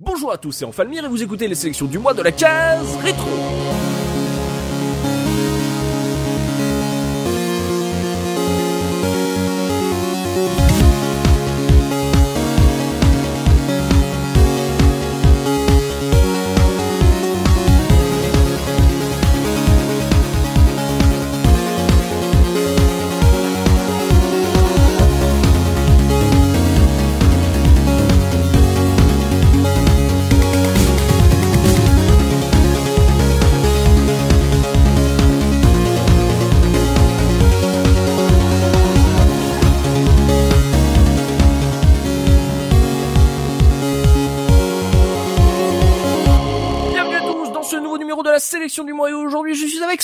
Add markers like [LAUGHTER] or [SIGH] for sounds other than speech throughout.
Bonjour à tous, c'est Enfalmir et vous écoutez les sélections du mois de la case rétro. Du mois et aujourd'hui. Je suis avec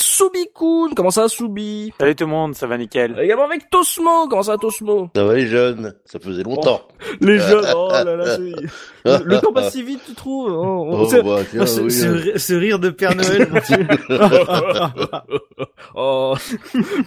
Comment ça Soubi? Salut tout le monde, ça va nickel. Également avec Tosmo. Comment ça Tosmo? Ça va les jeunes? Ça faisait longtemps. Les jeunes, oh là là, [LAUGHS] c'est- le, le temps passe si vite tu trouves Oh, on- Oh, c'est- bah, tiens, ce, oui, ce euh, ri- ce rire de Père Noël. [LAUGHS] oh,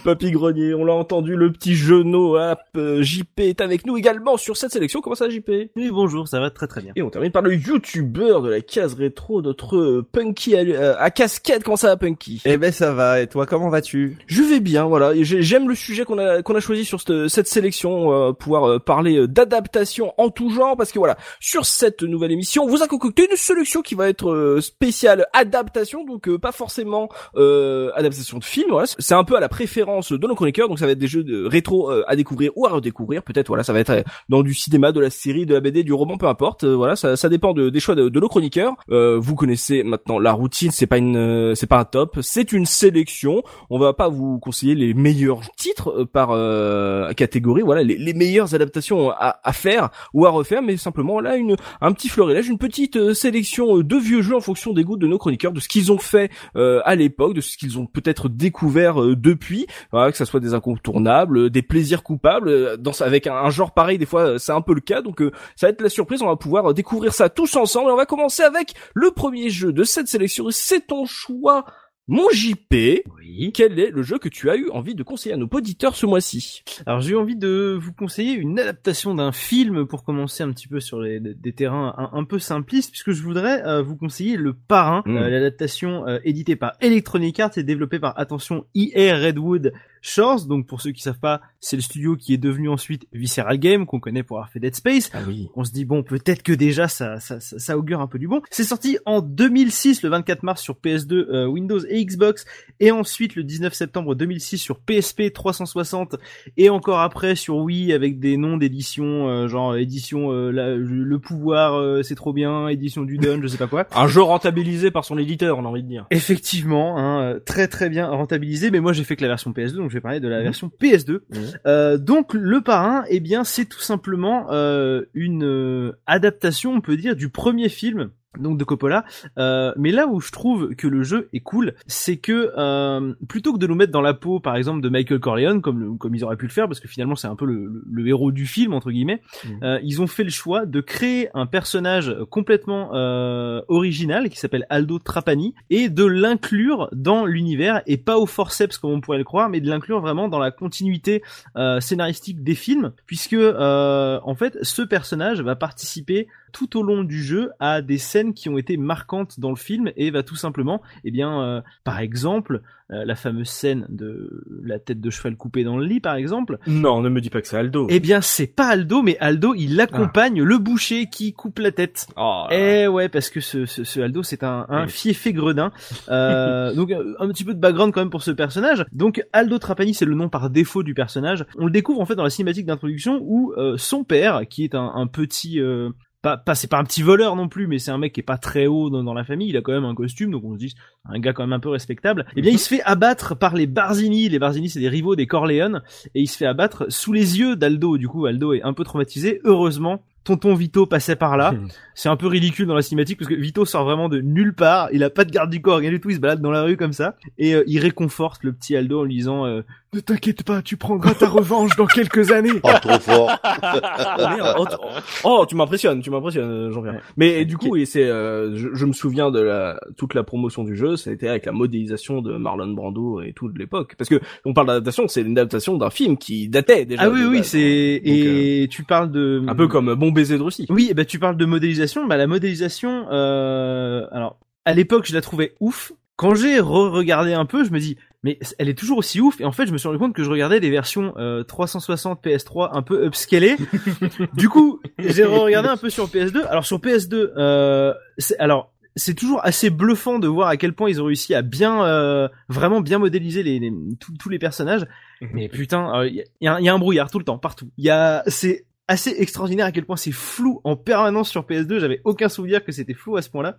Papy Grenier, on l'a entendu, le petit genou app euh, JP est avec nous également sur cette sélection. Comment ça JP oui, bonjour, ça va très très bien. Et on termine par le youtubeur de la case rétro, notre euh, Punky à, euh, à casquette. Comment ça va Punky? Eh ben ça va, et toi comment vas-tu? Je vais bien, voilà. J'aime le sujet qu'on a qu'on a choisi sur cette, cette sélection, euh, pouvoir euh, parler euh, d'adaptation en tout genre, parce que voilà, sur cette nouvelle émission, on vous a concocté une sélection qui va être euh, spéciale adaptation, donc euh, pas forcément euh, adaptation de film. Voilà, c'est un peu à la préférence de nos chroniqueurs, donc ça va être des jeux de rétro à découvrir ou à redécouvrir. Peut-être, voilà, ça va être dans du cinéma, de la série, de la BD, du roman, peu importe. Voilà, ça, ça dépend de- des choix de, de nos chroniqueurs. Vous connaissez maintenant la routine, c'est pas une, c'est pas un top, c'est une sélection. On va pas vous conseiller les meilleurs titres euh, par euh, catégorie, voilà, les, les meilleures adaptations à, à faire ou à refaire, mais simplement là une un petit florilège, une petite euh, sélection euh, de vieux jeux en fonction des goûts de nos chroniqueurs, de ce qu'ils ont fait euh, à l'époque, de ce qu'ils ont peut-être découvert euh, depuis, voilà, que ça soit des incontournables, des plaisirs coupables. Dans avec un, un genre pareil, des fois c'est un peu le cas, donc ça va être la surprise. On va pouvoir découvrir ça tous ensemble. Et on va commencer avec le premier jeu de cette sélection. C'est ton choix. Mon JP, Oui. quel est le jeu que tu as eu envie de conseiller à nos auditeurs ce mois-ci? Alors j'ai eu envie de vous conseiller une adaptation d'un film pour commencer un petit peu sur les, des terrains un, un peu simplistes, puisque je voudrais euh, vous conseiller Le Parrain, Mm. euh, l'adaptation euh, éditée par Electronic Arts et développée par attention EA Redwood Shores. Donc pour ceux qui savent pas, c'est le studio qui est devenu ensuite Visceral Game, qu'on connaît pour avoir fait Dead Space. Ah oui. On se dit bon, peut-être que déjà ça, ça, ça, ça augure un peu du bon. C'est sorti en 2006, le 24 mars sur PS2, euh, Windows et Xbox, et ensuite le 19 septembre 2006 sur PSP 360, et encore après sur Wii avec des noms d'édition, euh, genre édition euh, la- le pouvoir, euh, c'est trop bien, édition du Dun, je sais pas quoi. [LAUGHS] Un jeu rentabilisé par son éditeur, on a envie de dire. Effectivement, hein, euh, très très bien rentabilisé, mais moi j'ai fait que la version PS2, donc je vais parler de la Mhm. version PS2. Mhm. Euh, donc le parrain, eh bien c'est tout simplement euh, une euh, adaptation, on peut dire, du premier film. Donc de Coppola, Euh, mais là où je trouve que le jeu est cool, c'est que euh, plutôt que de nous mettre dans la peau, par exemple, de Michael Corleone, comme le- comme ils auraient pu le faire, parce que finalement c'est un peu le, le- le héros du film entre guillemets, Mhm. euh, ils ont fait le choix de créer un personnage complètement euh, original qui s'appelle Aldo Trapani et de l'inclure dans l'univers et pas au forceps comme on pourrait le croire, mais de l'inclure vraiment dans la continuité euh, scénaristique des films, puisque euh, en fait ce personnage va participer tout au long du jeu à des scènes qui ont été marquantes dans le film et va tout simplement, eh bien, euh, par exemple, euh, la fameuse scène de la tête de cheval coupée dans le lit, par exemple, Non, ne me dis pas que c'est Aldo. eh bien, c'est pas Aldo, mais Aldo, il accompagne Ah. le boucher qui coupe la tête. Oh, Eh ouais, parce que ce, ce, ce Aldo, c'est un, un Oui. fiefé gredin. Euh, [LAUGHS] donc euh, un petit peu de background quand même pour ce personnage. Donc Aldo Trapani, c'est le nom par défaut du personnage. On le découvre en fait dans la cinématique d'introduction où euh, son père, qui est un, un petit euh, pas, pas c'est pas un petit voleur non plus, mais c'est un mec qui est pas très haut dans, la famille. Il a quand même un costume, donc on se dit un gars quand même un peu respectable. Eh bien, il se fait abattre par les Barzini. Les Barzini, c'est des rivaux des Corleone, et il se fait abattre sous les yeux d'Aldo. Du coup, Aldo est un peu traumatisé. Heureusement, tonton Vito passait par là. C'est un peu ridicule dans la cinématique parce que Vito sort vraiment de nulle part. Il a pas de garde du corps, rien du tout. Il se balade dans la rue comme ça et euh, il réconforte le petit Aldo en lui disant euh, "Ne t'inquiète pas, tu prendras ta revanche dans quelques années." [LAUGHS] Oh, trop fort. Oh, oh, tu m'impressionnes, tu m'impressionnes, euh, Jean-Pierre. Ouais. Mais du coup, oui, c'est, euh, je, je me souviens de la, toute la promotion du jeu, c'était avec la modélisation de Marlon Brando et tout de l'époque. Parce que on parle d'adaptation, c'est une adaptation d'un film qui datait déjà. Ah oui oui, c'est Donc, euh, et tu parles de un peu comme Bon baiser de Russie. Oui, bah tu parles de modélisation. Bah la modélisation, euh, alors à l'époque je la trouvais ouf. Quand j'ai re-regardé un peu, je me dis mais elle est toujours aussi ouf. Et en fait, je me suis rendu compte que je regardais des versions euh, 360 PS3 un peu upscalées. [LAUGHS] du coup, j'ai re-regardé un peu sur PS2. Alors sur PS2, euh, alors c'est toujours assez bluffant de voir à quel point ils ont réussi à bien, euh, vraiment bien modéliser les, les- tous- les personnages. Mais putain, il y, a, y a un brouillard tout le temps, partout. Il y a, c'est assez extraordinaire à quel point c'est flou en permanence sur PS2. J'avais aucun souvenir que c'était flou à ce point-là.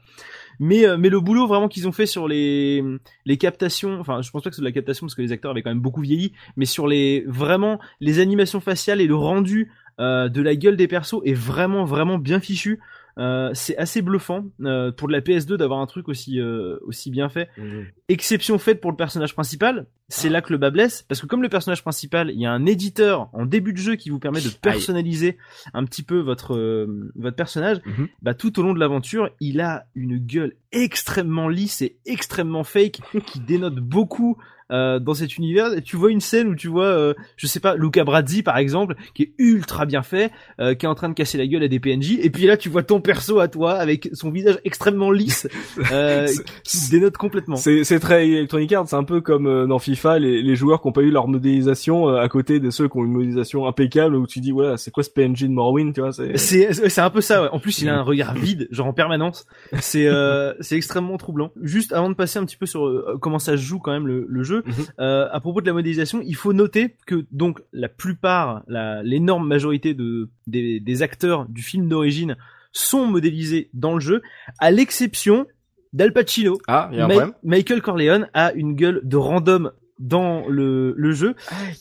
Mais euh, mais le boulot vraiment qu'ils ont fait sur les les captations, enfin je pense pas que c'est de la captation parce que les acteurs avaient quand même beaucoup vieilli, mais sur les vraiment les animations faciales et le rendu euh, de la gueule des persos est vraiment vraiment bien fichu. Euh, c'est assez bluffant euh, pour de la PS2 d'avoir un truc aussi euh, aussi bien fait. Exception faite pour le personnage principal, c'est là que le bas blesse, parce que comme le personnage principal, il y a un éditeur en début de jeu qui vous permet de personnaliser un petit peu votre euh, votre personnage, Mhm. bah tout au long de l'aventure, il a une gueule extrêmement lisse et extrêmement fake [LAUGHS] qui dénote beaucoup euh, dans cet univers. Tu vois une scène où tu vois, euh, je sais pas, Luca Brazzi par exemple, qui est ultra bien fait, euh, qui est en train de casser la gueule à des PNJ, et puis là tu vois ton perso à toi avec son visage extrêmement lisse, [LAUGHS] euh, qui dénote complètement. C'est c'est très Electronic Arts, c'est un peu comme euh, dans FIFA, les, les joueurs qui ont pas eu leur modélisation euh, à côté de ceux qui ont une modélisation impeccable où tu dis voilà c'est quoi ce PNJ de Morrowind, tu vois [LAUGHS] c'est. C'est c'est un peu ça. Ouais. En plus, il a un regard vide, genre en permanence. C'est euh, c'est extrêmement troublant. Juste avant de passer un petit peu sur euh, comment ça se joue quand même le, le jeu, Mhm. euh, à propos de la modélisation, il faut noter que donc la plupart, l'énorme majorité de des, des acteurs du film d'origine sont modélisés dans le jeu, à l'exception d'Al Pacino. Ah, il y a un Ma- problème. Michael Corleone a une gueule de random dans le, le jeu,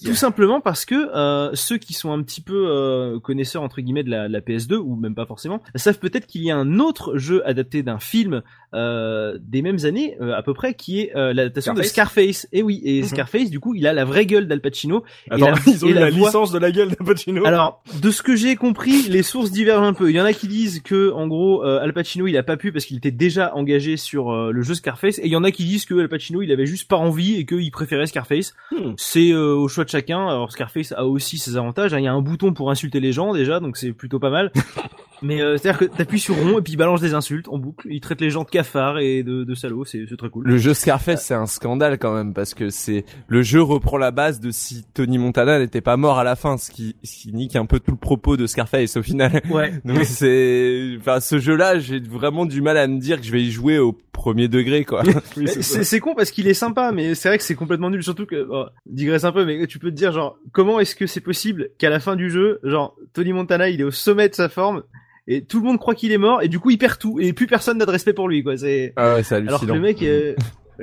tout simplement parce que euh, ceux qui sont un petit peu euh, connaisseurs entre guillemets de la, de la PS2 ou même pas forcément savent peut-être qu'il y a un autre jeu adapté d'un film euh, des mêmes années euh, à peu près qui est euh, l'adaptation de Scarface. Et oui, et Mhm. Scarface du coup il a la vraie gueule d'Al Pacino. et la- ils ont et eu la, voix- licence de la gueule de Pacino. alors, de ce que j'ai compris, les sources divergent un peu. Il y en a qui disent que, en gros, euh, Al Pacino, il a pas pu parce qu'il était déjà engagé sur euh, le jeu Scarface, et il y en a qui disent que Al Pacino, il avait juste pas envie et qu'il préférait Scarface. Hmm. C'est euh, au choix de chacun. Alors Scarface a aussi ses avantages. hein. Il y a un bouton pour insulter les gens déjà, donc c'est plutôt pas mal. [LAUGHS] Mais euh, c'est-à-dire que t'appuies sur rond et puis il balance des insultes en boucle. Il traite les gens de cafards et de, de salauds. C'est très cool. Le jeu Scarface, c'est un scandale quand même parce que c'est le jeu reprend la base de si Tony Montana n'était pas mort à la fin, ce qui, ce qui nique un peu tout le propos de Scarface au final. Ouais. [LAUGHS] Donc c'est, enfin, ce jeu-là, j'ai vraiment du mal à me dire que je vais y jouer au premier degré, quoi. [LAUGHS] Oui, [LAUGHS] c'est con parce qu'il est sympa, mais c'est vrai que c'est complètement nul. Surtout que, oh, digresse un peu, mais tu peux te dire genre, comment est-ce que c'est possible qu'à la fin du jeu, genre Tony Montana, il est au sommet de sa forme et tout le monde croit qu'il est mort et du coup il perd tout et plus personne n'a de respect pour lui quoi. C'est Ah ouais, c'est alors que hallucinant. le mec, euh,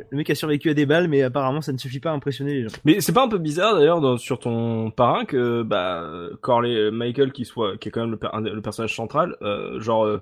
le mec a survécu à des balles, mais apparemment ça ne suffit pas à impressionner les gens. Mais c'est pas un peu bizarre d'ailleurs sur ton parrain que bah Corley Michael qui soit qui est quand même le, per- personnage central, euh, genre euh,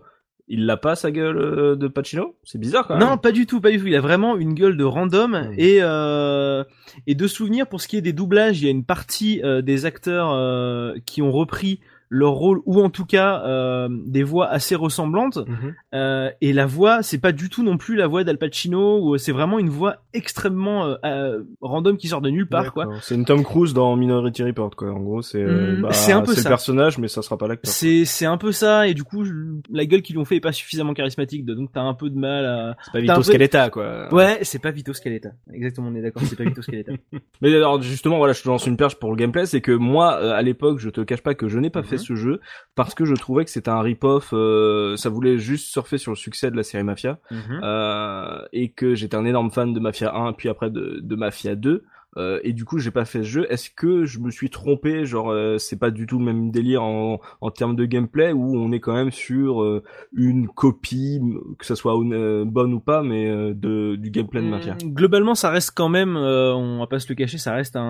il l'a pas sa gueule euh, de Pacino? C'est bizarre quand même. Non, pas du tout, pas du tout. Il a vraiment une gueule de random Mm. et euh, et de souvenirs pour ce qui est des doublages, il y a une partie euh, des acteurs euh, qui ont repris leur rôle ou en tout cas euh, des voix assez ressemblantes Mhm. euh, et la voix c'est pas du tout non plus la voix d'Al Pacino ou c'est vraiment une voix extrêmement euh, euh, random qui sort de nulle part quoi. C'est une Tom Cruise dans Minority Report quoi. En gros c'est euh, Hmm, bah, c'est un peu ça. le personnage mais ça sera pas l'acteur. C'est c'est un peu ça et du coup je- la gueule qu'ils lui ont fait est pas suffisamment charismatique donc t'as un peu de mal à C'est pas Vito peu- Scaletta quoi. Ouais, c'est pas Vito Scaletta. Exactement, on est d'accord, c'est pas Vito Scaletta. [LAUGHS] Mais alors justement voilà, je te lance une perche pour le gameplay, c'est que moi euh, à l'époque, je te cache pas que je n'ai pas fait Mhm. Ce jeu parce que je trouvais que c'était un rip-off, euh, ça voulait juste surfer sur le succès de la série Mafia Mhm. euh, et que j'étais un énorme fan de Mafia 1 puis après de, de Mafia 2. Euh, et du coup, j'ai pas fait ce jeu. Est-ce que je me suis trompé Genre, euh, c'est pas du tout le même délire en, en termes de gameplay où on est quand même sur euh, une copie, que ça soit euh, bonne ou pas, mais euh, de du gameplay de Mafia? Mm, Globalement, ça reste quand même, euh, on va pas se le cacher, ça reste un,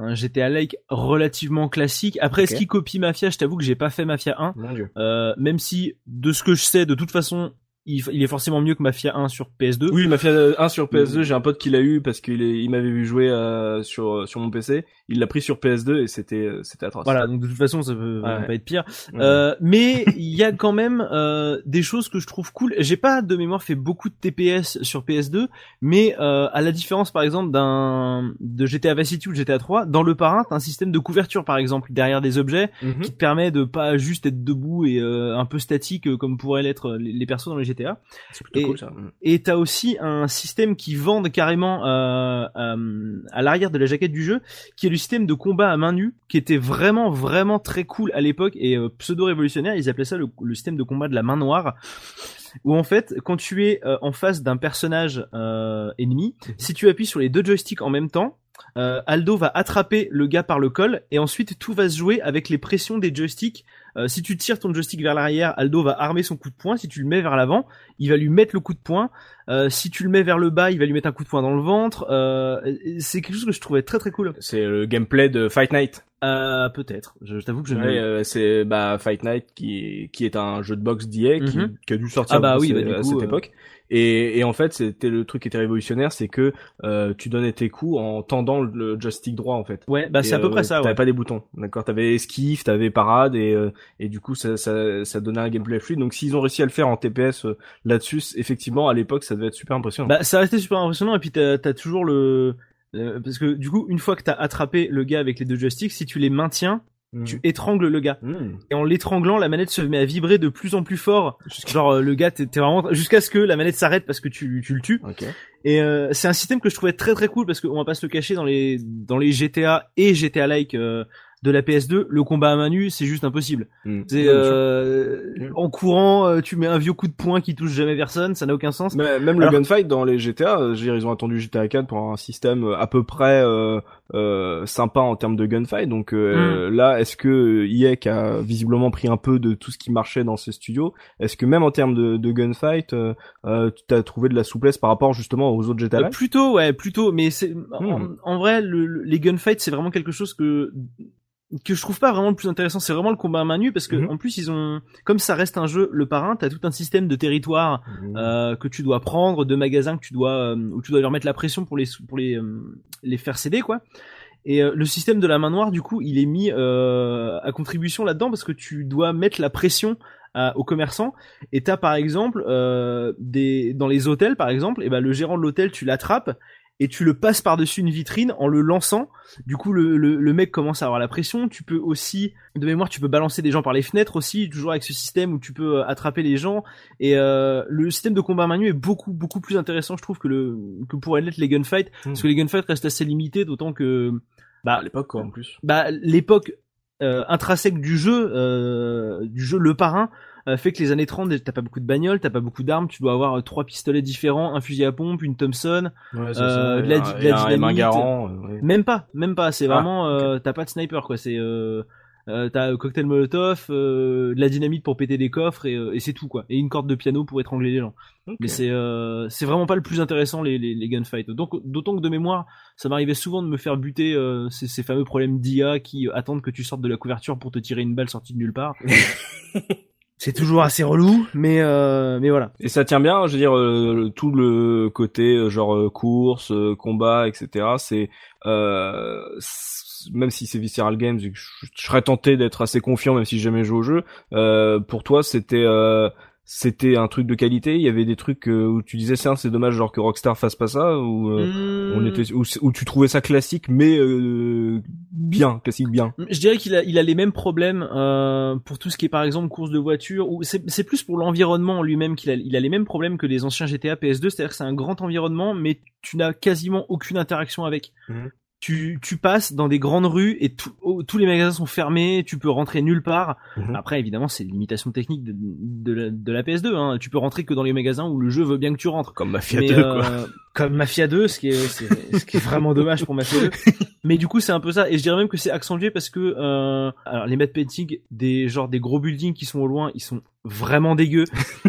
un GTA-like relativement classique. Après, est-ce qu'il copie Mafia Je t'avoue que j'ai pas fait Mafia 1. Mon dieu. Euh, même si, de ce que je sais, de toute façon, il, il est forcément mieux que Mafia 1 sur PS2. Oui, Mafia 1 sur PS2, j'ai un pote qui l'a eu parce qu'il il m'avait vu jouer euh, sur sur mon PC. Il l'a pris sur PS2 et c'était euh, c'était atroce. Voilà, donc de toute façon, ça peut Ouais. pas être pire. Ouais. Euh, mais il y a quand même euh, des choses que je trouve cool. J'ai pas de mémoire fait beaucoup de TPS sur PS2, mais euh, à la différence par exemple d'un de GTA Vice City ou de GTA 3, dans le parrain, t'as un système de couverture par exemple derrière des objets Mhm. qui te permet de pas juste être debout et euh, un peu statique euh, comme pourraient l'être les, les persos dans les GTA. c'est plutôt et- cool ça. Et t'as aussi un système qui vende carrément à l'arrière de la jaquette du jeu, qui est le système de combat à main nue, qui était vraiment vraiment très cool à l'époque et euh, pseudo révolutionnaire. Ils appelaient ça le, le système de combat de la main noire, où en fait, quand tu es euh, en face d'un personnage euh, ennemi, si tu appuies sur les deux joysticks en même temps. Euh, Aldo va attraper le gars par le col et ensuite tout va se jouer avec les pressions des joysticks. Euh, si tu tires ton joystick vers l'arrière, Aldo va armer son coup de poing. Si tu le mets vers l'avant, il va lui mettre le coup de poing. Euh, si tu le mets vers le bas, il va lui mettre un coup de poing dans le ventre. Euh, c'est quelque chose que je trouvais très très cool. C'est le gameplay de Fight Night. Euh, peut-être. Je, je t'avoue que je. Ouais, euh, c'est bah Fight Night qui qui est un jeu de boxe d'IA qui, Mhm. qui a dû sortir Ah bah à oui, bah du à cette euh, époque. Et, et en fait, c'était le truc qui était révolutionnaire, c'est que euh, tu donnais tes coups en tendant le joystick droit en fait. Ouais, bah c'est à peu euh, près ça. T'avais Ouais. pas des boutons, d'accord? T'avais esquive, t'avais parade et euh, et du coup ça, ça ça donnait un gameplay fluide. Donc s'ils ont réussi à le faire en TPS euh, là-dessus, effectivement à l'époque ça devait être super impressionnant. Bah ça restait super impressionnant et puis t'as as toujours le euh, parce que du coup une fois que t'as attrapé le gars avec les deux joysticks, si tu les maintiens, Mhm. tu étrangles le gars. Mhm. Et en l'étranglant, la manette se met à vibrer de plus en plus fort. Genre euh, le gars, t'es vraiment jusqu'à ce que la manette s'arrête parce que tu, tu le tues. Ok. Et euh, c'est un système que je trouvais très très cool parce qu'on va pas se le cacher dans les dans les GTA et GTA like euh, de la PS2, le combat à main nue, c'est juste impossible. Mhm. C'est euh, Mm. en courant, euh, tu mets un vieux coup de poing qui touche jamais personne, ça n'a aucun sens. Mais même Alors- le gunfight dans les GTA, euh, ils ont attendu GTA 4 pour un système euh, à peu près euh, euh, sympa en termes de gunfight. Donc euh, là, est-ce que EA qui a visiblement pris un peu de tout ce qui marchait dans ces studios, est-ce que même en termes de, de gunfight, tu as trouvé de la souplesse par rapport justement aux autres GTA plutôt, ouais, plutôt. Mais c'est en, Hmm. en vrai, le- le- les gunfights, c'est vraiment quelque chose que que je trouve pas vraiment le plus intéressant. C'est vraiment le combat à main nue parce que Mhm. en plus ils ont, comme ça reste un jeu, le parrain, t'as tout un système de territoire euh, que tu dois prendre, de magasins que tu dois, euh, où tu dois leur mettre la pression pour les pour les euh, les faire céder quoi. Et euh, le système de la main noire, du coup, il est mis euh, à contribution là-dedans parce que tu dois mettre la pression à- aux commerçants. Et t'as par exemple euh, des dans les hôtels par exemple, et ben le gérant de l'hôtel, tu l'attrapes et tu le passes par-dessus une vitrine en le lançant. Du coup, le, le, le mec commence à avoir la pression. Tu peux aussi, de mémoire, tu peux balancer des gens par les fenêtres aussi, toujours avec ce système où tu peux euh, attraper les gens. Et euh, le système de combat nue est beaucoup beaucoup plus intéressant, je trouve, que le que pourraient l'être les gunfights, parce que les gunfights restent assez limités, d'autant que bah l'époque quoi en plus. bah l'époque euh, intrinsèque du jeu, euh, du jeu Le Parrain, fait que les années 30, t'as pas beaucoup de bagnoles, t'as pas beaucoup d'armes, tu dois avoir euh, trois pistolets différents, un fusil à pompe, une Thompson, Ouais, Euh, de la- Et un- de la dynamite. garant, euh, ouais. même pas, même pas, c'est Ah, vraiment, euh, t'as pas de sniper quoi, c'est euh, euh, t'as un cocktail molotov, euh, de la dynamite pour péter des coffres et, euh, et c'est tout quoi, et une corde de piano pour étrangler les gens. Mais c'est euh, c'est vraiment pas le plus intéressant les, les, les gunfights. Donc d'autant que de mémoire, ça m'arrivait souvent de me faire buter euh, ces, ces fameux problèmes d'IA qui euh, attendent que tu sortes de la couverture pour te tirer une balle sortie de nulle part. [LAUGHS] c'est toujours assez relou, mais euh, mais voilà. Et ça tient bien, je veux dire, euh, tout le côté euh, genre euh, course, euh, combat, etc. C'est euh, même si c'est Visceral Games, je, serais tenté d'être assez confiant, même si j'ai jamais joué au jeu. Pour toi, c'était c'était un truc de qualité. Il y avait des trucs euh, où tu disais, c'est c'est dommage, genre que Rockstar fasse pas ça, ou euh, on Hmm. était où, où tu trouvais ça classique, mais euh, bien, classique bien. Je dirais qu'il a, il a les mêmes problèmes euh, pour tout ce qui est par exemple course de voiture ou c'est, c'est plus pour l'environnement en lui-même qu'il a, il a les mêmes problèmes que les anciens GTA PS2, c'est-à-dire que c'est un grand environnement mais tu n'as quasiment aucune interaction avec. Mhm. Tu, tu passes dans des grandes rues et tout- oh, tous les magasins sont fermés, tu peux rentrer nulle part. Mhm. Après évidemment c'est une limitation technique de, de, la, de la PS2, hein. tu peux rentrer que dans les magasins où le jeu veut bien que tu rentres. Comme Mafia Mais, 2, euh, quoi. Comme Mafia 2, ce qui est, ce qui est vraiment dommage pour Mafia 2. Mais du coup, c'est un peu ça. Et je dirais même que c'est accentué parce que, euh, alors les matte painting des genre des gros buildings qui sont au loin, ils sont vraiment dégueux.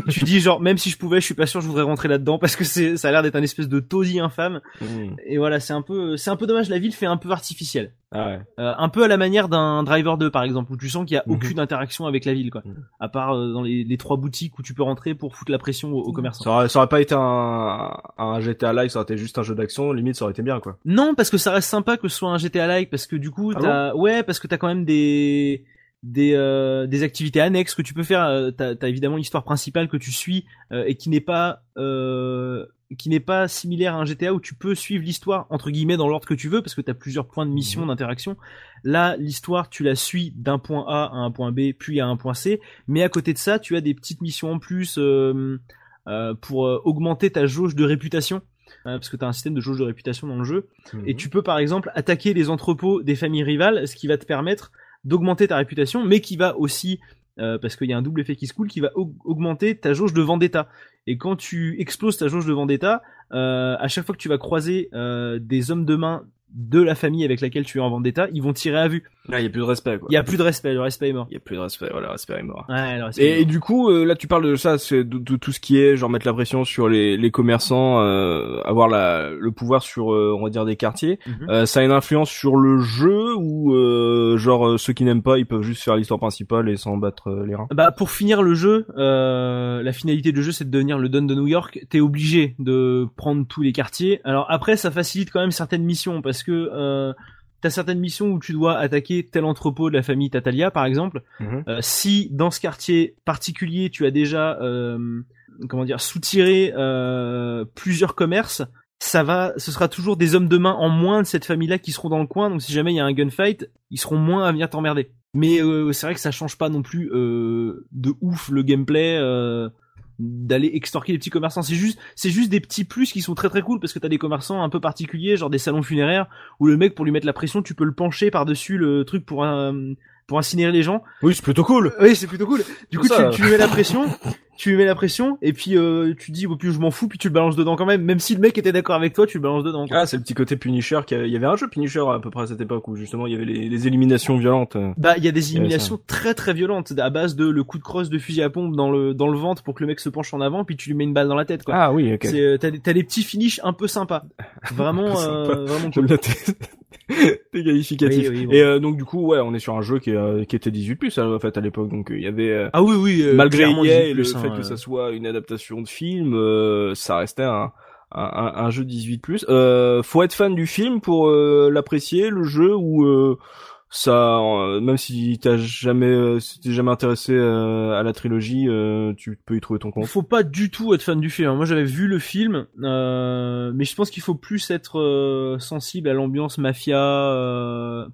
tu dis genre même si je pouvais, je suis pas sûr, je voudrais rentrer là-dedans parce que c'est, ça a l'air d'être un espèce de taudis infâme. Mhm. Et voilà, c'est un peu, c'est un peu dommage. La ville fait un peu artificielle. Ah ouais. Euh, un peu à la manière d'un Driver 2 par exemple, où tu sens qu'il y a Mhm. aucune interaction avec la ville, quoi. Mhm. À part euh, dans les, les trois boutiques où tu peux rentrer pour foutre la pression aux, aux commerçants. Ça aurait, ça aurait pas été un, un GTA like, ça aurait été juste un jeu d'action, limite ça aurait été bien quoi. Non, parce que ça reste sympa que ce soit un GTA like, parce que du coup, Ah t'as, ouais, parce que t'as quand même des des euh, des activités annexes que tu peux faire. Euh, T'as as évidemment l'histoire principale que tu suis euh, et qui n'est pas euh, qui n'est pas similaire à un GTA où tu peux suivre l'histoire entre guillemets dans l'ordre que tu veux parce que t'as plusieurs points de mission d'interaction. Là, l'histoire tu la suis d'un point A à un point B puis à un point C, mais à côté de ça, tu as des petites missions en plus euh, euh, pour euh, augmenter ta jauge de réputation. Euh, parce que tu as un système de jauge de réputation dans le jeu. Et tu peux par exemple attaquer les entrepôts des familles rivales, ce qui va te permettre d'augmenter ta réputation, mais qui va aussi, euh, parce qu'il y a un double effet qui se coule, qui va aug- augmenter ta jauge de vendetta. Et quand tu exploses ta jauge de vendetta, euh, à chaque fois que tu vas croiser euh, des hommes de main de la famille avec laquelle tu es en vendetta, ils vont tirer à vue. Là, il y a plus de respect quoi. Il y a plus de respect, le respect est mort. Il y a plus de respect, voilà, le respect est mort. Ouais, le respect est Et, et mort. du coup, euh, là, tu parles de ça, c'est de, de tout ce qui est genre mettre la pression sur les, les commerçants, euh, avoir la, le pouvoir sur, euh, on va dire, des quartiers. Euh, ça a une influence sur le jeu ou euh, genre ceux qui n'aiment pas, ils peuvent juste faire l'histoire principale et s'en battre les reins? Bah pour finir le jeu, euh, la finalité du jeu c'est de devenir le Don de New York. T'es obligé de prendre tous les quartiers. Alors après ça facilite quand même certaines missions parce que euh, t'as certaines missions où tu dois attaquer tel entrepôt de la famille Tatalia par exemple. Mhm. Euh, si dans ce quartier particulier tu as déjà euh, comment dire soutiré euh, plusieurs commerces, ça va, ce sera toujours des hommes de main en moins de cette famille-là qui seront dans le coin. Donc si jamais il y a un gunfight, ils seront moins à venir t'emmerder. Mais euh, c'est vrai que ça change pas non plus euh, de ouf le gameplay. D'aller extorquer les petits commerçants c'est juste c'est juste des petits plus qui sont très très cool parce que t'as des commerçants un peu particuliers genre des salons funéraires où le mec pour lui mettre la pression tu peux le pencher par dessus le truc pour un pour incinérer les gens Oui, c'est plutôt cool. oui, c'est plutôt cool. Du coup, Ça. tu, tu lui mets la pression, [LAUGHS] tu lui mets la pression, et puis euh, tu dis, oh, puis je m'en fous, puis tu le balances dedans quand même. Même si le mec était d'accord avec toi, tu le balances dedans. quoi. Ah, c'est le petit côté Punisher. qui Il y avait un jeu Punisher à peu près à cette époque où justement il y avait les, les éliminations violentes. Bah, il y a des éliminations très très violentes à base de le coup de crosse de fusil à pompe dans le dans le ventre pour que le mec se penche en avant, puis tu lui mets une balle dans la tête. Quoi. Ah oui, ok. C'est euh, t'as des- t'as des petits finishes un peu sympas, [LAUGHS] vraiment sympa. euh, vraiment cool. [LAUGHS] tes, qualificatifs. Oui, oui, bon. Et euh, donc du coup, ouais, on est sur un jeu qui, euh, qui était 18 plus en fait à l'époque. Donc euh, il y avait euh, Ah oui oui. euh, malgré EA et le plus, hein, fait que ça soit une adaptation de film, euh, ça restait un, un, un- un jeu 18 plus. Euh, faut être fan du film pour euh, l'apprécier le jeu ou euh, ça, euh, même si t'as jamais, euh, si t'es jamais intéressé euh, à la trilogie, tu peux y trouver ton compte. Faut pas du tout être fan du film. Moi, j'avais vu le film, mais je pense qu'il faut plus être sensible à l'ambiance mafia.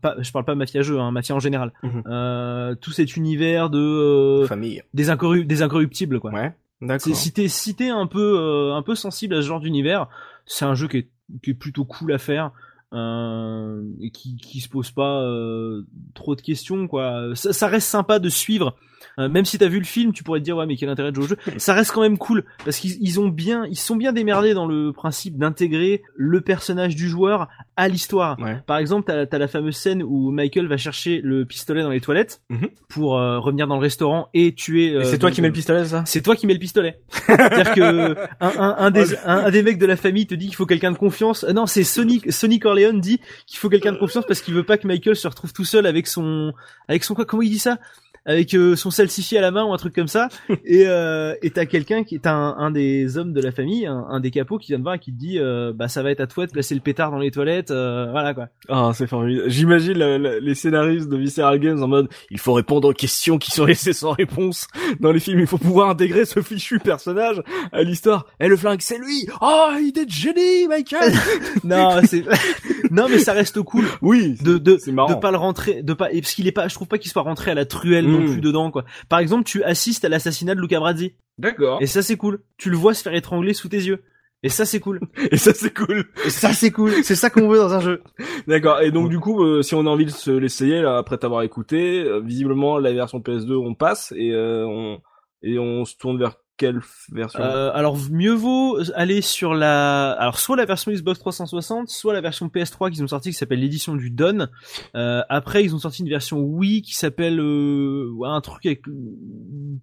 Pas, je parle pas mafia jeu, hein, mafia en général. Mhm. Tout cet univers de Famille. des, incorru- des incorruptibles, quoi. Ouais. D'accord. si t'es si t'es un peu un peu sensible à ce genre d'univers, c'est un jeu qui est, qui est plutôt cool à faire. Euh, et qui, qui se pose pas euh, trop de questions quoi. Ça, ça reste sympa de suivre, Euh, même si t'as vu le film, tu pourrais te dire ouais mais quel intérêt de jouer au jeu. Ça reste quand même cool parce qu'ils ils ont bien, ils sont bien démerdés dans le principe d'intégrer le personnage du joueur à l'histoire. Ouais. Par exemple, t'as as la fameuse scène où Michael va chercher le pistolet dans les toilettes Mhm. pour euh, revenir dans le restaurant et tuer. Euh, c'est toi qui mets le pistolet, ça? C'est toi qui mets [LAUGHS] le pistolet. C'est-à-dire que un, un, un des un, un des mecs de la famille te dit qu'il faut quelqu'un de confiance. Euh, non, c'est Sonic Sonny Corleone dit qu'il faut quelqu'un de confiance parce qu'il veut pas que Michael se retrouve tout seul avec son avec son quoi? Comment il dit ça? Avec euh, son salsifis à la main ou un truc comme ça [LAUGHS] et euh, et t'as quelqu'un qui est un, un des hommes de la famille un, un des capots qui vient te voir et qui te dit euh, bah ça va être à toi de placer le pétard dans les toilettes euh, voilà quoi Ah, c'est formidable. J'imagine les scénaristes de Visceral Games en mode il faut répondre aux questions qui sont laissées sans réponse dans les films. Il faut pouvoir intégrer ce fichu personnage à l'histoire. Et le flingue, c'est lui. Oh, idée de génie, Michael. [LAUGHS] non c'est [LAUGHS] non mais ça reste cool oui, de de de pas le rentrer de pas et parce qu'il est pas je trouve pas qu'il soit rentré à la truelle non Mm. plus dedans quoi par exemple tu assistes à l'assassinat de Luca Brasi D'accord. et ça c'est cool tu le vois se faire étrangler sous tes yeux et ça c'est cool [LAUGHS] Et ça, c'est cool. et ça c'est cool c'est ça qu'on veut dans un jeu [LAUGHS] D'accord. Et donc, du coup, euh, si on a envie de se l'essayer, là, après t'avoir écouté, euh, visiblement, la version PS2, on passe et euh, on et on se tourne vers quelle version? Euh, alors mieux vaut aller sur la, alors soit la version Xbox 360, soit la version PS3 qu'ils ont sorti qui s'appelle l'édition du Don. Euh, après ils ont sorti une version Wii qui s'appelle euh, ouais, un truc avec euh,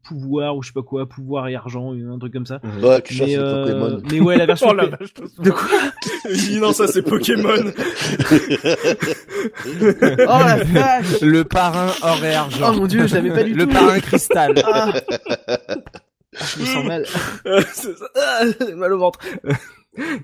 pouvoir ou je sais pas quoi, pouvoir et argent, un truc comme ça. Mais, euh, Pokémon. mais ouais la version [LAUGHS] Oh la P- vache, de quoi? Non, ça c'est Pokémon. [LAUGHS] Oh la vache Le parrain or et argent. Oh mon dieu, je l'avais pas du Le tout. parrain cristal. Ah. [LAUGHS] Je me sens mal. [LAUGHS] Ça. Ah, mal au ventre.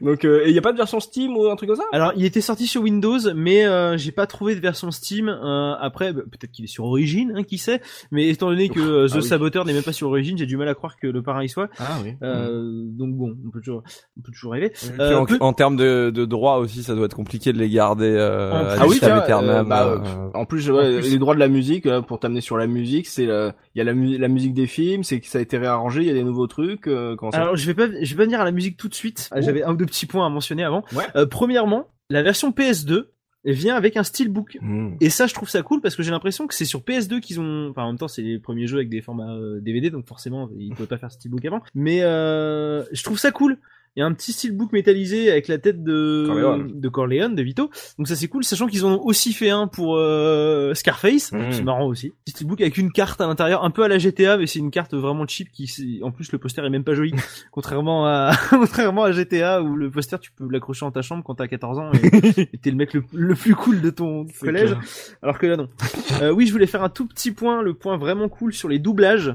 Donc, euh, et y a pas de version Steam ou un truc comme ça? Alors, il était sorti sur Windows, mais euh, j'ai pas trouvé de version Steam. Euh, après, bah, peut-être qu'il est sur Origin, hein, qui sait. Mais étant donné que euh, The Ah oui. Saboteur n'est même pas sur Origin, j'ai du mal à croire que le parrain y soit. Ah oui. Euh, Donc bon, on peut toujours, on peut toujours rêver. Puis Euh, en, peu- en termes de, de droits aussi, ça doit être compliqué de les garder euh, En- à Ah oui, tiens, euh, bah, euh, En plus, ouais, En plus- les droits de la musique, euh, pour t'amener sur la musique, c'est euh, il y a la, mu- la musique des films, c'est que ça a été réarrangé, il y a des nouveaux trucs. Euh, Alors, je vais pas, je vais pas venir à la musique tout de suite. Oh. J'avais un ou deux petits points à mentionner avant. Ouais. Euh, premièrement, la version PS2 vient avec un steelbook. Hmm. Et ça, je trouve ça cool parce que j'ai l'impression que c'est sur PS2 qu'ils ont. Enfin, en même temps, c'est les premiers jeux avec des formats euh, DVD, donc forcément, ils pouvaient pas faire steelbook avant. Mais euh, je trouve ça cool. Il y a un petit steelbook métallisé avec la tête de Corleone. de Corleone, de Vito. Donc ça c'est cool, sachant qu'ils en ont aussi fait un pour euh, Scarface. Mhm. C'est marrant aussi. Petit steelbook avec une carte à l'intérieur, un peu à la GTA, mais c'est une carte vraiment cheap qui, en plus le poster est même pas joli, [LAUGHS] contrairement à [LAUGHS] contrairement à GTA où le poster tu peux l'accrocher en ta chambre quand t'as 14 ans [LAUGHS] et t'es le mec le, le plus cool de ton collège. clair. Alors que là non. Euh, oui, je voulais faire un tout petit point, le point vraiment cool sur les doublages.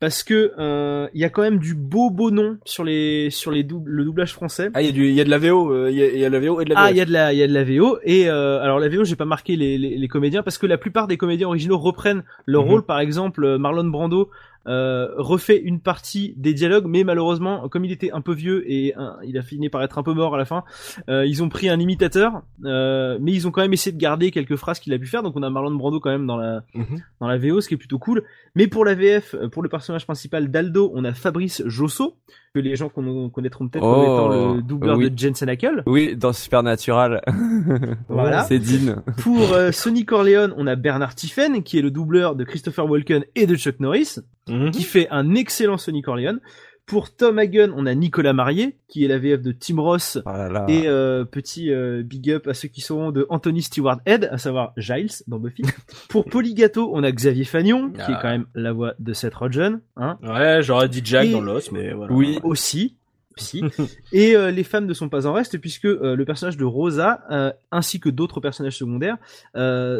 Parce que euh, il y a quand même du beau beau nom sur les sur les doub- le doublage français. Ah, il y a du, il y a de la VO, euh, il y, a, il y a de la VO et de la Ah, il y a de la il y a de la VO et euh, alors la VO, j'ai pas marqué les, les, les comédiens parce que la plupart des comédiens originaux reprennent leur Mhm. rôle. Par exemple, euh, Marlon Brando euh, refait une partie des dialogues, mais malheureusement, comme il était un peu vieux et il a fini par être un peu mort à la fin, euh, ils ont pris un imitateur, euh, mais ils ont quand même essayé de garder quelques phrases qu'il a pu faire. Donc on a Marlon Brando quand même dans la Mhm. dans la VO, ce qui est plutôt cool. Mais pour la VF, pour le personnage principal d'Aldo, on a Fabrice Josso, que les gens conna- connaîtront peut-être comme Oh, étant le doubleur oui. de Jensen Ackles. Oui, dans Supernatural. [LAUGHS] Voilà. [LAUGHS] C'est Dean. Pour Sonny Corleone, on a Bernard Tiffen, qui est le doubleur de Christopher Walken et de Chuck Norris, Mhm. qui fait un excellent Sonny Corleone. Pour Tom Hagen, on a Nicolas Marié, qui est la VF de Tim Ross, là. et euh, petit euh, big up à ceux qui seront de Anthony Stewart Head, à savoir Giles dans Buffy. [LAUGHS] Pour Polygato, on a Xavier Fagnon, qui est Ah. quand même la voix de Seth Rogen, hein, Ouais, j'aurais dit Jack Et- dans l'os, mais voilà. Oui. aussi. [LAUGHS] et euh, les femmes ne sont pas en reste puisque euh, le personnage de Rosa euh, ainsi que d'autres personnages secondaires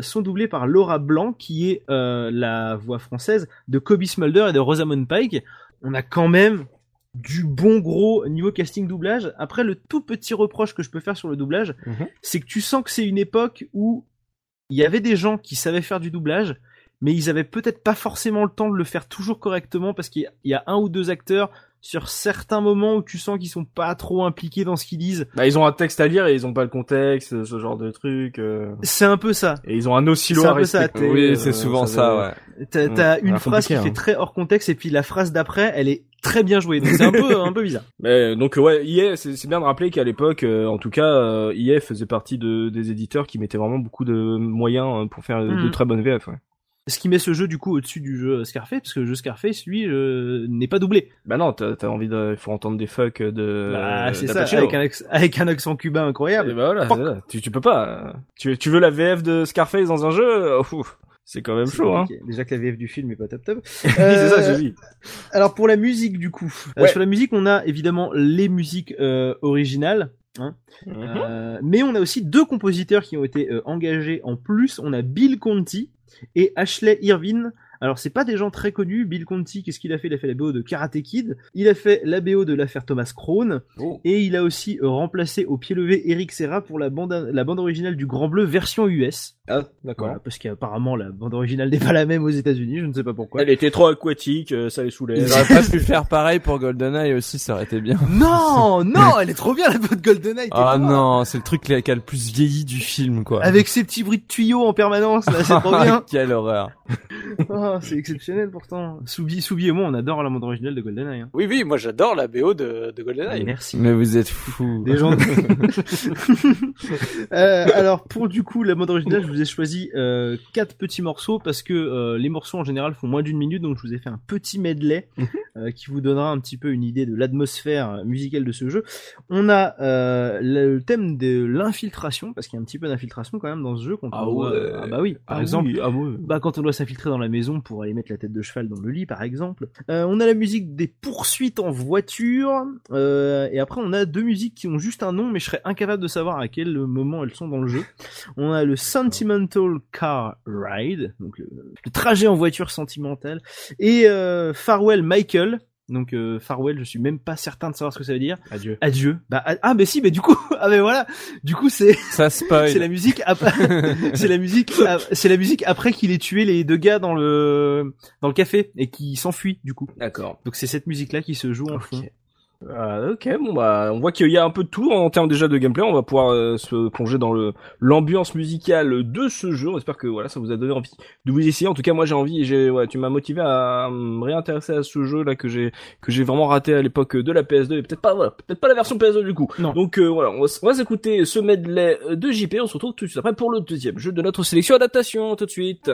sont doublés par Laura Blanc qui est la voix française de Kobe Smulder et de Rosamund Pike. On a quand même du bon gros niveau casting doublage. Après le tout petit reproche que je peux faire sur le doublage, Mhm. c'est que tu sens que c'est une époque où il y avait des gens qui savaient faire du doublage mais ils avaient peut-être pas forcément le temps de le faire toujours correctement parce qu'il y a un ou deux acteurs sur certains moments où tu sens qu'ils sont pas trop impliqués dans ce qu'ils disent. Bah, ils ont un texte à lire et ils ont pas le contexte, ce genre de truc. euh. C'est un peu ça. Et ils ont un oscillo C'est un à peu ça, respecter. Oui, euh, c'est souvent ça, ouais. T'as Mm. t'as une phrase qui fait hein. très hors contexte et puis la phrase d'après, elle est très bien jouée. Donc c'est un peu un peu bizarre. [LAUGHS] Mais donc ouais, EA, c'est bien de rappeler qu'à l'époque, euh, en tout cas, euh, EA faisait partie de, des éditeurs qui mettaient vraiment beaucoup de moyens euh, pour faire de Mhm. très bonnes VF. Ouais. Ce qui met ce jeu du coup au-dessus du jeu Scarface parce que le jeu Scarface lui euh, n'est pas doublé. Bah non, t'as as envie de, faut entendre des fuck de. bah, c'est ça avec un, avec un accent cubain Et incroyable. bah voilà, ça. tu tu peux pas. Tu tu veux la VF de Scarface dans un jeu Ouf, C'est quand même chaud, hein. Déjà que la VF du film est pas top top. Oui, [LAUGHS] c'est ça, Euh, dit. Alors pour la musique du coup, Euh, Ouais. sur la musique on a évidemment les musiques euh, originales, hein. Mhm. Euh, mais on a aussi deux compositeurs qui ont été euh, engagés en plus. On a Bill Conti et Ashley Irvine. Alors c'est pas des gens très connus. Bill Conti, qu'est-ce qu'il a fait? Il a fait la BO de Karate Kid. Il a fait la BO de l'affaire Thomas Crown. Oh. Et il a aussi euh, remplacé au pied levé Eric Serra pour la bande, la bande originale du Grand Bleu version US. Ah, d'accord. Voilà, parce qu'apparemment la bande originale n'est pas la même aux États-Unis. Je ne sais pas pourquoi. Elle était trop aquatique, euh, ça les saoulait. Ils auraient pas pu faire pareil pour GoldenEye aussi, ça aurait été bien. Non, [LAUGHS] non, elle est trop bien la bonne GoldenEye. t'es Ah non, c'est le truc qui a qui a le plus vieilli du film, quoi. Avec ses petits bruits de tuyaux en permanence, là, c'est trop [LAUGHS] bien. Quelle horreur. [LAUGHS] Oh c'est exceptionnel pourtant. Soubi, Soubi et moi, on adore la bande originale de GoldenEye. Hein. Oui, oui, moi j'adore la BO de, de GoldenEye. Merci. Mais vous êtes fous. [LAUGHS] Des gens. [LAUGHS] Euh, alors pour du coup la mode originale, je vous ai choisi euh, quatre petits morceaux parce que euh, les morceaux en général font moins d'une minute, donc je vous ai fait un petit medley euh, qui vous donnera un petit peu une idée de l'atmosphère musicale de ce jeu. On a euh, le thème de l'infiltration parce qu'il y a un petit peu d'infiltration quand même dans ce jeu. Quand on Ah doit- ouais. ah bah oui. Par Ah exemple, oui, ah ouais. bah, quand on doit s'infiltrer dans la maison pour aller mettre la tête de cheval dans le lit, par exemple. Euh, on a la musique des poursuites en voiture. euh, et après, on a deux musiques qui ont juste un nom, mais je serais incapable de savoir à quel moment elles sont dans le jeu. On a le Sentimental Car Ride, donc le, le trajet en voiture sentimentale, et euh, Farewell Michael. Donc euh, Farewell, je suis même pas certain de savoir ce que ça veut dire. Adieu. Adieu. Bah ah ah, mais si, mais du coup, [LAUGHS] ah mais voilà, du coup c'est Ça spoil. [LAUGHS] c'est la musique après [LAUGHS] c'est la musique c'est la musique après qu'il ait tué les deux gars dans le dans le café et qui s'enfuit du coup. D'accord. Donc c'est cette musique là qui se joue en fond. Ah, ok, bon bah on voit qu'il y a un peu de tout en termes déjà de gameplay. On va pouvoir euh, se plonger dans le l'ambiance musicale de ce jeu. J'espère que voilà ça vous a donné envie de vous essayer. En tout cas moi j'ai envie et j'ai ouais tu m'as motivé à me réintéresser à ce jeu là que j'ai que j'ai vraiment raté à l'époque de la PS2 et peut-être pas voilà peut-être pas la version PS2 du coup. Non. Donc euh, voilà on va, on va s'écouter ce medley de JP. On se retrouve tout de suite après pour le deuxième jeu de notre sélection adaptation. Tout de suite.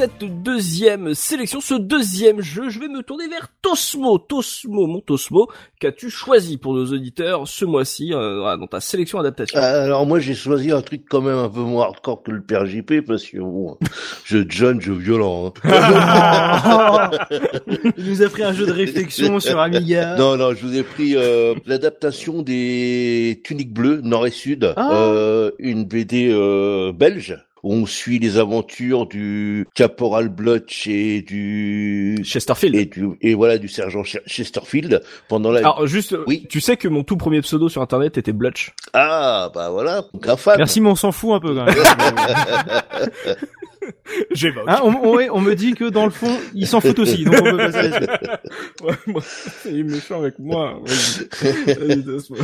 Cette deuxième sélection, ce deuxième jeu, je vais me tourner vers Tosmo. Tosmo, mon Tosmo, qu'as-tu choisi pour nos auditeurs ce mois-ci euh, voilà, dans ta sélection adaptation? Euh, Alors moi j'ai choisi un truc quand même un peu moins hardcore que le père JP parce que bon, [LAUGHS] jeu de jeune, jeu violent. hein. [LAUGHS] Il nous a pris un jeu de réflexion sur Amiga. [LAUGHS] Non non, je vous ai pris euh, l'adaptation des Tuniques Bleues Nord et Sud, Ah. euh, une BD euh, belge on suit les aventures du caporal Blutch et du Chesterfield. et du et voilà du sergent Ch- Chesterfield pendant la Alors juste, Oui. tu sais que mon tout premier pseudo sur internet était Blutch. ah bah voilà un fan. Merci, mais on s'en fout un peu quand même. [LAUGHS] [LAUGHS] J'évoque. Hein, on, on- on me dit que dans le fond, ils s'en foutent aussi, donc on peut passer à la [LAUGHS] suite. Ouais, moi, il est méchant avec moi. Laisse-moi.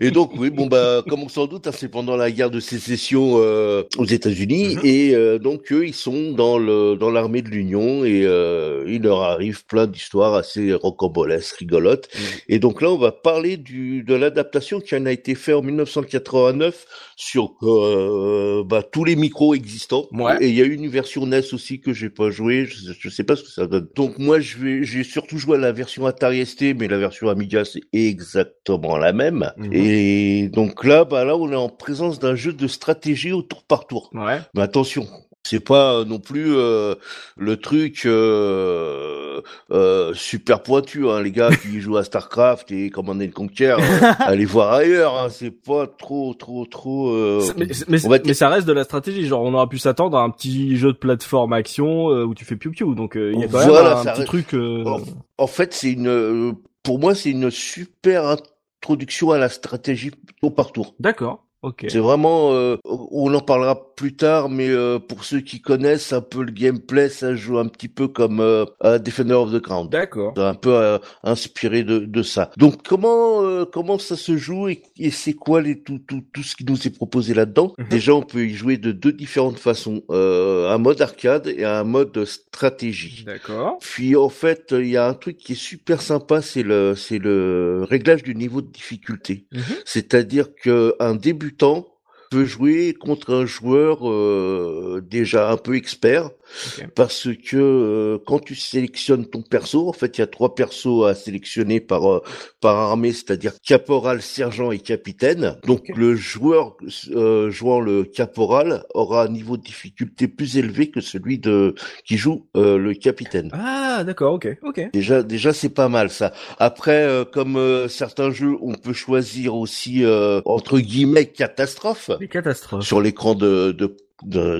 Et donc oui, bon bah comme on s'en doute, hein, c'est pendant la guerre de sécession euh, aux États-Unis et euh, donc eux ils sont dans le dans l'armée de l'Union et euh, il leur arrive plein d'histoires assez rocambolesques, rigolotes. Et donc là on va parler du de l'adaptation qui en a été fait en 1989 sur euh, bah, tous les micros existants. Ouais. Et il y a une version NES aussi que j'ai pas joué, je, je sais pas ce que ça donne. Donc moi je vais j'ai surtout joué à la version Atari ST mais la version Amiga c'est exactement la même. Mhm. Et donc là bah là on est en présence d'un jeu de stratégie au tour par tour. Ouais. Mais attention, c'est pas euh, non plus euh, le truc euh, euh, super pointu, hein, les gars qui jouent à Starcraft et Command and Conquer, euh, [LAUGHS] allez voir ailleurs, hein, c'est pas trop, trop, trop. euh, Mais, mais, ça reste de la stratégie. Genre, on aurait pu s'attendre à un petit jeu de plateforme action euh, où tu fais piou piou. Donc, euh, il y a quand Voilà, même un petit reste- truc. euh, En, en fait, c'est une, pour moi, c'est une super introduction à la stratégie tour par tour. D'accord. Ok. C'est vraiment, euh, on en parlera plus tard, mais euh, pour ceux qui connaissent un peu le gameplay, ça joue un petit peu comme euh, à Defender of the Crown. D'accord. Un peu euh, inspiré de, de ça. Donc comment euh, comment ça se joue et, et c'est quoi les tout, tout tout ce qui nous est proposé là-dedans? Mhm. Déjà, on peut y jouer de deux différentes façons euh, un mode arcade et un mode stratégie. D'accord. Puis en fait, il y a un truc qui est super sympa, c'est le c'est le réglage du niveau de difficulté. Mhm. C'est-à-dire que un débutant peut jouer contre un joueur euh, déjà un peu expert Parce que euh, quand tu sélectionnes ton perso, en fait, il y a trois persos à sélectionner par euh, par armée, c'est-à-dire caporal, sergent et capitaine. Donc le joueur euh, jouant le caporal aura un niveau de difficulté plus élevé que celui de qui joue euh, le capitaine. Ah, d'accord. Ok. Ok. Déjà, déjà, c'est pas mal ça. Après, euh, comme euh, certains jeux, on peut choisir aussi euh, entre guillemets catastrophe Les catastrophes. sur l'écran de- de-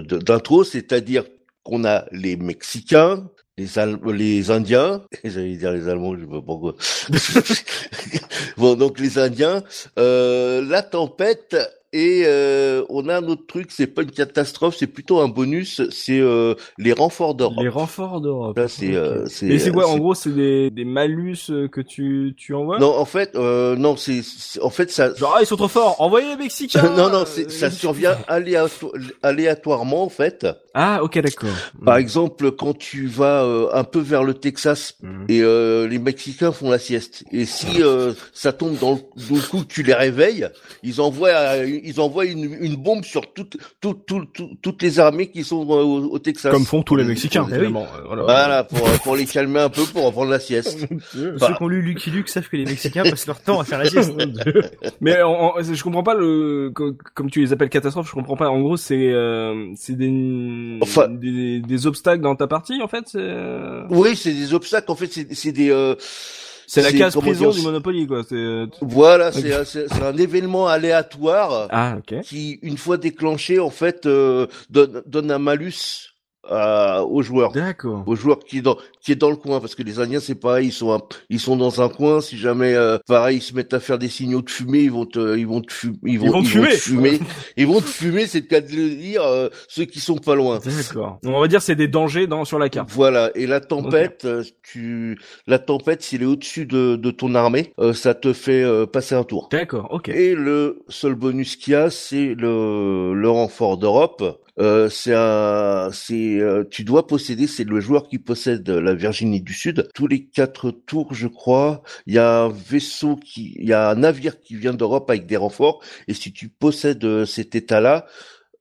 d'intro, c'est-à-dire qu'on a les Mexicains, les Al- les Indiens, [LAUGHS] j'allais dire les Allemands, je sais pas pourquoi. [LAUGHS] bon, donc les Indiens, euh, la tempête. Et euh, on a un autre truc, c'est pas une catastrophe, c'est plutôt un bonus, c'est euh, les renforts d'Europe. Les renforts d'Europe. Là, c'est, Ok. euh, c'est, Et c'est quoi En gros, c'est des, des malus euh, que tu tu envoies? Non, en fait, euh, non, c'est, en fait, ça. Genre, ah, ils sont trop forts. Envoyez les Mexicains. [LAUGHS] non, non, euh, c'est, ça survient aléato- aléatoirement en fait. Ah, ok, d'accord. Par exemple, quand tu vas euh, un peu vers le Texas Mhm. et euh, les Mexicains font la sieste, et si euh, ça tombe dans le, dans le coup que tu les réveilles, ils envoient, euh, ils envoient une, une bombe sur toutes, toutes, toutes, toutes, toutes les armées qui sont euh, au, au Texas. Comme font tous les Mexicains, Eh oui. évidemment. Euh, Voilà. Voilà, pour, pour les calmer un peu, pour reprendre la sieste. [LAUGHS] Ceux qui ont lu Lucky Luke savent que les Mexicains passent leur temps à faire la sieste. [LAUGHS] Mais en- en- je comprends pas le co- comme tu les appelles catastrophes. Je comprends pas. En gros, c'est euh, c'est des, Enfin- des des obstacles dans ta partie en fait. Euh, Oui, c'est des obstacles. En fait, c'est, c'est des. euh, c'est la case prison dire, du Monopoly quoi. C'est euh, [LAUGHS] Voilà, c'est, un- c'est, c'est un événement aléatoire. ah ok. qui, une fois déclenché, en fait, euh, donne, donne un malus à, aux joueurs. D'accord. Aux joueurs qui dans qui est dans le coin parce que les Indiens c'est pareil ils sont un- ils sont dans un coin si jamais euh, pareil ils se mettent à faire des signaux de fumée ils vont te ils vont te fumer ils vont, vont te fumer. fumer [LAUGHS] ils vont te fumer c'est le cas de le dire euh, ceux qui sont pas loin D'accord. On va dire c'est des dangers dans sur la carte. voilà et la tempête euh, tu la tempête s'il est au-dessus de, de ton armée euh, ça te fait euh, passer un tour D'accord. Ok. et le seul bonus qu'il y a, c'est le, le renfort d'Europe. Euh, c'est un, c'est, euh, tu dois posséder, c'est le joueur qui possède la Virginie du Sud. Tous les quatre tours, je crois, il y a un vaisseau qui, il y a un navire qui vient d'Europe avec des renforts. Et si tu possèdes euh, cet état-là,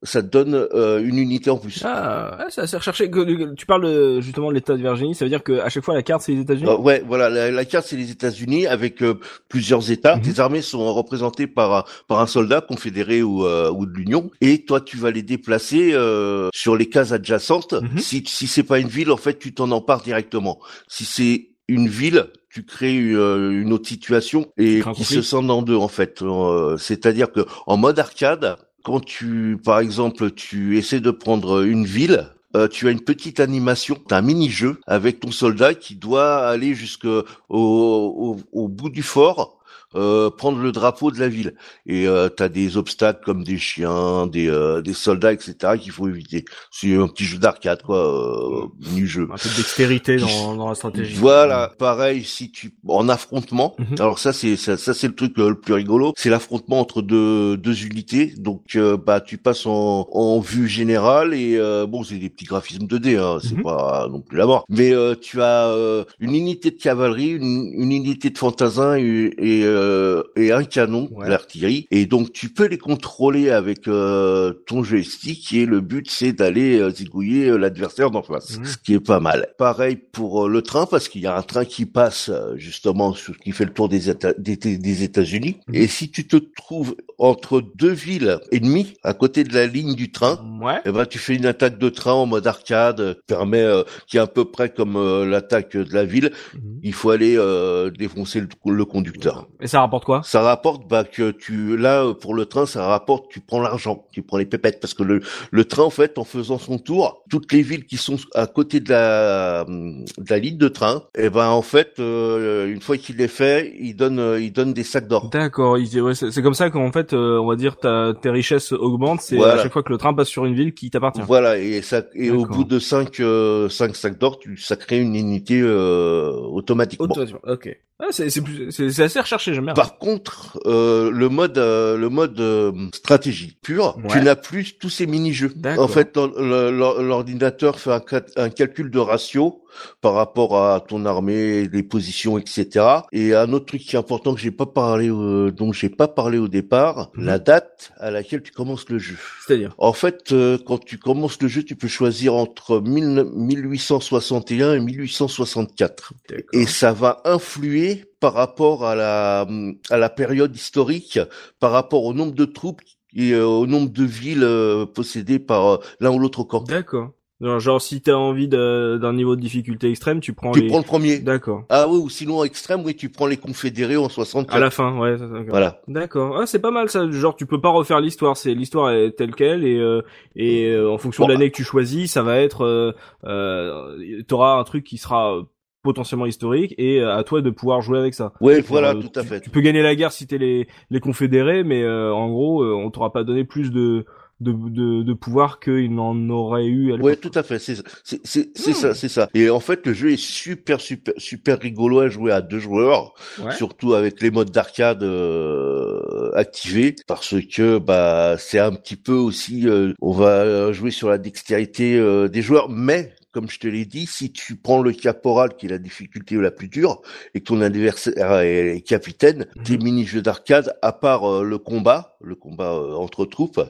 ça te donne euh, une unité en plus. Ah, ouais, c'est recherché. Tu parles justement de l'État de Virginie, ça veut dire que à chaque fois la carte c'est les États-Unis? Euh, ouais, voilà, la, la carte c'est les États-Unis avec euh, plusieurs États. Mhm. Tes armées sont représentées par par un soldat confédéré ou, euh, ou de l'Union, et toi tu vas les déplacer euh, sur les cases adjacentes. Mhm. Si si c'est pas une ville, en fait, tu t'en empares directement. Si c'est une ville, tu crées une autre situation et qui se scinde en deux en fait. Euh, C'est-à-dire que en mode arcade, quand tu, par exemple, tu essaies de prendre une ville, euh, tu as une petite animation, t'as un mini-jeu avec ton soldat qui doit aller jusqu'au au, au bout du fort euh, prendre le drapeau de la ville. Et euh, tu as des obstacles comme des chiens, des, euh, des soldats, etc. qu'il faut éviter. C'est un petit jeu d'arcade, quoi, euh, mini-jeu. Un peu de dextérité dans, dans la stratégie. Voilà, pareil, si tu en affrontement. Mhm. Alors ça, c'est ça, ça, c'est le truc euh, le plus rigolo. C'est l'affrontement entre deux deux unités. Donc euh, bah tu passes en, en vue générale et euh, bon, c'est des petits graphismes 2D. Hein, c'est Mhm. pas non plus la mort. Mais euh, tu as euh, une unité de cavalerie, une, une unité de fantasin et, et, euh, et un canon Ouais. d'artillerie. Et donc tu peux les contrôler avec euh, ton joystick et le but c'est d'aller euh, zigouiller l'adversaire d'en face, Mhm. ce qui est pas mal. Pareil pour le train parce qu'il y a un train qui passe justement sur- qui fait le tour des Éta- des, des États-Unis. Mhm. Et si tu te trouves entre deux villes ennemies à côté de la ligne du train, Ouais. eh ben tu fais une attaque de train en mode arcade, euh, qui permet euh, qui est à peu près comme euh, l'attaque de la ville. Mhm. Il faut aller euh, défoncer le, le conducteur. Et ça rapporte quoi? Ça rapporte bah que tu là euh, pour le train ça rapporte tu prends l'argent, tu prends les pépettes parce que le le train en fait en faisant son tour, toutes les villes qui sont à côté de la de la ligne de train, et ben en fait euh, une fois qu'il est fait, il donne il donne des sacs d'or. D'accord, ouais, c'est comme ça qu'en fait, euh, on va dire, ta, tes richesses augmentent. C'est Voilà. à chaque fois que le train passe sur une ville qui t'appartient. Voilà et ça et au bout de cinq euh, cinq sacs d'or, ça crée une unité euh, automatiquement. Automatiquement. Ok. Ah, c'est assez recherché, j'aime bien. Par contre, euh, le mode euh, le mode euh, stratégie pur, Ouais. tu n'as plus tous ces mini-jeux. En fait, l'ordinateur fait un, un calcul de ratio par rapport à ton armée, les positions, etc. Et un autre truc qui est important que j'ai pas parlé, euh, dont j'ai pas parlé au départ, Mhm. la date à laquelle tu commences le jeu. C'est-à-dire. En fait, euh, quand tu commences le jeu, tu peux choisir entre 1000 1861 et 1864 D'accord. et ça va influer par rapport à la à la période historique, par rapport au nombre de troupes et euh, au nombre de villes euh, possédées par l'un ou l'autre camp. D'accord. Genre, genre, si t'as envie d'un niveau de difficulté extrême, tu prends Tu les. prends le premier. D'accord. Ah oui, ou sinon extrême, oui, tu prends les confédérés en 64. À la fin, ouais. Voilà. D'accord. Ah, c'est pas mal ça. Genre, tu peux pas refaire l'histoire. C'est l'histoire est telle quelle et euh, et euh, en fonction Bon, de l'année que tu choisis, ça va être. Euh, euh, T'auras un truc qui sera potentiellement historique et à toi de pouvoir jouer avec ça. Ouais, voilà, tout à tu- fait. Tu peux gagner la guerre si t'es les les confédérés, mais euh, en gros, euh, on t'aura pas donné plus de de de, de pouvoir qu'il n'en aurait eu. À l'époque. Ouais, tout à fait. C'est c'est c'est c'est ça, c'est ça. Et en fait, le jeu est super super super rigolo à jouer à deux joueurs, Ouais. surtout avec les modes d'arcade euh, activés, parce que bah c'est un petit peu aussi, euh, on va jouer sur la dextérité euh, des joueurs, mais comme je te l'ai dit, si tu prends le caporal qui est la difficulté la plus dure et que ton adversaire est capitaine, Mhm. tes mini-jeux d'arcade, à part euh, le combat, le combat euh, entre troupes,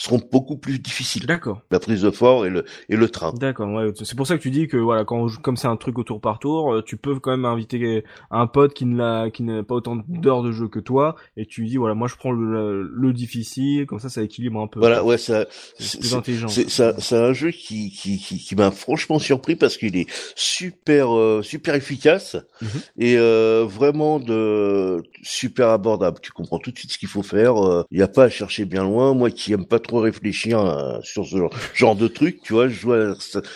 seront beaucoup plus difficiles. D'accord. La prise de fort et le et le train. D'accord, ouais. C'est pour ça que tu dis que voilà, quand on joue- comme c'est un truc au tour par tour, euh, tu peux quand même inviter un pote qui ne l'a, qui n'a pas autant d'heures de jeu que toi, et tu lui dis voilà, moi je prends le, le difficile, comme ça ça équilibre un peu. Voilà, ouais, ça, c'est plus intelligent. c'est c'est un, jeu qui qui qui, qui m'a franchement surpris parce qu'il est super euh, super efficace Mhm. et euh, vraiment de super abordable. Tu comprends tout de suite ce qu'il faut faire. Il n'y a pas à chercher bien loin. Moi qui aime pas trop réfléchir euh, sur ce genre, genre de truc, tu vois,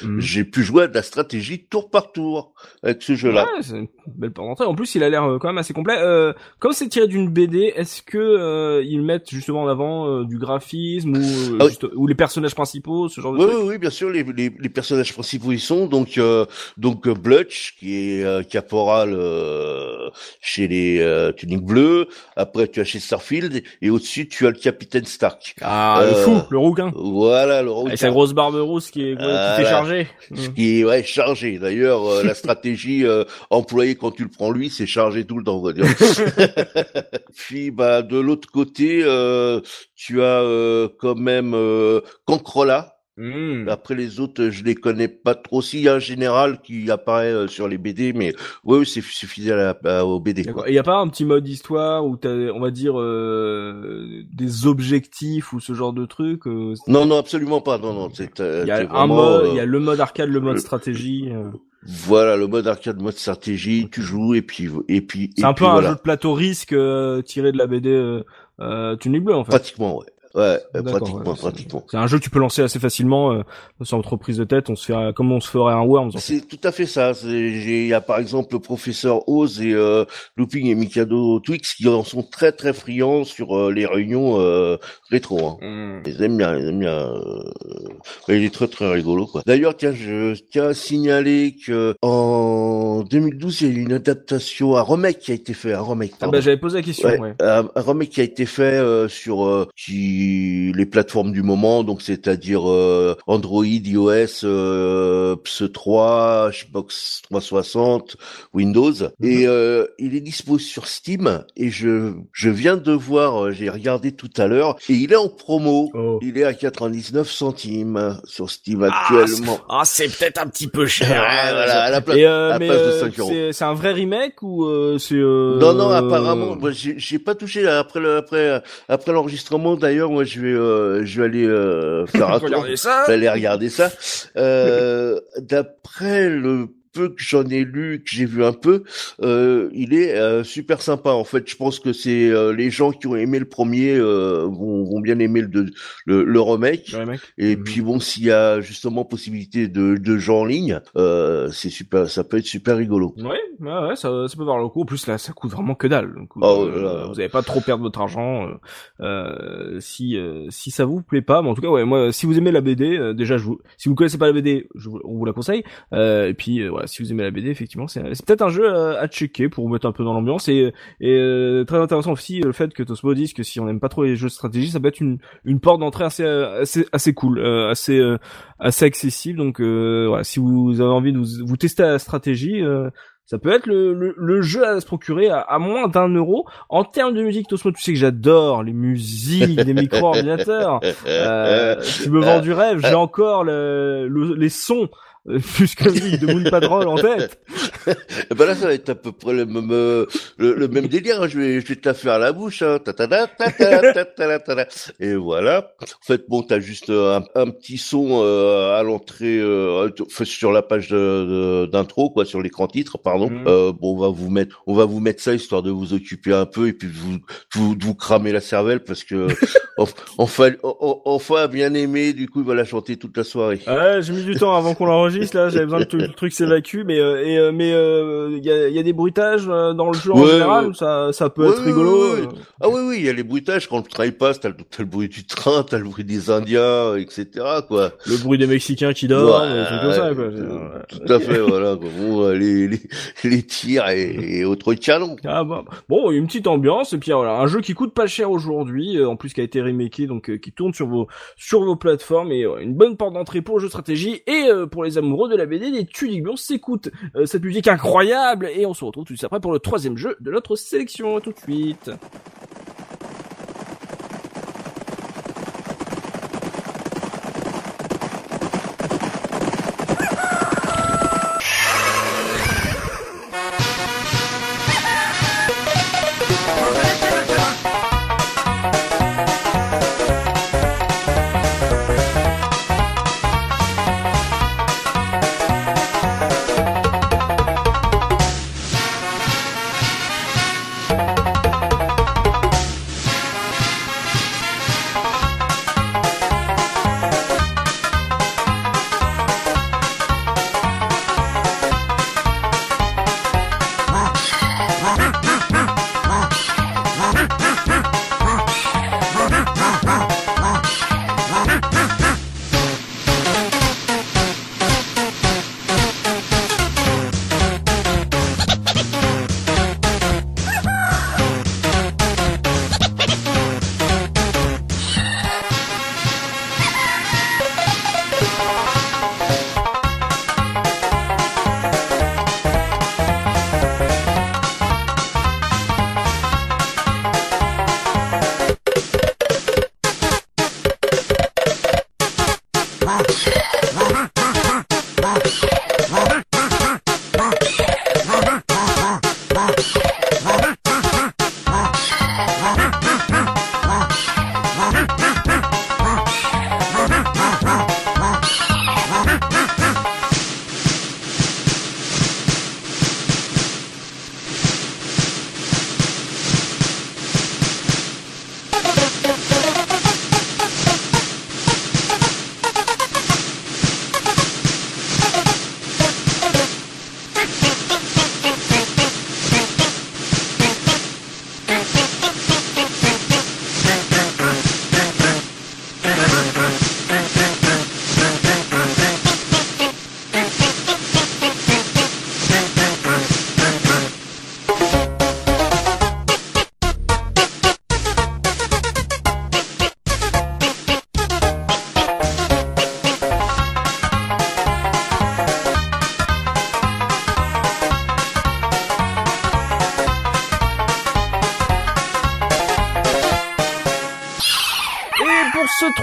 Mhm. j'ai pu jouer à de la stratégie tour par tour avec ce jeu-là. Ouais, belle porte d'entrée. En plus, il a l'air euh, quand même assez complet. Euh, comme c'est tiré d'une BD, est-ce que euh, ils mettent justement en avant euh, du graphisme ou, euh, Ah oui. juste- ou les personnages principaux, ce genre de Oui, oui, oui, bien sûr, les, les, les personnages principaux y sont. Donc, euh, donc Blutch, qui est euh, caporal euh, chez les euh, Tuniques Bleues. Après, tu as chez Starfield. Et au-dessus, tu as le capitaine Stark. Ah, le fou, le rouquin. Voilà, le Avec sa grosse barbe rousse qui est, qui Voilà. fait charger. Ce qui est ouais, chargé. D'ailleurs, euh, la [LAUGHS] stratégie euh, employée quand tu le prends lui, c'est chargé tout le temps. [LAUGHS] Puis, bah, de l'autre côté, euh, tu as euh, quand même euh, Cancrola. Hmm. Après les autres, je les connais pas trop. Si, il y a un général qui apparaît euh, sur les BD, mais oui, c'est fidèle à, à- au BD. Et y a pas un petit mode histoire où t'as, on va dire, euh, des objectifs ou ce genre de trucs euh, Non, non, absolument pas. Non, non, euh, Il y a un mode, euh, il y a le mode arcade, le mode stratégie. Voilà, le mode arcade, mode stratégie. Tu joues et puis et puis. C'est un peu un voilà. jeu de plateau risque euh, tiré de la BD euh, euh, Tunique Bleue en fait. Pratiquement, ouais. Ouais, D'accord, pratiquement, pratiquement. C'est un jeu que tu peux lancer assez facilement euh, sans trop prise de tête. On se fait euh, comme on se ferait un Worms. en fait. C'est tout à fait ça. C'est- j'ai- Il y a par exemple le professeur Oz et euh, Looping et Mikado Twix qui en sont très très friands sur euh, les réunions euh, rétro. Hein. Hmm. Ils aiment bien, ils aiment bien. euh, ouais, il est très très rigolo quoi. D'ailleurs, tiens, je tiens à signaler que en 2012, il y a eu une adaptation, un remake qui a été fait, un remake. Ah bah j'avais posé la question. Ouais, Ouais. Un, remake qui a été fait euh, sur euh, les plateformes du moment, donc c'est-à-dire euh, Android, iOS, euh, PS3, Xbox 360, Windows, et euh, il est dispo sur Steam. Et je je viens de voir, euh, j'ai regardé tout à l'heure, et il est en promo. Oh. Il est à 99 centimes sur Steam actuellement. Ah, c'est peut-être un petit peu Ouais, voilà, à la place, Et euh, à la mais place de euh, 5 euros. c'est un vrai remake ou euh, c'est euh... Non, non, apparemment, j'ai pas touché après le, après après l'enregistrement. D'ailleurs, moi, je vais euh, je vais aller euh, faire [LAUGHS] un tour. Regardez ça. Je vais aller regarder ça. Euh, D'après le peu que j'en ai lu, que j'ai vu un peu, euh, il est euh, super sympa. En fait, je pense que c'est euh, les gens qui ont aimé le premier euh, vont, vont bien aimer le, le, le remake. Le remake. Et Mhm. puis bon, s'il y a justement possibilité de, de jeu en ligne, euh, c'est super, ça peut être super rigolo. Ouais, ouais, ouais, ça, ça peut voir le coup. En plus, là, ça coûte vraiment que dalle. Donc, Oh, euh, vous n'allez pas trop perdre votre argent si euh, si ça vous plaît pas. Mais en tout cas, ouais, moi, si vous aimez la BD, euh, déjà, je vous, si vous connaissez pas la BD, je vous, on vous la conseille. Euh, et puis, euh, voilà, si vous aimez la BD, effectivement, c'est c'est peut-être un jeu euh, à checker pour vous mettre un peu dans l'ambiance. Et, et euh, très intéressant aussi le fait que Tosmo dise que si on n'aime pas trop les jeux de stratégie, ça peut être une une porte d'entrée assez assez assez cool, euh, assez euh, assez accessible. Donc euh, voilà, si vous avez envie de vous, vous tester à la stratégie, euh, ça peut être le, le, le jeu à se procurer à, à moins d'un euro. En termes de musique, Tosmo, tu sais que j'adore les musiques des micro-ordinateurs. [LAUGHS] Euh, tu me vends du rêve, j'ai encore le, le- les sons euh, plus que musique de Moon Patrol en tête. [LAUGHS] Eh ben là, ça va être à peu près le même, euh, le, le même délire. hein. Je vais, je vais te la faire à la bouche. Hein. Et voilà. En fait, bon, t'as juste euh, un, un petit son euh, à l'entrée, euh, sur la page d'intro, quoi, sur l'écran titre, pardon. Euh, bon, on va vous mettre, on va vous mettre ça histoire de vous occuper un peu et puis de vous, cramer la cervelle parce que [LAUGHS] enfin, enfin, bien aimé. Du coup, il va la chanter toute la soirée. Ouais, j'ai mis du temps avant qu'on l'enregistre. Là, j'avais besoin que le truc s'évacue, mais euh, et, euh, mais euh, il y, a, il y a des bruitages euh, dans le jeu en général. ouais. Ça, ça peut Ouais, être ouais, rigolo. ouais, ouais. Ah oui, oui, il y a les bruitages quand le train il passe, t'as le, bruit du train, t'as le bruit des Indiens, etc. quoi. Le bruit des Mexicains qui dorment, comme ça. Quoi. euh, Tout à fait, voilà. quoi. Bon, euh, les, les, les tirs et, et autres canons. Ah bah, bon, une petite ambiance et puis voilà, un jeu qui coûte pas cher aujourd'hui, euh, en plus qui a été remaké, donc euh, qui tourne sur vos sur vos plateformes et euh, une bonne porte d'entrée pour le jeu de stratégie et euh, pour les amoureux de la BD, des Tulibions on s'écoute euh, cette musique incroyable et on se retrouve tout de suite après pour le troisième jeu de notre sélection. Tout de suite.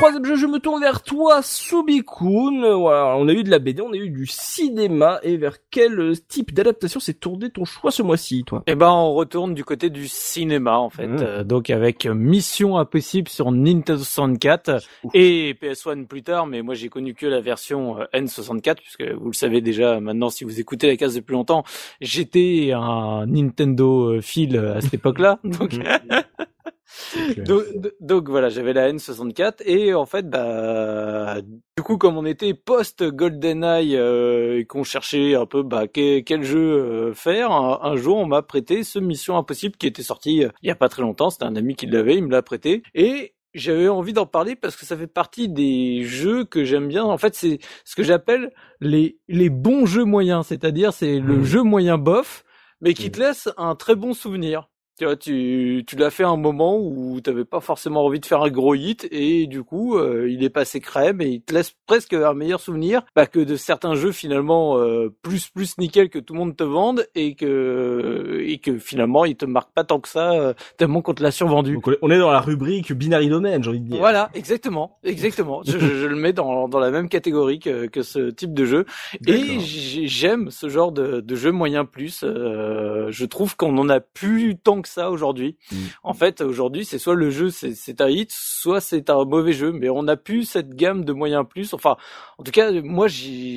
Troisième jeu, je me tourne vers toi, Subikun. Voilà, on a eu de la BD, on a eu du cinéma, et vers quel type d'adaptation s'est tourné ton choix ce mois-ci, toi? Eh ben, on retourne du côté du cinéma, en fait. Mmh. Euh, donc, avec Mission Impossible sur Nintendo 64 et PS1 plus tard, mais moi, j'ai connu que la version euh, N64, puisque vous le savez déjà, maintenant, si vous écoutez la case depuis longtemps, j'étais un Nintendo euh, fil à cette époque-là. [LAUGHS] Donc, [LAUGHS] donc, donc voilà, j'avais la N64 et en fait, bah, du coup, comme on était post GoldenEye euh, et qu'on cherchait un peu bah, quel, quel jeu euh, faire, un, un jour on m'a prêté ce Mission Impossible qui était sorti euh, il y a pas très longtemps. C'était un ami qui l'avait, il me l'a prêté et j'avais envie d'en parler parce que ça fait partie des jeux que j'aime bien. En fait, c'est ce que j'appelle les les bons jeux moyens, c'est-à-dire c'est le jeu moyen bof, mais qui te laisse un très bon souvenir. Tu vois, tu, tu l'as fait à un moment où t'avais pas forcément envie de faire un gros hit et du coup, euh, il est passé crème et il te laisse presque un meilleur souvenir bah, que de certains jeux finalement euh, plus plus nickel que tout le monde te vende et que et que finalement il te marque pas tant que ça euh, tellement qu'on te l'a survendu. Donc, on est dans la rubrique binary domaine, j'ai envie de dire. Voilà, exactement, exactement. je, je, je le mets dans, dans la même catégorie que, que ce type de jeu. Et j'aime ce genre de, de jeu moyen plus. Euh, je trouve qu'on en a plus tant que ça aujourd'hui. Mm. En fait, aujourd'hui, c'est soit le jeu c'est c'est un hit, soit c'est un mauvais jeu. Mais on n'a plus cette gamme de moyens plus. Enfin, en tout cas, moi,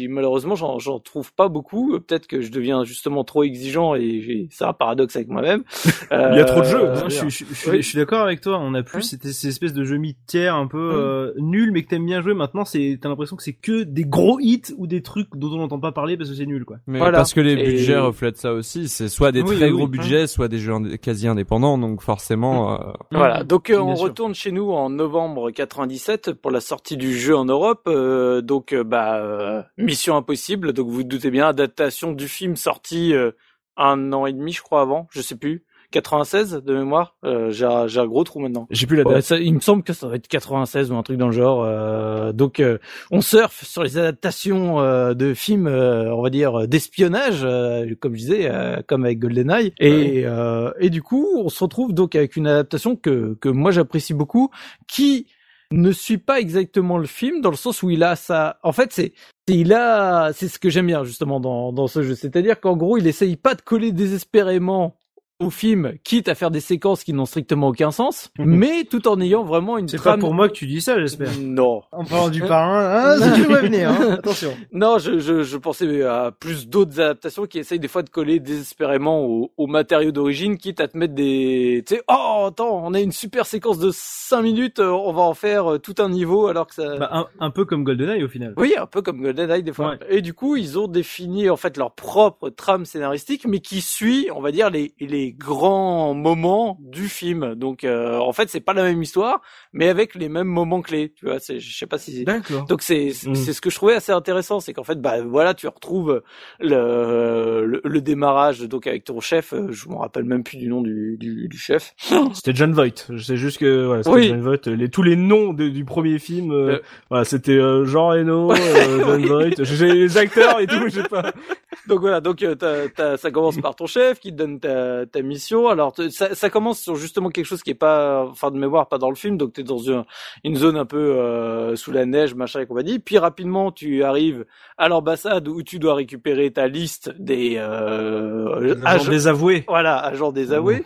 malheureusement, j'en j'en trouve pas beaucoup. Peut-être que je deviens justement trop exigeant et j'ai- c'est un paradoxe avec moi-même. [LAUGHS] Il y a trop de jeux. Euh, je, suis- je suis- je suis- Oui. je suis d'accord avec toi. On a plus Hein cette, cette espèce de jeu mi-tiers un peu Hum. euh, nul, mais que t'aimes bien jouer. Maintenant, c'est t'as l'impression que c'est que des gros hits ou des trucs dont on n'entend pas parler parce que c'est nul, quoi. Mais Voilà. parce que les Et- budgets reflètent ça aussi. C'est soit des Oui, très oui, gros oui. budgets, soit des jeux indé- quasi indépendants. Donc forcément, euh, Voilà, donc euh, on sûr. retourne chez nous en novembre 97 pour la sortie du jeu en Europe. euh, donc euh, bah euh, Mission Impossible, donc vous vous doutez bien, adaptation du film sorti euh, un an et demi je crois avant, je sais plus, 96 de mémoire. Euh, j'ai un- j'ai un gros trou maintenant. J'ai plus la Ouais, date. ça- il me semble que ça va être 96 ou un truc dans le genre. euh, donc, euh, on surfe sur les adaptations euh, de films, euh, on va dire d'espionnage, euh, comme je disais, euh, comme avec GoldenEye. Et euh, et du coup, on se retrouve donc avec une adaptation que que moi j'apprécie beaucoup, qui ne suit pas exactement le film dans le sens où il a ça. En fait, c'est c'est- il a c'est ce que j'aime bien justement dans dans ce jeu, c'est-à-dire qu'en gros, il essaye pas de coller désespérément au film, quitte à faire des séquences qui n'ont strictement aucun sens, mais tout en ayant vraiment une C'est pas pour moi que tu dis ça, j'espère. Non, En parlant du parrain, hein, [LAUGHS] c'est tu venir, hein. [LAUGHS] attention. non, je, je, je pensais à plus d'autres adaptations qui essayent des fois de coller désespérément au, au matériau d'origine, quitte à te mettre des, tu sais, oh attends, on a une super séquence de 5 minutes, euh, on va en faire euh, tout un niveau alors que ça. Bah, un, un peu comme GoldenEye au final. Oui, un peu comme GoldenEye des fois. Ouais. Et du coup, ils ont défini en fait leur propre trame scénaristique, mais qui suit, on va dire, les, les grands moments du film. Donc, euh, en fait, c'est pas la même histoire, mais avec les mêmes moments clés. Tu vois, c'est, je sais pas si. D'accord. Donc c'est c'est Mm. c'est ce que je trouvais assez intéressant, c'est qu'en fait, bah voilà, tu retrouves le, le le démarrage donc avec ton chef. euh, Je me rappelle même plus du nom du du, du chef. [LAUGHS] C'était John Voight. Je sais juste que voilà, c'était Oui. John Voight. Les, tous les noms de- du premier film, euh, Euh. voilà, c'était euh, Jean Reno, euh, [LAUGHS] John Voight. J'ai les acteurs et tout, je sais pas. [LAUGHS] Donc voilà, donc euh, t'as- ça commence par ton chef qui te donne ta, ta mission. Alors ça, ça commence sur justement quelque chose qui est pas, enfin de mémoire, pas dans le film. Donc t'es dans une, une zone un peu euh, sous la neige, machin et compagnie. Puis rapidement tu arrives à l'ambassade où tu dois récupérer ta liste des euh, Agent agents- désavoué. voilà, agent désavoué.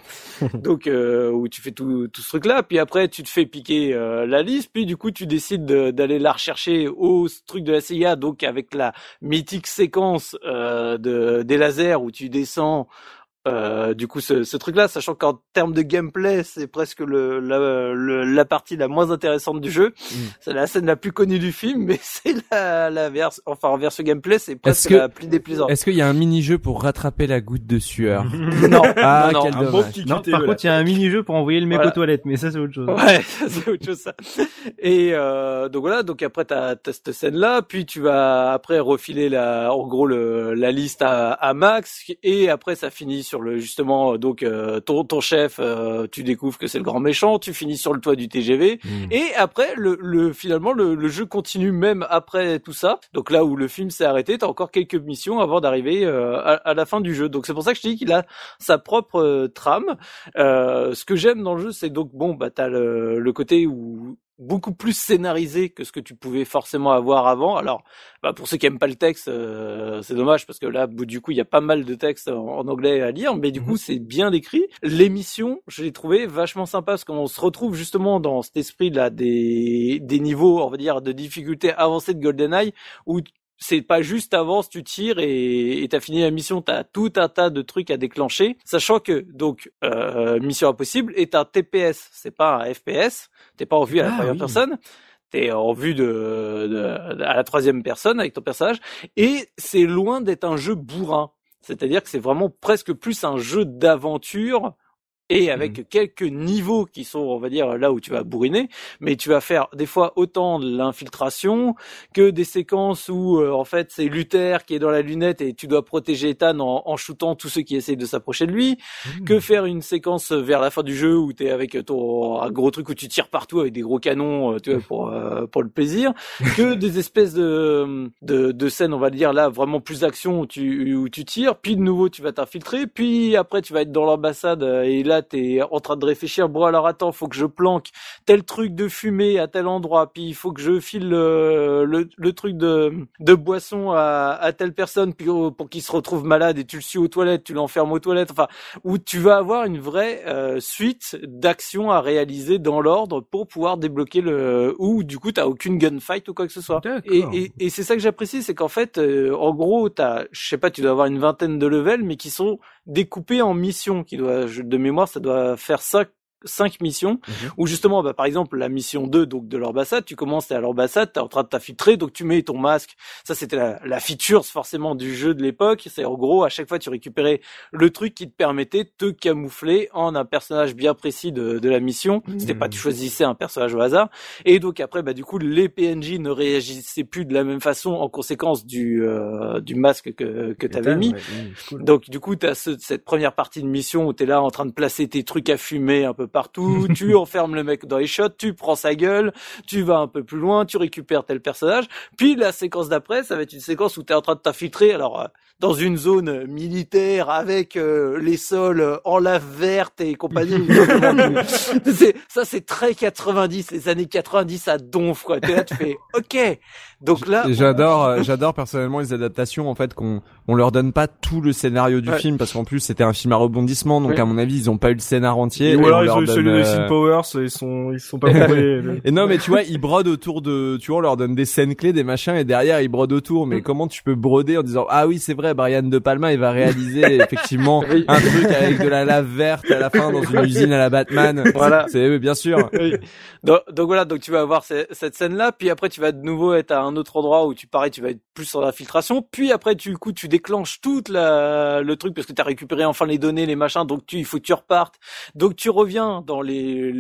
donc euh, où tu fais tout, tout ce truc-là. Puis après, tu te fais piquer euh, la liste. Puis du coup, tu décides de- d'aller la rechercher au truc de la CIA, donc avec la mythique séquence euh, de des lasers où tu descends. Euh, du coup, ce, ce truc-là, sachant qu'en termes de gameplay, c'est presque le, la, le- la partie la moins intéressante du jeu. C'est la scène la plus connue du film, mais [LAUGHS] c'est la, la verse, enfin en verse gameplay, c'est presque que- la plus déplaisante. est-ce qu'il y a un mini-jeu pour rattraper la goutte de sueur [LAUGHS] Non, Ah, non, non. quel Un bon dommage. petit Non, par contre, il y a un mini-jeu pour envoyer le mec Voilà. aux toilettes, mais ça c'est autre chose. Ouais, [LAUGHS] ça, c'est autre chose ça. Et euh, donc voilà, donc après t'as as cette scène là, puis tu vas après refiler la, en gros le, la liste à, à Max, et après ça finit sur le justement donc euh, ton ton chef, euh, tu découvres que c'est le grand méchant, tu finis sur le toit du TGV, et après le, le finalement le, le jeu continue même après tout ça. Donc là où le film s'est arrêté, t'as encore quelques missions avant d'arriver euh, à, à la fin du jeu. Donc c'est pour ça que je te dis qu'il a sa propre euh, trame. Euh, ce que j'aime dans le jeu, c'est donc bon, bah t'as le, le côté où beaucoup plus scénarisé que ce que tu pouvais forcément avoir avant. Alors, bah, pour ceux qui aiment pas le texte, euh, c'est dommage parce que là, du coup, il y a pas mal de textes en, anglais à lire, mais du coup, mhm. c'est bien écrit. L'émission, je l'ai trouvé vachement sympa parce qu'on se retrouve justement dans cet esprit là des des niveaux, on va dire, de difficulté avancée de GoldenEye où c'est pas juste avance, tu tires et t'as fini la mission. T'as tout un tas de trucs à déclencher, sachant que donc euh, Mission Impossible est un TPS, c'est pas un FPS. T'es pas en vue à la ah première personne, t'es en vue de, de, à la troisième personne avec ton personnage, et c'est loin d'être un jeu bourrin. C'est-à-dire que c'est vraiment presque plus un jeu d'aventure et avec mmh. quelques niveaux qui sont, on va dire, là où tu vas bourriner, mais tu vas faire des fois autant de l'infiltration que des séquences où, euh, en fait, c'est Luther qui est dans la lunette et tu dois protéger Ethan en, en shootant tous ceux qui essayent de s'approcher de lui, mmh. que faire une séquence vers la fin du jeu où tu es avec ton un gros truc où tu tires partout avec des gros canons, euh, tu vois, pour euh, pour le plaisir, que [LAUGHS] des espèces de, de de scènes, on va dire là, vraiment plus d'action où tu où tu tires, puis de nouveau tu vas t'infiltrer, puis après tu vas être dans l'ambassade et là t'es en train de réfléchir, bon alors attends, faut que je planque tel truc de fumée à tel endroit, puis il faut que je file le, le, truc de, de boisson à, à telle personne puis, oh, pour qu'il se retrouve malade et tu le suis aux toilettes, tu l'enfermes aux toilettes, enfin, où tu vas avoir une vraie euh, suite d'actions à réaliser dans l'ordre pour pouvoir débloquer le, ou du coup t'as aucune gunfight ou quoi que ce soit. Et, et, et c'est ça que j'apprécie, c'est qu'en fait, euh, en gros, t'as, je sais pas, tu dois avoir une vingtaine de levels, mais qui sont découpés en missions, qui doit, de mémoire, ça doit faire ça cinq missions mhm. où justement bah, par exemple la mission 2 donc de l'ambassade tu commences à l'ambassade t'es en train de t'infiltrer donc tu mets ton masque. Ça c'était la, la feature forcément du jeu de l'époque. C'est en gros à chaque fois tu récupérais le truc qui te permettait de te camoufler en un personnage bien précis de, de la mission. Mhm. c'était pas tu choisissais un personnage au hasard. Et donc après bah du coup les PNJ ne réagissaient plus de la même façon en conséquence du euh, du masque que que t'avais mis. donc du coup t'as ce, cette première partie de mission où t'es là en train de placer tes trucs à fumer un peu partout, tu [LAUGHS] enfermes le mec dans les shots, tu prends sa gueule, tu vas un peu plus loin, tu récupères tel personnage. Puis la séquence d'après, ça va être une séquence où tu es en train de t'infiltrer. Alors euh, dans une zone militaire avec euh, les sols en lave verte et compagnie. [LAUGHS] ça c'est très 90, les années 90 à donf quoi. là, tu fais [LAUGHS] OK. Donc là, j'adore, euh, j'adore personnellement les adaptations en fait qu'on on leur donne pas tout le scénario du film parce qu'en plus c'était un film à rebondissement donc à mon avis ils ont pas eu le scénar entier. Ou alors ils celui de euh, Powers ils sont ils sont pas [LAUGHS] et non mais tu vois ils brodent autour de tu vois on leur donne des scènes clés des machins et derrière ils brodent autour mais mm. comment tu peux broder en disant ah oui c'est vrai Brian de Palma il va réaliser [LAUGHS] effectivement un truc avec de la lave verte à la fin dans une usine à la Batman. Voilà c'est bien sûr. Donc, donc, voilà donc tu vas avoir cette scène là puis après tu vas de nouveau être à un autre endroit où tu parais, tu vas être plus sur l'infiltration. Puis après, tu, du coup, tu déclenches tout la, le truc parce que tu as récupéré enfin les données, les machins. Donc tu, il faut que tu repartes. Donc tu reviens dans les,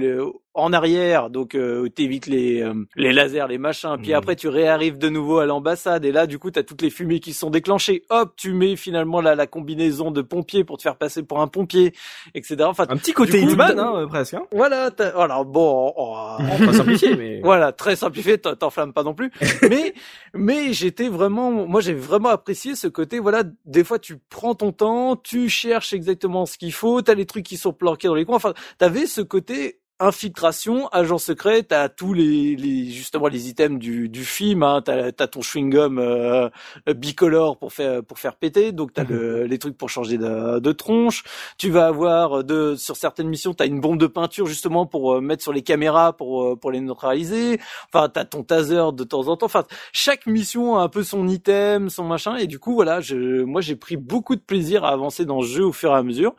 en arrière, donc euh, t'évites les euh, les lasers, les machins. Puis mmh. après tu réarrives de nouveau à l'ambassade et là du coup t'as toutes les fumées qui sont déclenchées. Hop, tu mets finalement la, la combinaison de pompier pour te faire passer pour un pompier, etc. Enfin, un petit côté Hitman, hein, euh, presque. Hein. Voilà, voilà. Bon, on, va [LAUGHS] simplifier, mais [LAUGHS] voilà, très simplifié. T'enflammes pas non plus. [LAUGHS] mais mais j'étais vraiment, moi j'ai vraiment apprécié ce côté. Voilà, des fois tu prends ton temps, tu cherches exactement ce qu'il faut. T'as les trucs qui sont planqués dans les coins. Enfin, t'avais ce côté infiltration, agent secret, t'as tous les, les, justement les items du, du film, hein, t'as as ton chewing gum euh, bicolore pour faire pour faire péter, donc t'as le, les trucs pour changer de, de, tronche. Tu vas avoir de sur certaines missions, t'as une bombe de peinture justement pour euh, mettre sur les caméras pour euh, pour les neutraliser. Enfin, t'as ton taser de temps en temps. Enfin, chaque mission a un peu son item, son machin, et du coup voilà, je, moi j'ai pris beaucoup de plaisir à avancer dans ce jeu au fur et à mesure.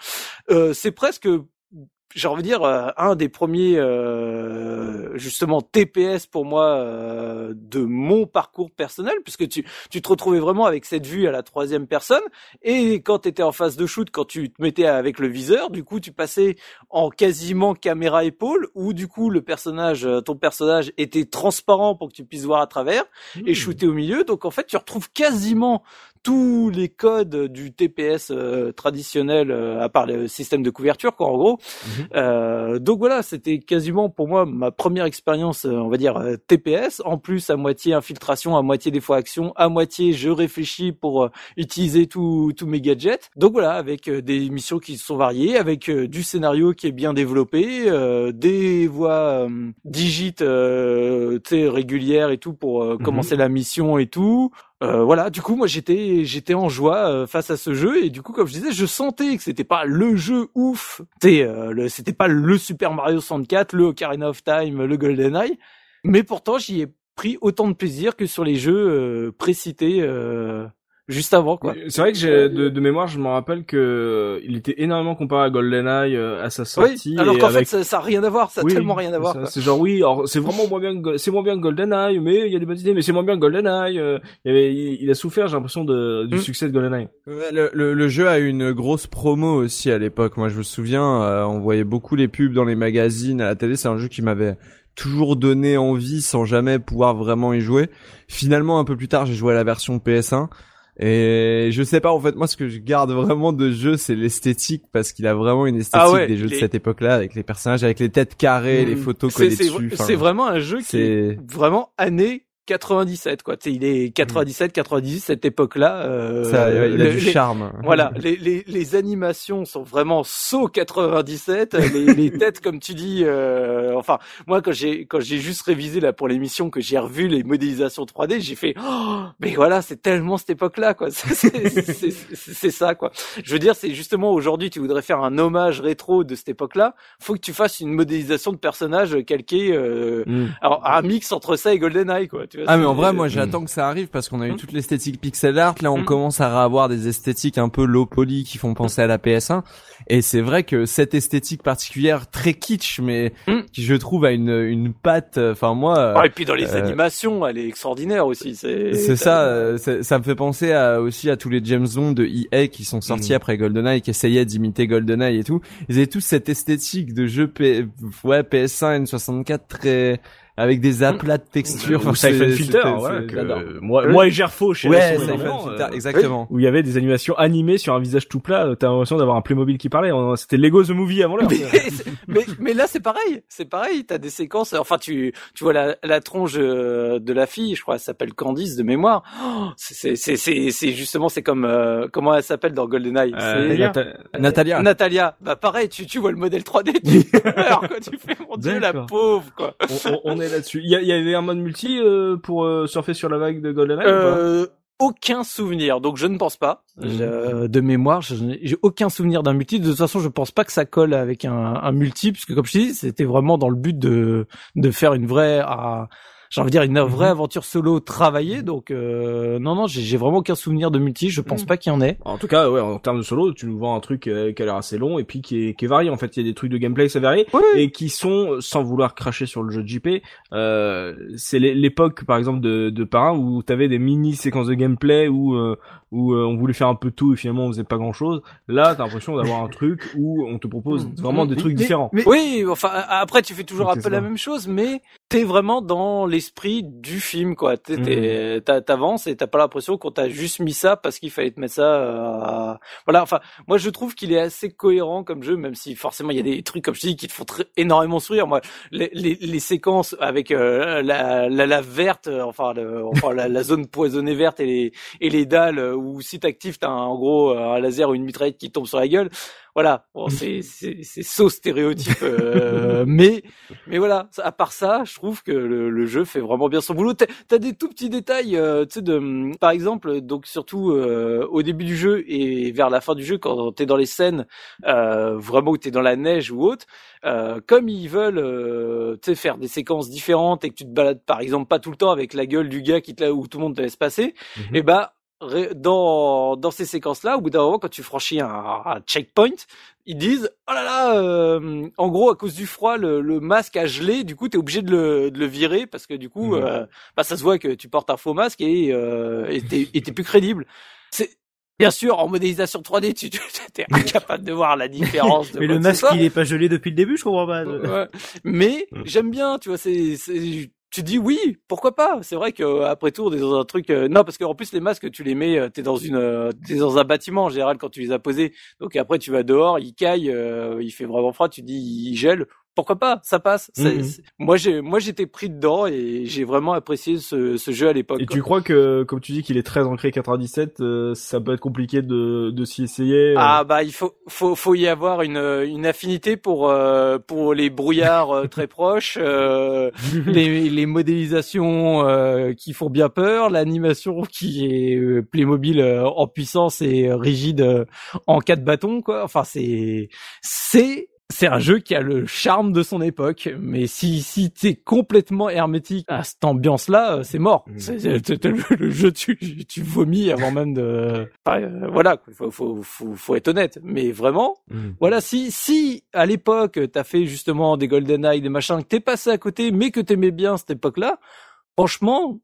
Euh, c'est presque j'ai envie de dire euh, un des premiers euh, justement TPS pour moi euh, de mon parcours personnel puisque tu tu te retrouvais vraiment avec cette vue à la troisième personne et quand tu étais en phase de shoot quand tu te mettais avec le viseur du coup tu passais en quasiment caméra épaule où du coup le personnage ton personnage était transparent pour que tu puisses voir à travers et mmh. shooter au milieu donc en fait tu retrouves quasiment tous les codes du TPS euh, traditionnel, euh, à part le système de couverture, quoi, en gros. Mhm. Euh, donc voilà, c'était quasiment pour moi ma première expérience, euh, on va dire euh, TPS. En plus, à moitié infiltration, à moitié des fois action, à moitié je réfléchis pour utiliser tous tous mes gadgets. Donc voilà, avec des missions qui sont variées, avec du scénario qui est bien développé, euh, des voix euh, digites, euh, tu sais, régulières et tout pour Mhm. commencer la mission et tout. Euh, voilà, du coup, moi j'étais j'étais en joie euh, face à ce jeu. Et du coup, comme je disais, je sentais que c'était pas le jeu ouf, sais, euh, c'était pas le Super Mario 64, le Ocarina of Time, le GoldenEye, mais pourtant j'y ai pris autant de plaisir que sur les jeux euh, précités euh, juste avant, quoi. C'est vrai que j'ai de, de mémoire, je me rappelle que euh, il était énormément comparé à GoldenEye euh, à sa sortie. Oui, alors qu'en avec- fait ça, ça a rien à voir, ça a Oui, tellement rien à voir. C'est genre oui, alors c'est vraiment moins bien, que Go- c'est moins bien que GoldenEye, mais il y a des bonnes idées, mais c'est moins bien que GoldenEye. euh, il, y avait, il, il a souffert, j'ai l'impression de du Mm. succès de GoldenEye. Le, le jeu a eu une grosse promo aussi à l'époque. Moi, je me souviens, euh, on voyait beaucoup les pubs dans les magazines, à la télé. C'est un jeu qui m'avait toujours donné envie sans jamais pouvoir vraiment y jouer. Finalement, un peu plus tard, j'ai joué à la version PS1. Et je sais pas, en fait, moi, ce que je garde vraiment de jeu, c'est l'esthétique, parce qu'il a vraiment une esthétique Ah ouais, des jeux de cette époque-là, avec les personnages, avec les têtes carrées, les Mm. photos C'est- collées c'est- dessus. enfin, C'est vraiment un jeu qui est vraiment année 97 quoi. Tu sais, il est 97, 98 cette époque-là. Euh, ça, il a le- du les- charme. Voilà, les, les, les animations sont vraiment saut 97. les, les [LAUGHS] têtes, comme tu dis, euh, enfin, moi quand j'ai quand j'ai juste révisé là pour l'émission, que j'ai revu les modélisations 3D, j'ai fait, oh, mais voilà, c'est tellement cette époque-là, quoi. [LAUGHS] C'est ça, quoi. Je veux dire, c'est justement aujourd'hui, tu voudrais faire un hommage rétro de cette époque-là, faut que tu fasses une modélisation de personnage calqué, euh, alors un mix entre ça et GoldenEye, quoi. Tu vois, Ah mais en vrai moi [CLEARS THROAT] j'attends que ça arrive parce qu'on a eu Mm. toute l'esthétique pixel art là on Mm. commence à avoir des esthétiques un peu low poly qui font penser à la PS1 et c'est vrai que cette esthétique particulière très kitsch mais Mm. qui je trouve a une une patte enfin moi Ah, et puis dans les euh, animations, elle est extraordinaire aussi. C'est c'est ça euh, ça me fait penser à, aussi à tous les James Bond de EA qui sont sortis après GoldenEye qui essayaient d'imiter GoldenEye et tout ils avaient tous cette esthétique de jeu P... ouais PS1 N64 très avec des aplats de textures Ou Siphon Filter, voilà, que, euh, moi, moi et Gerfo chez Ouais, Siphon Filter, euh, exactement. où il y avait des animations animées sur un visage tout plat, euh, t'as l'impression d'avoir un Playmobil qui parlait. On- C'était Lego The Movie avant l'heure. mais, [LAUGHS] mais, mais là c'est pareil, c'est pareil. T'as des séquences. Enfin, tu tu vois la, la tronche euh, de la fille, je crois, elle s'appelle Candice de mémoire. Oh, c'est c'est c'est c'est justement c'est comme euh, comment elle s'appelle dans GoldenEye? Euh, Nata- Natalia Natalia. Bah pareil, tu tu vois le modèle 3D, tu [LAUGHS] pleures quoi. Tu fais mon dieu la pauvre quoi. on, on- on est là-dessus. Il y, y avait un mode multi euh, pour euh, surfer sur la vague de GoldenEye ou pas? Euh, aucun souvenir, donc je ne pense pas. Mhm. Je- euh, de mémoire, j'ai aucun souvenir d'un multi. De toute façon, je pense pas que ça colle avec un, un multi, puisque comme je te dis, c'était vraiment dans le but de de faire une vraie, ah, j'ai envie de dire une vraie Mhm. aventure solo travaillée. Donc euh, non, non, j'ai vraiment aucun souvenir de multi. Je pense Mhm. pas qu'il y en ait. En tout cas, ouais, en termes de solo, tu nous vends un truc euh, qui a l'air assez long et puis qui est, qui est varié. En fait, il y a des trucs de gameplay assez variés et qui sont, sans vouloir cracher sur le jeu de JP, euh, c'est l'é- l'époque, par exemple, de, de Parrain où t'avais des mini séquences de gameplay où euh, où euh, on voulait faire un peu tout et finalement on faisait pas grand chose. Là, t'as l'impression d'avoir un truc où on te propose vraiment des trucs Mais- différents. mais- oui, enfin a- après tu fais toujours un peu la même chose, mais t'es vraiment dans l'esprit du film quoi. T'es- t'es- t'a- T'avances et t'as pas l'impression qu'on t'a juste mis ça parce qu'il fallait te mettre ça. euh, Voilà, enfin moi je trouve qu'il est assez cohérent comme jeu, même si forcément il y a des trucs comme je dis qui te font très- énormément sourire. Moi les, les, les séquences avec euh, la, la lave verte, euh, enfin, le- enfin la, la zone poisonnée verte et les et les dalles euh, où si t'actives t'as en gros un laser ou une mitraillette qui tombe sur la gueule. Voilà, bon, c'est c'est c'est saut stéréotype, euh, [LAUGHS] mais mais voilà. À part ça, je trouve que le, le jeu fait vraiment bien son boulot. T'as as des tout petits détails, euh, tu sais, de par exemple, donc surtout euh, au début du jeu et vers la fin du jeu, quand t'es dans les scènes euh, vraiment où t'es dans la neige ou autre, euh, comme ils veulent, euh, tu sais, faire des séquences différentes et que tu te balades par exemple pas tout le temps avec la gueule du gars qui te où tout le monde te laisse passer, Mhm. et ben ré- dans dans ces séquences là au bout d'un moment quand tu franchis un, un checkpoint ils disent oh là là euh, en gros à cause du froid le, le masque a gelé du coup t'es obligé de le, de le virer parce que du coup Mhm. euh, bah ça se voit que tu portes un faux masque et euh, t'es plus crédible c'est Bien sûr, en modélisation 3D, tu tu- t'es [LAUGHS] incapable de voir la différence. De Mais le masque, il est pas gelé depuis le début, je comprends pas. Ouais. Mais j'aime bien, tu vois, c'est- tu dis oui, pourquoi pas? C'est vrai que après tout, on est dans un truc. euh, non, parce qu'en plus les masques, tu les mets, euh, t'es dans une, euh, t'es dans un bâtiment en général quand tu les as posés. Donc après, tu vas dehors, il caille, euh, il fait vraiment froid, tu dis il gèle. Pourquoi pas Ça passe. Mhm. Moi, j'ai, moi, j'étais pris dedans et j'ai vraiment apprécié ce, ce jeu à l'époque. Et quoi. tu crois que, comme tu dis qu'il est très ancré 97, euh, ça peut être compliqué de, de s'y essayer euh, Ah bah il faut faut faut y avoir une une affinité pour euh, pour les brouillards euh, très [LAUGHS] proches, euh, les les modélisations euh, qui font bien peur, l'animation qui est Playmobil en puissance et rigide en quatre bâtons quoi. Enfin c'est c'est c'est un jeu qui a le charme de son époque, mais si si t'es complètement hermétique à cette ambiance-là, euh, c'est mort. C'est- c'est- le, le jeu tu tu vomis avant même de. Enfin, euh, voilà, faut, faut faut faut être honnête. Mais vraiment, Mhm. voilà, si si à l'époque t'as fait justement des GoldenEye, des machins, que t'es passé à côté, mais que t'aimais bien cette époque-là, franchement,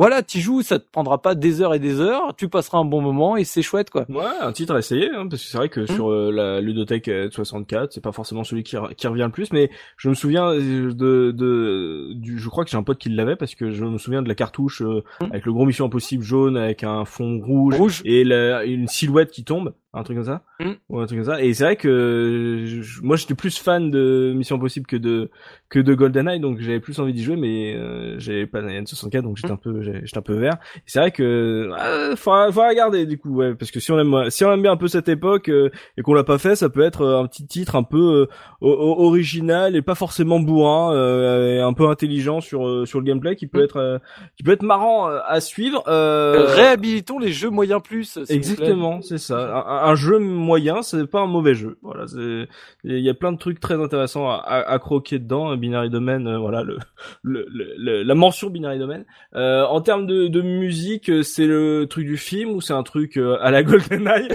voilà, tu joues, ça te prendra pas des heures et des heures, tu passeras un bon moment et c'est chouette quoi. Ouais, un titre à essayer, hein, parce que c'est vrai que sur euh, la ludothèque euh, 64, c'est pas forcément celui qui, re- qui revient le plus, mais je me souviens euh, de, de du, je crois que j'ai un pote qui l'avait parce que je me souviens de la cartouche euh, Mm. avec le gros Mission Impossible jaune avec un fond rouge, Rouge. et la, une silhouette qui tombe, un truc comme ça, Mm. ou un truc comme ça. Et c'est vrai que je- moi j'étais plus fan de Mission Impossible que de que de GoldenEye, donc j'avais plus envie d'y jouer, mais euh, j'avais pas la N64, donc j'étais un peu j'étais un peu vert. C'est vrai que euh, faudra, faudra regarder du coup, ouais, parce que si on aime si on aime bien un peu cette époque euh, et qu'on l'a pas fait, ça peut être euh, un petit titre un peu euh, original et pas forcément bourrin, euh, et un peu intelligent sur sur le gameplay qui peut Mm. être euh, qui peut être marrant à suivre. Euh, Réhabilitons les jeux moyens plus. Exactement, c'est ça. Un, un jeu moyen, c'est pas un mauvais jeu. Voilà, il y a plein de trucs très intéressants à, croquer dedans. Binary Domain, euh, voilà le, le, le- la mention Binary Domain. Euh, en termes de, de musique, c'est le truc du film ou c'est un truc euh, à la GoldenEye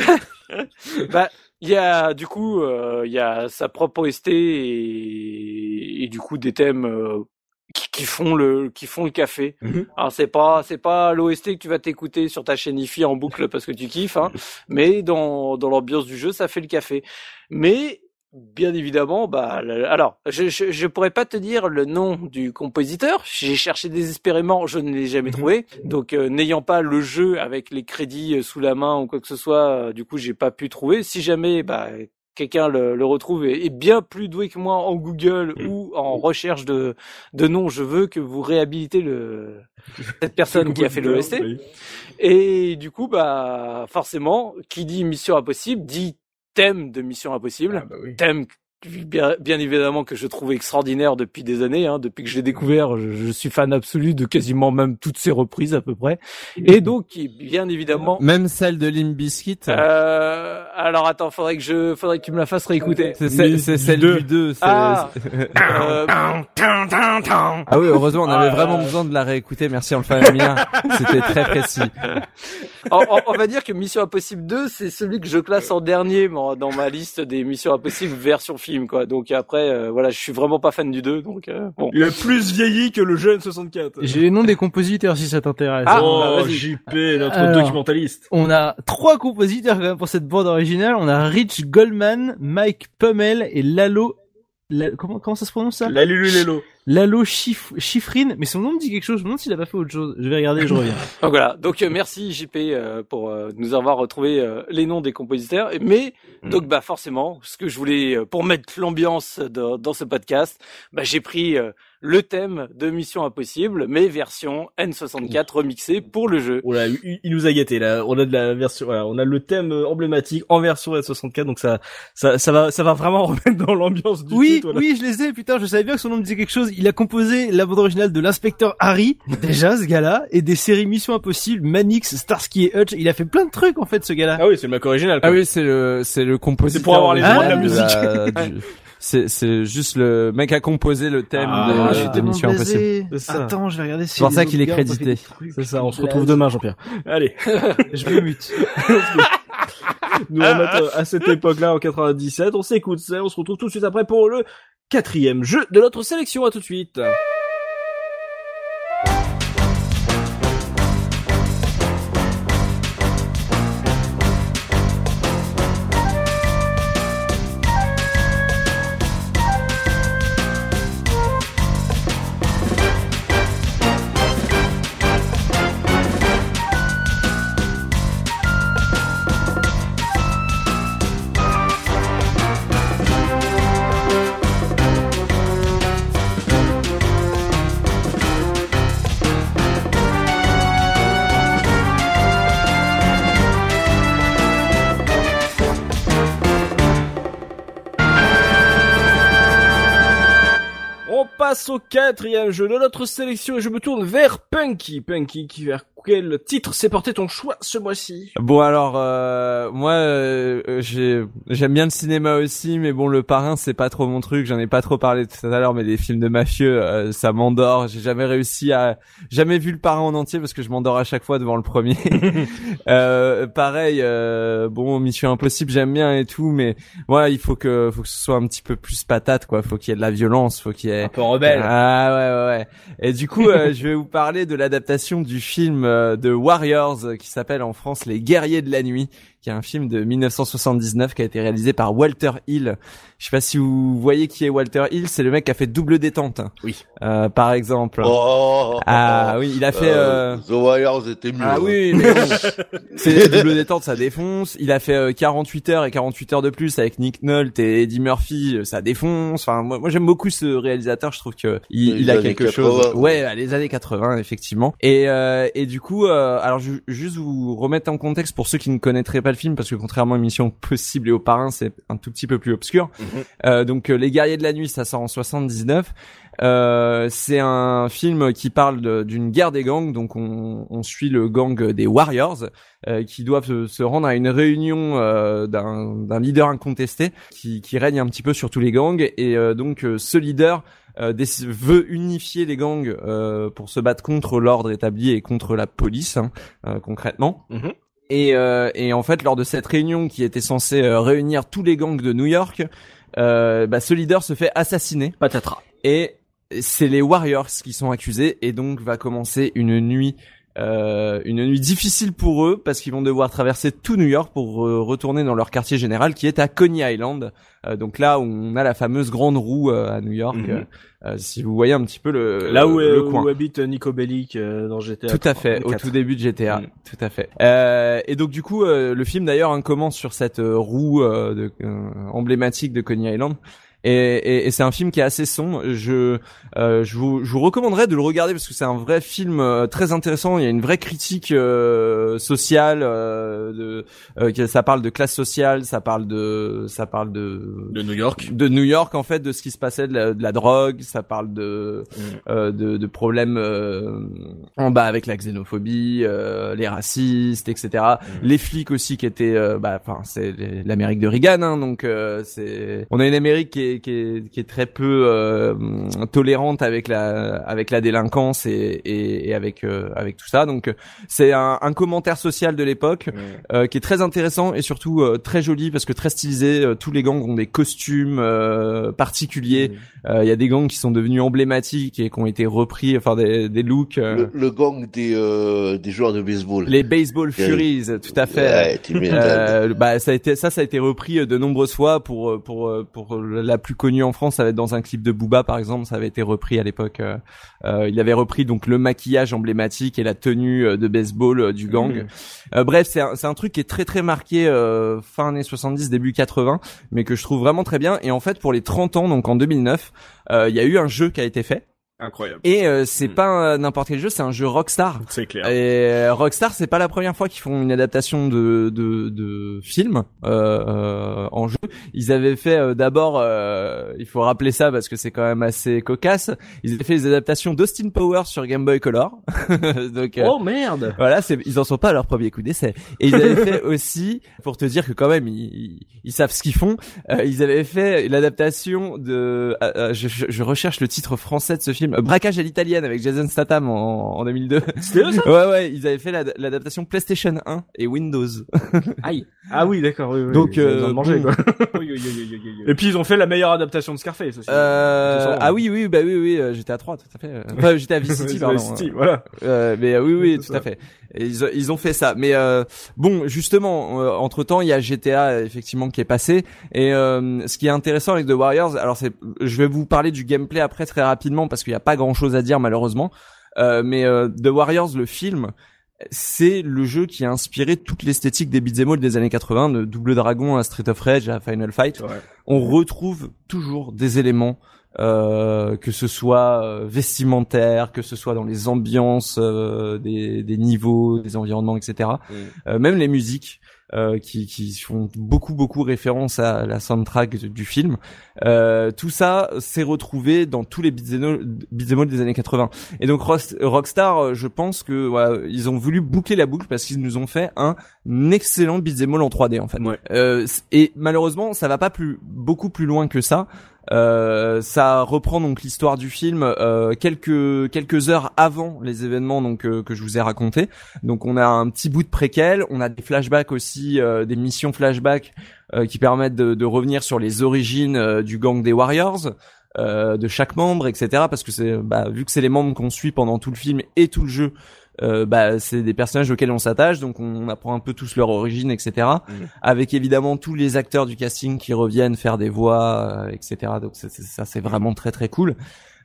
[LAUGHS] Bah, il y a du coup, euh, il y a sa propre OST et, et du coup des thèmes euh, qui, qui font le qui font le café. Mhm. Alors c'est pas c'est pas l'OST que tu vas t'écouter sur ta chaîne IFI en boucle parce que tu kiffes, hein, mais dans dans l'ambiance du jeu, ça fait le café. Mais Bien évidemment, bah alors je, je je pourrais pas te dire le nom du compositeur. J'ai cherché désespérément, je ne l'ai jamais Mhm. trouvé. Donc euh, n'ayant pas le jeu avec les crédits euh, sous la main ou quoi que ce soit, euh, du coup j'ai pas pu trouver. Si jamais bah quelqu'un le, le retrouve et est bien plus doué que moi en Google Mhm. ou en recherche de de nom, je veux que vous réhabilitez le cette [LAUGHS] personne qui a fait l'OST. Oui. Et du coup, bah forcément, qui dit Mission Impossible dit thème de Mission Impossible, Ah, bah oui. thème bien, bien évidemment que je trouve extraordinaire depuis des années. Hein, depuis que je l'ai découvert, je, je suis fan absolu de quasiment même toutes ses reprises à peu près. Et donc, qui, bien évidemment. Même celle de Limp Bizkit. Euh, alors attends, faudrait que je, faudrait que tu me la fasses réécouter. C'est celle, c'est celle deux. du 2. Ah, euh, [LAUGHS] Ah oui, heureusement, on avait Ah. vraiment besoin de la réécouter. Merci Alpha Amiens. C'était très précis. on, on- on va dire que Mission Impossible 2, c'est celui que je classe en dernier moi, dans ma liste des Missions Impossible version film, quoi. Donc après, euh, voilà, je suis vraiment pas fan du 2, donc euh, bon. Il a plus vieilli que le jeune 64. J'ai les noms des compositeurs si ça t'intéresse. Ah, oh, bah. JP, notre Alors. documentaliste. On a trois compositeurs quand même pour cette bande originale. On a Rich Goldman, Mike Pummel et Lalo. La- Comment, comment ça se prononce ça? La Lulu Lelo. Lalo Chif... Chiffrine. Mais son nom me dit quelque chose. Je me demande s'il a pas fait autre chose. Je vais regarder et je reviens. [LAUGHS] Donc voilà. Donc euh, merci JP euh, pour euh, nous avoir retrouvé euh, les noms des compositeurs. Mais Mm. donc bah forcément, ce que je voulais euh, pour mettre l'ambiance dans, dans ce podcast, bah, j'ai pris euh, le thème de Mission Impossible, mais version N64 remixée pour le jeu. Là, il, nous a gâté là. On a de la version, voilà, on a le thème euh, emblématique en version S64, donc ça, ça, ça va, ça va vraiment [LAUGHS] remettre dans l'ambiance du Oui, titre. voilà. oui, je les ai. Putain, je savais bien que son nom me disait quelque chose. Il a composé la bande originale de l'inspecteur Harry, [LAUGHS] déjà ce gars-là, et des séries Mission Impossible, Manix, Starsky et Hutch. Il a fait plein de trucs en fait, ce gars-là. Ah oui, c'est le Mac original. quoi. Ah oui, c'est le, c'est le compositeur. C'est pour avoir les droits de la musique. [LAUGHS] c'est juste le mec a composé le thème Ah, de, je de suis tellement Mission Impossible. baisé. C'est ça. Attends, je vais regarder. C'est pour ça qu'il est crédité. C'est ça, on se retrouve demain, Jean-Pierre. [LAUGHS] Allez, Je me mute. [LAUGHS] nous remettre euh, à cette époque-là en 97. On s'écoute ça, on se retrouve tout de suite après pour le quatrième jeu de notre sélection. À tout de suite. Passe au quatrième jeu de notre sélection et je me tourne vers Punky. Punky, qui vers quel titre s'est porté ton choix ce mois-ci? Bon alors euh, moi euh, j'ai j'aime bien le cinéma aussi mais bon le parrain c'est pas trop mon truc. J'en ai pas trop parlé tout à l'heure mais les films de mafieux euh, ça m'endort. J'ai jamais réussi à jamais vu le parrain en entier parce que je m'endors à chaque fois devant le premier. [LAUGHS] Euh, pareil bon Mission Impossible j'aime bien et tout mais voilà il faut que faut que ce soit un petit peu plus patate quoi. Faut qu'il y ait de la violence faut qu'il y ait un peu rebelle. Ah ouais ouais ouais. Et du coup je vais vous parler de l'adaptation du film euh, de Warriors euh, qui s'appelle en France Les Guerriers de la Nuit, qui est un film de 1979 qui a été réalisé par Walter Hill. Je sais pas si vous voyez qui est Walter Hill, c'est le mec qui a fait Double Détente. Oui. Euh, par exemple. Oh, ah oui, il a fait. Euh... The Warriors était mieux. Ah hein. oui, mais [LAUGHS] c'est Double Détente, ça défonce. Il a fait 48 heures et 48 heures de plus avec Nick Nolte et Eddie Murphy, ça défonce. Enfin, moi, moi j'aime beaucoup ce réalisateur. Je trouve que il, il a quelque 80. chose. Ouais, les années 80 effectivement. Et euh, et du coup, euh, alors je, juste vous remettre en contexte pour ceux qui ne connaîtraient pas le film, parce que contrairement à Mission Possible et au Parrain, c'est un tout petit peu plus obscur. Euh, donc Les Guerriers de la Nuit, ça sort en 79. Euh, c'est un film qui parle de- d'une guerre des gangs, donc on, on suit le gang des Warriors euh, qui doivent se, se rendre à une réunion euh, d'un d'un leader incontesté qui, qui règne un petit peu sur tous les gangs et euh, donc euh, ce leader euh, veut unifier les gangs euh, pour se battre contre l'ordre établi et contre la police hein, euh, concrètement. Mhm. Et, euh, et en fait, lors de cette réunion qui était censée euh, réunir tous les gangs de New York, euh, bah, ce leader se fait assassiner Patatras. et c'est les Warriors qui sont accusés et donc va commencer une nuit euh, une nuit difficile pour eux parce qu'ils vont devoir traverser tout New York pour euh, retourner dans leur quartier général qui est à Coney Island. Euh, donc là où on a la fameuse grande roue euh, à New York. Mhm. euh, si vous voyez un petit peu le Là où, le où coin. habite Nico Bellic euh, dans GTA. Tout à fait, au 4. tout début de GTA, Mm. tout à fait. Euh, et donc du coup, euh, le film d'ailleurs hein, commence sur cette roue euh, de, euh, emblématique de Coney Island. Et, et, et c'est un film qui est assez sombre. Je, euh, je, vous, je vous recommanderais de le regarder parce que c'est un vrai film euh, très intéressant. Il y a une vraie critique euh, sociale. Euh, de, euh, ça parle de classe sociale, ça parle de, ça parle de, De New York. de New York en fait, de ce qui se passait, de la, de la drogue. Ça parle de, euh, de, de problèmes euh, en bas avec la xénophobie, euh, les racistes, etc. Les flics aussi qui étaient, euh, bah, enfin, c'est les- l'Amérique de Reagan, hein, donc euh, c'est, on a une Amérique qui est, qui est, qui est très peu euh, tolérante avec la, avec la délinquance et, et, et avec, euh, avec tout ça. Donc c'est un, un commentaire social de l'époque euh, qui est très intéressant et surtout euh, très joli parce que très stylisé. Euh, tous les gangs ont des costumes particuliers. Il y a des gangs qui sont devenus emblématiques et qui ont été repris, enfin des, des looks. Le, le gang des, euh, des joueurs de baseball. les Baseball Furies, tout à fait. Ouais, bah ça a été ça ça a été repris de nombreuses fois pour pour pour la plus connue en France ça va être dans un clip de Booba par exemple ça avait été repris à l'époque euh, euh, il avait repris donc le maquillage emblématique et la tenue euh, de baseball du gang. Euh, bref c'est un, un truc qui est très très marqué fin années 70 début 80 mais que je trouve vraiment très bien. Et en fait pour les 30 ans donc en 2009 euh, il y a eu un jeu qui a été fait Incroyable. et euh, c'est Mhm. pas euh, n'importe quel jeu c'est un jeu Rockstar C'est clair. et euh, Rockstar, c'est pas la première fois qu'ils font une adaptation de de, de film euh, euh, en jeu. Ils avaient fait euh, d'abord, euh, il faut rappeler ça parce que c'est quand même assez cocasse. Ils avaient fait des adaptations d'Austin Powers sur Game Boy Color. [LAUGHS] Donc euh, Oh merde. voilà, c'est, ils en sont pas à leur premier coup d'essai. Et ils avaient fait [LAUGHS] aussi, pour te dire que quand même ils, ils, ils savent ce qu'ils font, euh, ils avaient fait l'adaptation de, je, je- je recherche le titre français de ce film, euh, Braquage à l'italienne avec Jason Statham en, en 2002. C'était eux [LAUGHS] ça Ouais ouais, ils avaient fait l'ad- l'adaptation PlayStation 1 et Windows. [LAUGHS] Aïe. Ah oui, d'accord. Oui, oui, Donc, euh, manger quoi. [LAUGHS] Et puis ils ont fait la meilleure adaptation de Scarface aussi. Euh, ah oui oui bah oui oui, euh, j'étais à 3 tout à fait. Enfin j'étais à Vice City pardon. City, voilà. Euh, mais oui, oui, tout ça. à fait. Ils, ils ont fait ça. Mais euh, bon, justement, entre temps, il y a GTA effectivement qui est passé. Et euh, ce qui est intéressant avec The Warriors, alors c'est, je vais vous parler du gameplay après très rapidement parce qu'il n'y a pas grand-chose à dire malheureusement. Euh, mais euh, The Warriors, le film, c'est le jeu qui a inspiré toute l'esthétique des beat'em all des années 80, de Double Dragon à Street of Rage à Final Fight Ouais. on retrouve toujours des éléments euh, que ce soit euh, vestimentaire, que ce soit dans les ambiances euh, des, des, niveaux, des environnements, etc. Mm. même les musiques. qui, qui font beaucoup beaucoup référence à la soundtrack du film. tout ça s'est retrouvé dans tous les beat'em des années 80. Et donc Rockstar, je pense que voilà, ils ont voulu boucler la boucle parce qu'ils nous ont fait un excellent beat'em en 3D en fait. et malheureusement, ça va pas plus beaucoup plus loin que ça. Euh, ça reprend donc l'histoire du film euh, quelques quelques heures avant les événements donc euh, que je vous ai raconté. Donc on a un petit bout de préquel, on a des flashbacks aussi, euh, des missions flashbacks qui permettent de, de, revenir sur les origines du gang des Warriors. de chaque membre, etc. Parce que c'est, bah, vu que c'est les membres qu'on suit pendant tout le film et tout le jeu, euh, bah, c'est des personnages auxquels on s'attache, donc on apprend un peu tous leur origine, etc. Mmh. Avec évidemment tous les acteurs du casting qui reviennent faire des voix, euh, etc. Donc ça c'est vraiment très très cool.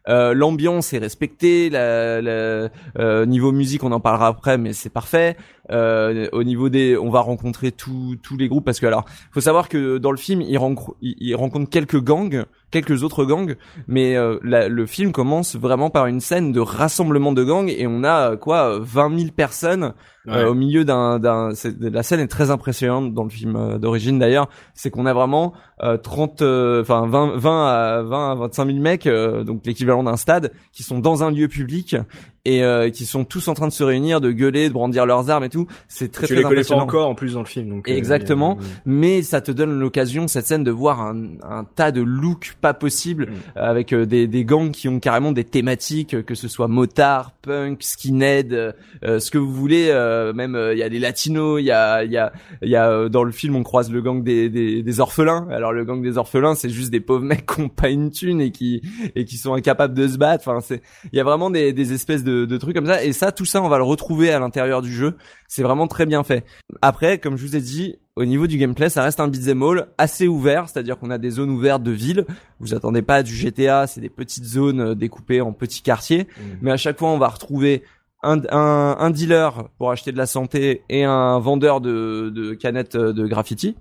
Euh, l'ambiance est respectée, la, la euh, niveau musique on en parlera après, mais c'est parfait. Euh, au niveau des, on va rencontrer tous tous les groupes parce que alors, faut savoir que dans le film, il, rencontre, il, rencontre quelques gangs, quelques autres gangs, mais euh, le film commence vraiment par une scène de rassemblement de gangs et on a quoi, 20 000 personnes euh, au milieu d'un, d'un, la scène est très impressionnante dans le film d'origine d'ailleurs, c'est qu'on a vraiment 30, enfin 20, 20 à 20 à 25 000 mecs, donc l'équivalent d'un stade, qui sont dans un lieu public et euh, qui sont tous en train de se réunir, de gueuler, de brandir leurs armes et tout. C'est très tu très les connais pas encore en plus dans le film. Donc, euh, Exactement, mais ça te donne l'occasion cette scène de voir un, un tas de looks pas possibles mm. avec euh, des, des gangs qui ont carrément des thématiques, que ce soit motard, punk, skinhead, ce que vous voulez. même il y a des latinos, il y a il y a il y a dans le film on croise le gang des, des, des orphelins. Alors le gang des orphelins c'est juste des pauvres [LAUGHS] mecs qui ont pas une thune et qui et qui sont incapables de se battre. Enfin c'est il y a vraiment des, des espèces de de, trucs comme ça. Et ça, tout ça, on va le retrouver à l'intérieur du jeu. C'est vraiment très bien fait. Après, comme je vous ai dit, au niveau du gameplay, ça reste un beat'em all assez ouvert, c'est-à-dire qu'on a des zones ouvertes de ville. Vous attendez pas du GTA, c'est des petites zones euh, découpées en petits quartiers. Mmh. Mais à chaque fois, on va retrouver un, un, dealer pour acheter de la santé et un vendeur de, de canettes de graffiti,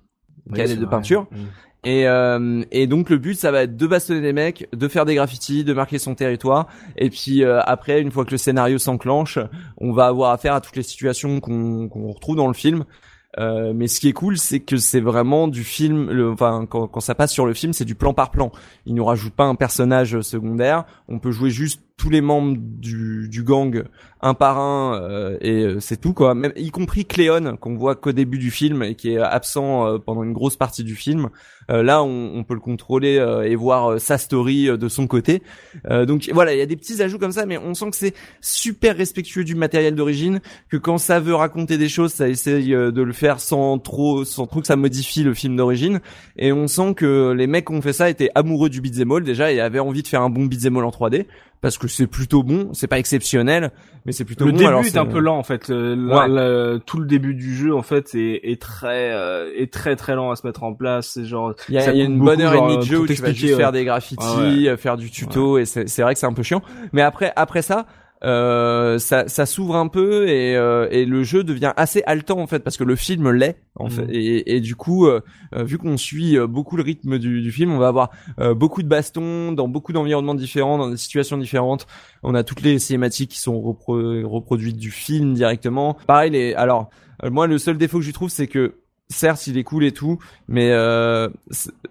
canettes de peinture. Mmh. Et, euh, et donc le but ça va être de bastonner des mecs, de faire des graffitis, de marquer son territoire. Et puis euh, après, une fois que le scénario s'enclenche, on va avoir affaire à toutes les situations qu'on retrouve dans le film. Euh, mais ce qui est cool, c'est que c'est vraiment du film. Le, enfin, quand, quand, ça passe sur le film, c'est du plan par plan. Il nous rajoute pas un personnage secondaire. On peut jouer juste tous les membres du, du gang un par un euh, et euh, c'est tout quoi. Même y compris Cléon qu'on voit qu'au début du film et qui est absent euh, pendant une grosse partie du film. là, on, on, peut le contrôler et voir sa story de son côté. donc voilà, il y a des petits ajouts comme ça, mais on sent que c'est super respectueux du matériel d'origine. Que quand ça veut raconter des choses, ça essaye de le faire sans trop, sans trop que ça modifie le film d'origine. Et on sent que les mecs qui ont fait ça étaient amoureux du beat'em all déjà et avaient envie de faire un bon beat'em all en 3D parce que c'est plutôt bon, c'est pas exceptionnel, mais c'est plutôt le bon. Le début est, un peu lent en fait. Euh, tout le début du jeu en fait est, est très euh, est très très lent à se mettre en place. C'est genre il y a, y a une bonne heure et demie de jeu où tu vas juste faire des graffitis, ah faire du tuto et c'est vrai que c'est un peu chiant. Mais après après ça, euh, ça, ça s'ouvre un peu et, euh, et le jeu devient assez haletant en fait parce que le film l'est en fait. Mm. et, et, du coup euh, euh, vu qu'on suit beaucoup le rythme du, du, film on va avoir beaucoup de bastons dans beaucoup d'environnements différents dans des situations différentes. On a toutes les cinématiques qui sont reproduites du film directement. Pareil les alors moi le seul défaut que je trouve c'est que certes il est cool et tout mais euh,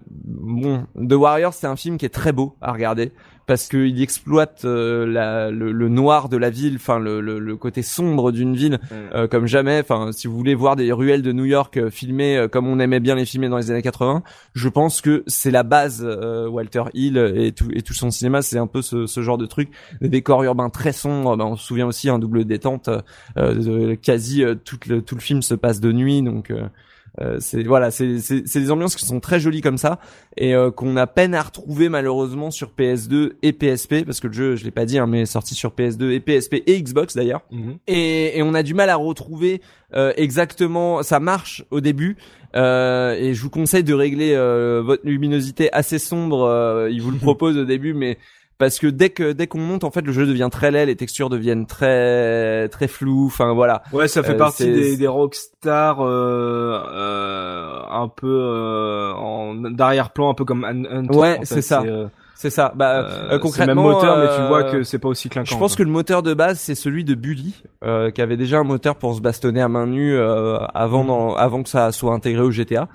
bon The Warriors c'est un film qui est très beau à regarder parce qu'il exploite euh, la, le, le, noir de la ville, enfin le, le, le, côté sombre d'une ville mm. euh, comme jamais. Enfin, si vous voulez voir des ruelles de New York euh, filmées comme on aimait bien les filmer dans les années 80, je pense que c'est la base Walter Hill et tout et tout son cinéma, c'est un peu ce, ce, genre de truc, des décors urbains très sombres. Ben, on se souvient aussi un double détente, quasi tout le, tout le film se passe de nuit, donc euh, c'est voilà, c'est c'est des ambiances qui sont très jolies comme ça et euh, qu'on a peine à retrouver malheureusement sur PS2 et PSP parce que le jeu, je l'ai pas dit, hein, mais est sorti sur PS2 et PSP et Xbox d'ailleurs. Mhm. et, et, on a du mal à retrouver euh, exactement. Ça marche au début. Euh, et je vous conseille de régler votre luminosité assez sombre. il vous le [LAUGHS] propose au début, mais parce que dès que dès qu'on monte en fait le jeu devient très laid les textures deviennent très très floues enfin voilà ouais ça fait euh, partie des, des rockstars euh, euh, un peu euh, en d'arrière-plan un peu comme Hunt ouais c'est ça C'est ça. Bah, Euh, euh, concrètement, même moteur, mais tu euh, vois que c'est pas aussi clinquant. Je pense quoi. que le moteur de base c'est celui de Bully, euh, qui avait déjà un moteur pour se bastonner à main nue euh, avant dans- avant que ça soit intégré au GTA.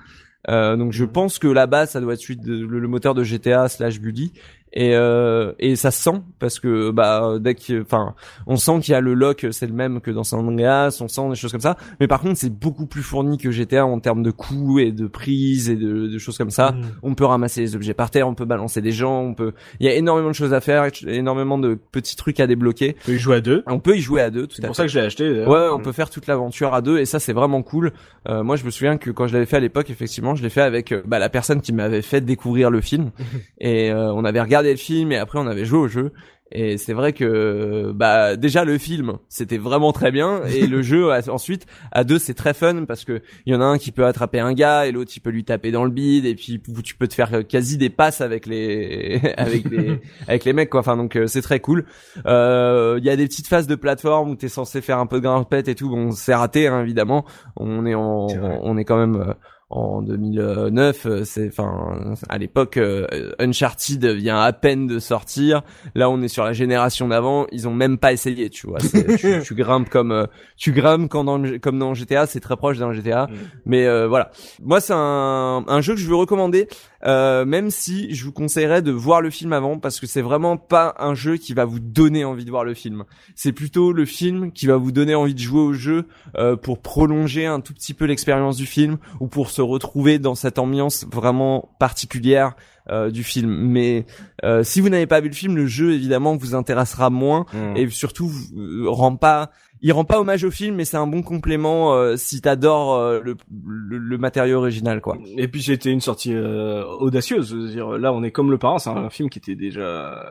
Euh, donc je pense que la base ça doit être celui de, le, le moteur de GTA slash Bully et euh, et ça se sent parce que bah dès que enfin on sent qu'il y a le lock c'est le même que dans San Andreas on sent des choses comme ça mais par contre c'est beaucoup plus fourni que GTA en termes de coûts et de prise et de, de choses comme ça Mm. on peut ramasser les objets par terre on peut balancer des gens on peut il y a énormément de choses à faire énormément de petits trucs à débloquer Tu peux y jouer à deux. on peut y jouer à deux tout C'est à pour fait ça que je l'ai acheté. d'ailleurs. Ouais, on peut faire toute l'aventure à deux et ça c'est vraiment cool. Euh, moi je me souviens que quand je l'avais fait à l'époque, effectivement, je l'ai fait avec euh, bah, la personne qui m'avait fait découvrir le film [LAUGHS] et euh, on avait regardé le film et après on avait joué au jeu. Et c'est vrai que bah déjà le film c'était vraiment très bien et le [LAUGHS] jeu ensuite à deux c'est très fun parce que il y en a un qui peut attraper un gars et l'autre il peut lui taper dans le bide et puis tu peux te faire quasi des passes avec les [LAUGHS] avec les [LAUGHS] avec les mecs quoi enfin donc euh, c'est très cool euh, il y a des petites phases de plateforme où t'es censé faire un peu de grimpette et tout. Bon, c'est raté hein, évidemment. On est en, on est quand même euh, en 2009. euh, C'est, enfin, à l'époque, euh, Uncharted vient à peine de sortir. Là, on est sur la génération d'avant. Ils ont même pas essayé, tu vois. Tu, [LAUGHS] tu grimpes comme, euh, tu grimpes quand dans, le- comme dans GTA. C'est très proche d'un GTA. Mm. Mais euh, voilà. Moi, c'est un, un jeu que je veux recommander. Euh, même si je vous conseillerais de voir le film avant parce que c'est vraiment pas un jeu qui va vous donner envie de voir le film. C'est plutôt le film qui va vous donner envie de jouer au jeu euh, pour prolonger un tout petit peu l'expérience du film ou pour se retrouver dans cette ambiance vraiment particulière euh, du film. Mais euh, si vous n'avez pas vu le film, le jeu évidemment vous intéressera moins Mm. et surtout euh, rend pas il rend pas hommage au film mais c'est un bon complément euh, si t'adores euh, le, le, le matériau original quoi. Et puis c'était une sortie euh, audacieuse. Je veux dire, là, on est comme le parrain. C'est un film qui était déjà euh,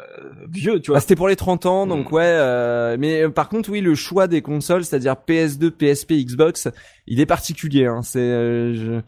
vieux, tu Bah, vois. c'était pour les 30 ans, donc Mm. ouais. euh, mais euh, par contre, oui, le choix des consoles, c'est-à-dire PS2, PSP, Xbox, il est particulier. Hein. C'est, euh, je-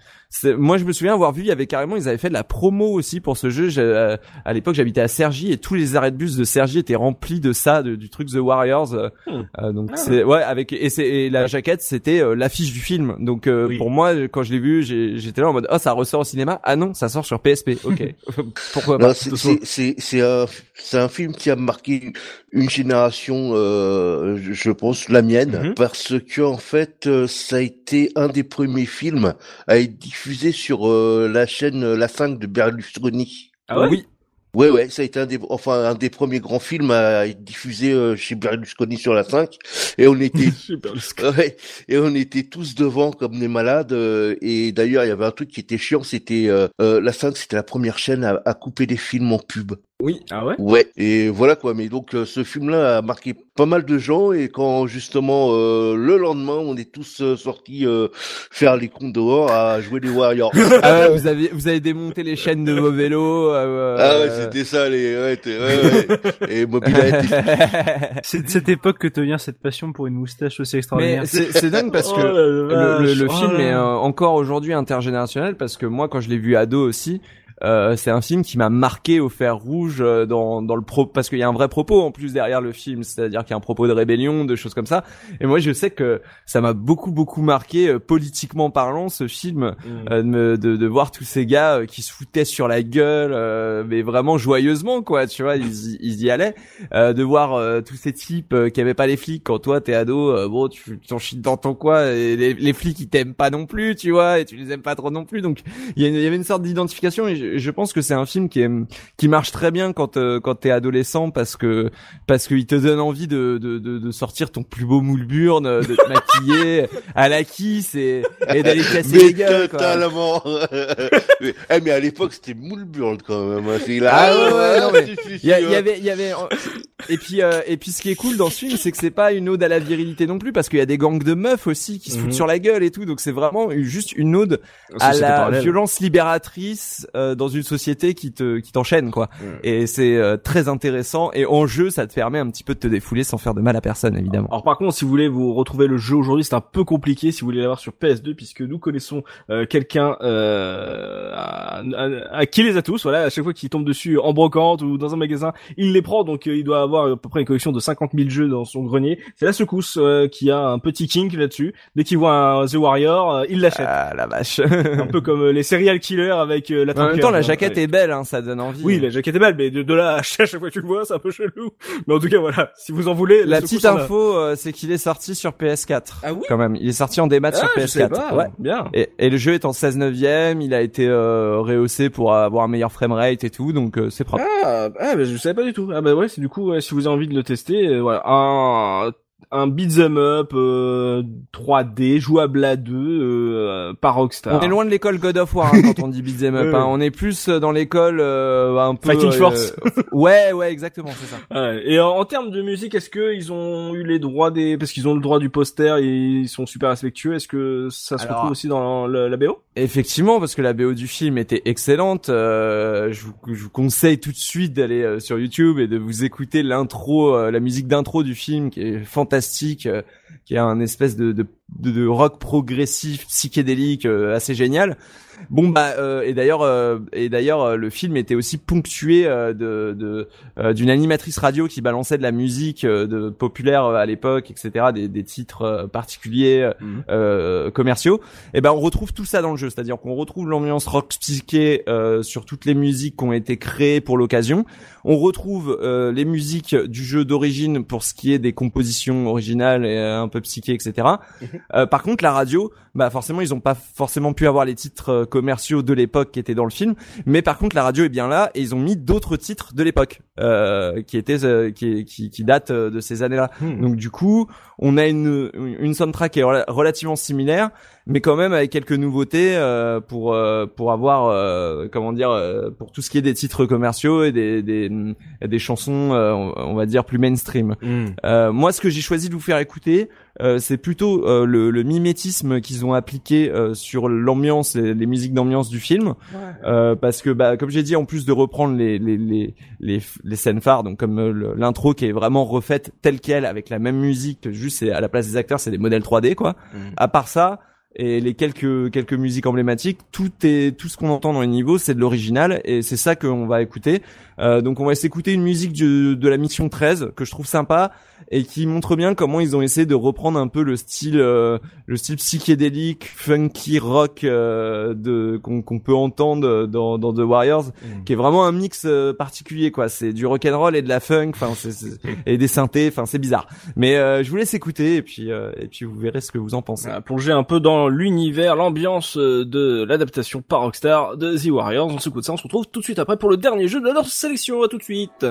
moi, je me souviens avoir vu, il y avait carrément, ils avaient fait de la promo aussi pour ce jeu. J'ai- euh, à l'époque, j'habitais à Cergy et tous les arrêts de bus de Cergy étaient remplis de ça, de- du truc The Warriors. euh, Mm. euh, donc Ah. c'est ouais, avec et, c'est, et la jaquette, c'était euh, l'affiche du film. Donc euh, Oui. pour moi, quand je l'ai vu, j'ai- j'étais là en mode, oh, ça ressort au cinéma. Ah non, ça sort sur PSP. Ok, [LAUGHS] [LAUGHS] pourquoi pas? c'est- c'est c'est c'est un c'est un film qui a marqué une génération, euh, je pense la mienne, Mhm. parce que en fait, ça a été un des premiers films à être diffusé sur euh, la chaîne euh, La 5 de Berlusconi. Ah ouais? Oui. Ouais, ouais, ça a été un des, enfin, un des premiers grands films à être diffusé euh, chez Berlusconi sur la 5. Et on était, [LAUGHS] Super. [LAUGHS] ouais, et on était tous devant comme des malades. euh, et d'ailleurs, il y avait un truc qui était chiant, c'était euh, euh, la 5, c'était la première chaîne à, à couper des films en pub. Oui. Ah ouais? Ouais, et voilà quoi. Mais donc euh, ce film-là a marqué pas mal de gens et quand justement euh, le lendemain, on est tous euh, sortis euh, faire les cons dehors à jouer les Warriors. [LAUGHS] Ah ouais, [LAUGHS] vous avez vous avez démonté les chaînes de vos vélos. euh, ah ouais, euh, c'était ça les, ouais, t'es- ouais, ouais. et mobilette. [LAUGHS] C'est de cette époque que te vient cette passion pour une moustache aussi extraordinaire. C'est dingue parce que Oh la le, le, le Oh film là est euh, encore aujourd'hui intergénérationnel parce que moi quand je l'ai vu ado aussi euh, c'est un film qui m'a marqué au fer rouge euh, dans dans le pro parce qu'il y a un vrai propos en plus derrière le film. C'est-à-dire qu'il y a un propos de rébellion de choses comme ça. Et moi je sais que ça m'a beaucoup beaucoup marqué euh, politiquement parlant ce film Mm. euh, de, de, voir tous ces gars euh, qui se foutaient sur la gueule, euh, mais vraiment joyeusement quoi, tu vois, ils, ils y allaient, euh, de voir euh, tous ces types euh, qui avaient pas les flics. Quand toi t'es ado, euh, bon tu t'en chies dans ton coin et les, les flics ils t'aiment pas non plus, tu vois, et tu les aimes pas trop non plus, donc il y, y avait une sorte d'identification et je, je pense que c'est un film qui est qui marche très bien quand euh, quand t'es adolescent parce que parce qu'il te donne envie de, de, de, de sortir ton plus beau moule burne, de te maquiller à la kiss et, et d'aller casser les Mais gueules quoi. totalement. [LAUGHS] mais, eh, mais à l'époque, c'était Moulburn quand même. hein. C'est là. Ah ouais, ouais, non, mais [LAUGHS] si, si, Il y, il avait, il y avait, et puis, euh, et puis, ce qui est cool dans ce film, c'est que c'est pas une ode à la virilité non plus, parce qu'il y a des gangs de meufs aussi qui se foutent Mhm. sur la gueule et tout, donc c'est vraiment juste une ode à la parallèle. violence libératrice euh, dans une société qui te, qui t'enchaîne quoi. Mhm. Et c'est euh, très intéressant. Et en jeu, ça te permet un petit peu de te défouler sans faire de mal à personne, évidemment. Alors par contre, si vous voulez vous retrouver le jeu aujourd'hui, c'est un peu compliqué si vous voulez l'avoir sur PS2 puisque nous connaissons euh, quelqu'un euh, à, à- à qui les a tous. Voilà, à chaque fois qu'il tombe dessus en brocante ou dans un magasin, il les prend. Donc euh, il doit avoir à peu près une collection de 50 000 jeux dans son grenier. C'est la secousse euh, qui a un petit kink là-dessus. Dès qu'il voit un The Warrior, euh, il l'achète. Ah la vache. [LAUGHS] un peu comme les serial killers avec euh, la temps, la jaquette est belle, hein, ça donne envie. Oui, la jaquette est belle, mais de, de là à [LAUGHS] chaque fois que tu le vois, c'est un peu chelou. Mais en tout cas, voilà, si vous en voulez. La petite a. info, euh, c'est qu'il est sorti sur PS4. Ah oui Quand même, il est sorti en démat Ah, sur je sais PS4. pas. Ouais. Bien. Et, et le jeu est en 16 neuvième, il a été euh, rehaussé pour avoir un meilleur framerate et tout, donc euh, c'est propre. Ah, ah bah, je savais pas du tout. Ah bah ouais, c'est du coup, ouais, si vous avez envie de le tester, euh, voilà, un un beat'em up euh, 3D jouable à deux euh, par Rockstar. On est loin de l'école God of War hein, quand on dit beat'em up. [LAUGHS] Hein. On est plus dans l'école euh, un peu Fighting euh, Force. [LAUGHS] ouais, ouais, exactement, c'est ça. Ouais. Et en, en termes de musique, est-ce que ils ont eu les droits des parce qu'ils ont le droit du poster et ils sont super respectueux Est-ce que ça se Alors- retrouve aussi dans la BO Effectivement, parce que la BO du film était excellente. euh, je, vous, je vous conseille tout de suite d'aller euh, sur YouTube et de vous écouter l'intro, euh, la musique d'intro du film qui est fantastique, euh, qui est un espèce de, rock progressif, psychédélique, euh, assez génial. Bon bah euh, et d'ailleurs euh, et d'ailleurs euh, le film était aussi ponctué euh, de de, euh, d'une animatrice radio qui balançait de la musique euh, de populaire à l'époque etc des, des titres particuliers euh, Mhm. commerciaux. Et ben on retrouve tout ça dans le jeu. C'est-à-dire qu'on retrouve l'ambiance rock psyché euh, sur toutes les musiques qui ont été créées pour l'occasion. On retrouve euh, les musiques du jeu d'origine pour ce qui est des compositions originales et un peu psyché etc euh, par contre la radio bah forcément ils ont pas forcément pu avoir les titres commerciaux de l'époque qui étaient dans le film. Mais par contre la radio est bien là et ils ont mis d'autres titres de l'époque euh, qui étaient euh, qui, qui qui datent euh, de ces années là donc du coup on a une une soundtrack qui est rela- relativement similaire mais quand même avec quelques nouveautés euh, pour euh, pour avoir euh, comment dire euh, pour tout ce qui est des titres commerciaux et des des, des chansons euh, on va dire plus mainstream euh, moi, ce que j'ai choisi de vous faire écouter, euh, c'est plutôt euh, le, le mimétisme qu'ils ont appliqué euh, sur l'ambiance, les, les musiques d'ambiance du film, Euh, parce que, bah, comme j'ai dit, en plus de reprendre les les les les, les scènes phares, donc comme euh, l'intro qui est vraiment refaite telle quelle avec la même musique, juste c'est à la place des acteurs, c'est des modèles 3D, quoi. À part ça. Et les quelques quelques musiques emblématiques, tout est tout ce qu'on entend dans les niveaux, c'est de l'original et c'est ça qu'on va écouter. Euh, donc on va s'écouter une musique du- de la mission 13 que je trouve sympa et qui montre bien comment ils ont essayé de reprendre un peu le style euh, le style psychédélique funky rock euh, de qu'on qu'on peut entendre dans, dans The Warriors qui est vraiment un mix euh, particulier quoi. C'est du rock and roll et de la funk enfin [LAUGHS] et des synthés enfin c'est bizarre. Mais euh, je vous laisse écouter et puis euh, et puis vous verrez ce que vous en pensez. Voilà, plonger un peu dans l'univers, l'ambiance de l'adaptation par Rockstar de The Warriors. On s'écoute ça, on se retrouve tout de suite après pour le dernier jeu de notre sélection. À tout de suite.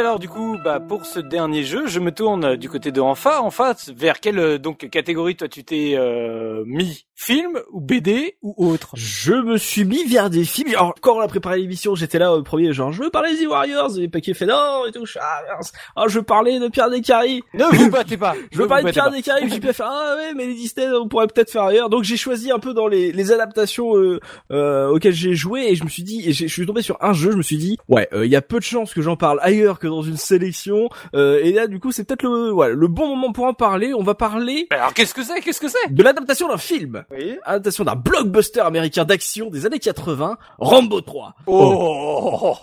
Alors du coup, bah pour ce dernier jeu, je me tourne du côté de Enfa. Enfa, vers quelle euh, donc catégorie toi tu t'es euh, mis? Film ou BD ou autre Je me suis mis vers des films. Alors, quand on a préparé l'émission, j'étais là au premier, genre, je veux parler des Warriors, et Paquet fait non, et tout, ah, mince. Ah, je veux parler de Pierre Descaries. Ne vous [COUGHS] battez pas. je veux parler de Pierre Descaries, j'ai faire, ah ouais, mais les Disney, on pourrait peut-être faire ailleurs. Donc, j'ai choisi un peu dans les, les adaptations, euh, euh, auxquelles j'ai joué, et je me suis dit, et je suis tombé sur un jeu, je me suis dit, ouais, il y a peu de chances que j'en parle ailleurs que dans une sélection, et là, du coup, c'est peut-être le, ouais, le bon moment pour en parler. On va parler. Alors, qu'est-ce que c'est? Qu'est-ce que c'est? De l'adaptation d'un film. Oui. Adaptation d'un blockbuster américain d'action des années 80, Rambo 3. Oh,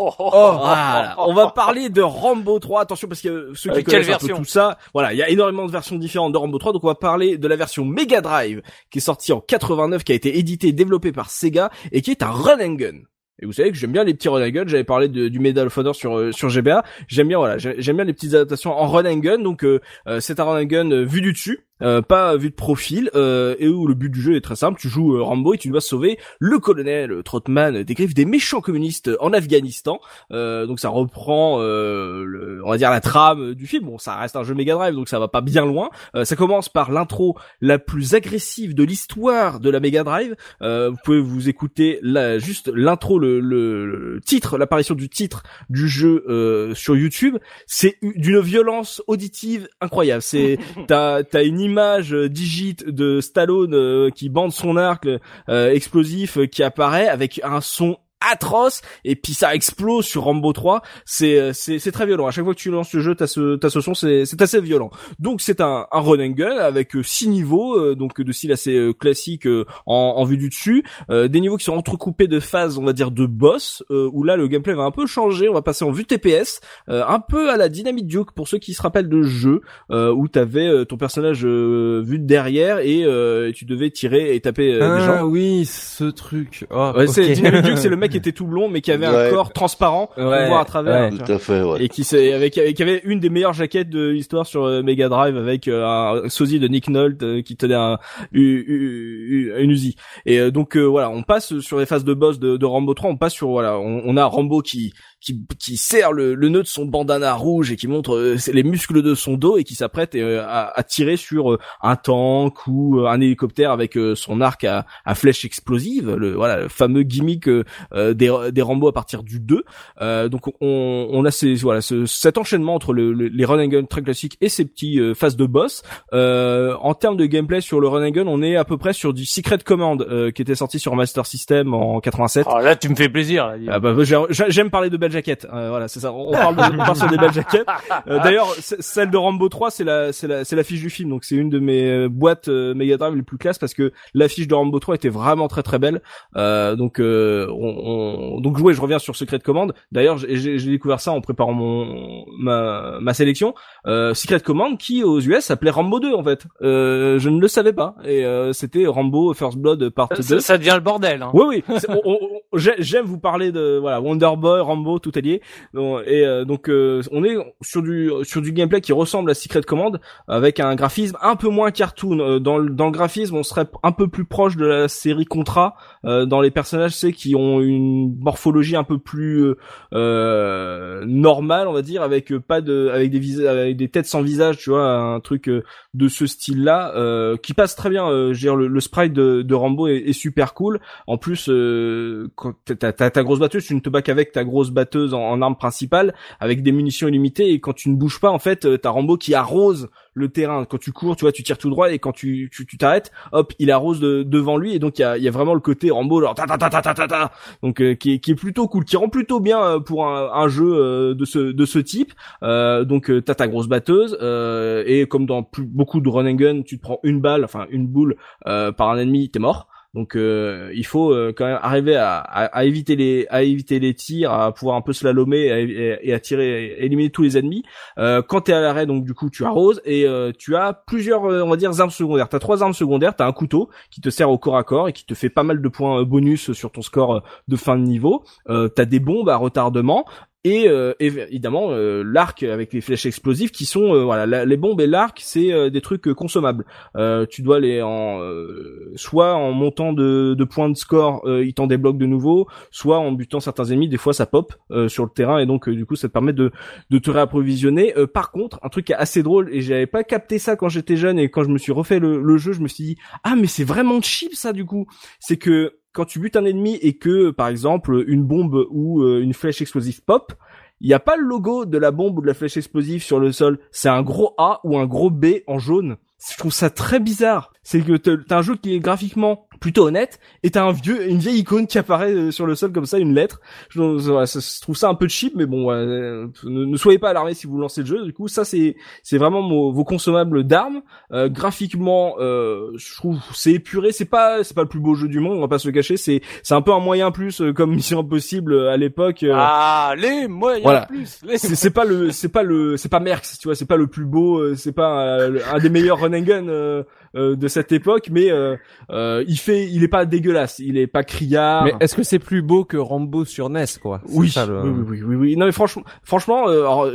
voilà. On va parler de Rambo 3. Attention parce que ceux qui Euh, quelle connaissent un peu version tout ça, voilà, il y a énormément de versions différentes de Rambo 3. Donc on va parler de la version Mega Drive qui est sortie en 89, qui a été éditée et développée par Sega et qui est un run and gun. Et vous savez que j'aime bien les petits run and gun. J'avais parlé de- du Medal of Honor sur euh, sur GBA. J'aime bien voilà, j'ai- j'aime bien les petites adaptations en run and gun. Donc euh, euh, c'est un run and gun euh, vu du dessus. Euh, pas vu de profil euh, et où le but du jeu est très simple tu joues euh, Rambo et tu dois sauver le colonel Trotman des griffes des méchants communistes en Afghanistan. Euh, donc ça reprend euh, le- on va dire la trame du film. Bon ça reste un jeu Mega Drive donc ça va pas bien loin. Euh, ça commence par l'intro la plus agressive de l'histoire de la Mega Drive. Euh, vous pouvez vous écouter là juste l'intro le, le- le titre l'apparition du titre du jeu euh, sur YouTube. C'est d'une violence auditive incroyable. C'est [LAUGHS] t'as t'as une image euh, digite de Stallone euh, qui bande son arc euh, explosif qui apparaît avec un son atroce et puis ça explose sur Rambo 3 c'est euh, c'est c'est très violent. À chaque fois que tu lances le jeu t'as ce t'as ce son c'est c'est assez violent. Donc c'est un un run and gun avec euh, six niveaux euh, donc de style assez classique en, en vue du dessus. Euh, des niveaux qui sont entrecoupés de phases on va dire de boss euh, où là le gameplay va un peu changer. On va passer en vue TPS euh, un peu à la Dynamite Duke pour ceux qui se rappellent de jeu où t'avais ton personnage vu de derrière et tu devais tirer et taper euh, des gens. Ah oui, ce truc. Oh, Ouais, c'est. Dynamite Duke, c'est le mec qui était tout blond mais qui avait un corps transparent pour Ouais, voir à travers. ouais. Tout à fait, ouais. Et qui avec, qui avait une des meilleures jaquettes de l'histoire sur euh, Mega Drive avec euh, un sosie de Nick Nolte euh, qui tenait un une Uzi. Et euh, donc euh, voilà, on passe sur les phases de boss de, de Rambo 3, on passe sur voilà, on, on a Rambo qui qui, qui serre le, le nœud de son bandana rouge et qui montre euh, les muscles de son dos et qui s'apprête euh, à, à tirer sur euh, un tank ou un hélicoptère avec son arc à, à flèche explosive, le voilà le fameux gimmick des, des Rambo à partir du 2. Euh, donc on, on a ces, voilà ce, cet enchaînement entre le, le- les run and gun très classiques et ces petits euh, phases de boss. Euh, en termes de gameplay sur le run and gun, on est à peu près sur du Secret Command euh, qui était sorti sur Master System en 87. Oh, là, tu me fais plaisir. Ah bah, j'ai- j'aime parler de belles jaquettes. Euh, voilà, c'est ça. On [LAUGHS] parle, de, on parle sur des belles jaquettes. Euh, D'ailleurs, celle de Rambo 3, c'est la, c'est la, c'est l'affiche du film. Donc c'est une de mes euh, boîtes euh, Mega Drive les plus classes parce que l'affiche de Rambo 3 était vraiment très très belle. Euh, donc, euh, on, on- donc ouais, je reviens sur Secret Command. D'ailleurs, j'ai- j'ai j'ai découvert ça en préparant mon ma, ma sélection. Euh, Secret Command qui aux US s'appelait Rambo 2 en fait. Euh, je ne le savais pas et euh, c'était Rambo First Blood Part 2. ça, devient le bordel. Hein. Oui, oui. J'aime vous parler de voilà Wonder Boy, Rambo, tout est et euh, donc euh, on est sur du sur du gameplay qui ressemble à Secret Command avec un graphisme un peu moins cartoon. Euh, Dans le dans le graphisme, on serait un peu plus proche de la série Contra. Dans les personnages, c'est qui ont une morphologie un peu plus normale, on va dire, avec pas de avec des visages avec des têtes sans visage, tu vois, un truc de ce style-là qui passe très bien. Dire, le, le sprite de, de Rambo est, est super cool. En plus, quand t'as ta grosse batteuse, tu ne te bats qu'avec ta grosse batteuse en, en arme principale, avec des munitions illimitées. Et quand tu ne bouges pas, en fait, euh, t'as Rambo qui arrose le terrain. Quand tu cours, tu vois, tu tires tout droit, et quand tu tu t'arrêtes, hop, il arrose de- devant lui. Et donc il y a, y a vraiment le côté Rambo, genre ta ta ta ta ta ta, ta. donc euh, qui est qui est plutôt cool, qui rend plutôt bien euh, pour un, un jeu euh, de ce de ce type. Euh, donc t'as ta grosse batteuse euh, et comme dans plus, beaucoup de run and gun, tu te prends une balle, enfin une boule par un ennemi, t'es mort. Donc euh, il faut euh, quand même arriver à, éviter les à éviter les tirs, à pouvoir un peu slalomer et, et, à tirer, éliminer tous les ennemis. Euh, quand t'es à l'arrêt, donc du coup tu arroses et euh, tu as plusieurs, on va dire, armes secondaires. T'as trois armes secondaires. T'as un couteau qui te sert au corps à corps et qui te fait pas mal de points bonus sur ton score de fin de niveau. Euh, t'as des bombes à retardement et euh, évidemment euh, l'arc avec les flèches explosives qui sont euh, voilà les bombes et l'arc c'est des trucs consommables. Tu dois les en soit en montant de, de points de score ils t'en débloquent de nouveau soit en butant certains ennemis des fois ça pop sur le terrain. Et donc du coup ça te permet de, de te réapprovisionner. Par contre un truc assez drôle et j'avais pas capté ça quand j'étais jeune et quand je me suis refait le, le jeu je me suis dit ah mais c'est vraiment cheap ça du coup! C'est que quand tu butes un ennemi et que, par exemple, une bombe ou euh, une flèche explosive pop, il n'y a pas le logo de la bombe ou de la flèche explosive sur le sol. C'est un gros A ou un gros B en jaune. Je trouve ça très bizarre. C'est que t'as un jeu qui est graphiquement plutôt honnête et t'as un vieux une vieille icône qui apparaît euh, sur le sol comme ça une lettre. Je, je trouve ça un peu cheap mais bon euh, ne, soyez pas alarmés si vous lancez le jeu. Du coup ça c'est c'est vraiment vos consommables d'armes. Euh, graphiquement je trouve c'est épuré. C'est pas c'est pas le plus beau jeu du monde on va pas se le cacher. C'est c'est un peu un moyen plus comme Mission Impossible à l'époque ah les moyens voilà. plus c'est pas le c'est pas le c'est pas Merx tu vois c'est pas le plus beau c'est pas un, des meilleurs run and gun euh, de cette époque, mais euh, euh, il fait, il est pas dégueulasse, il est pas criard. Mais est-ce que c'est plus beau que Rambo sur NES, quoi? Oui, oui, oui, oui, oui, Non, mais franchement, franchement,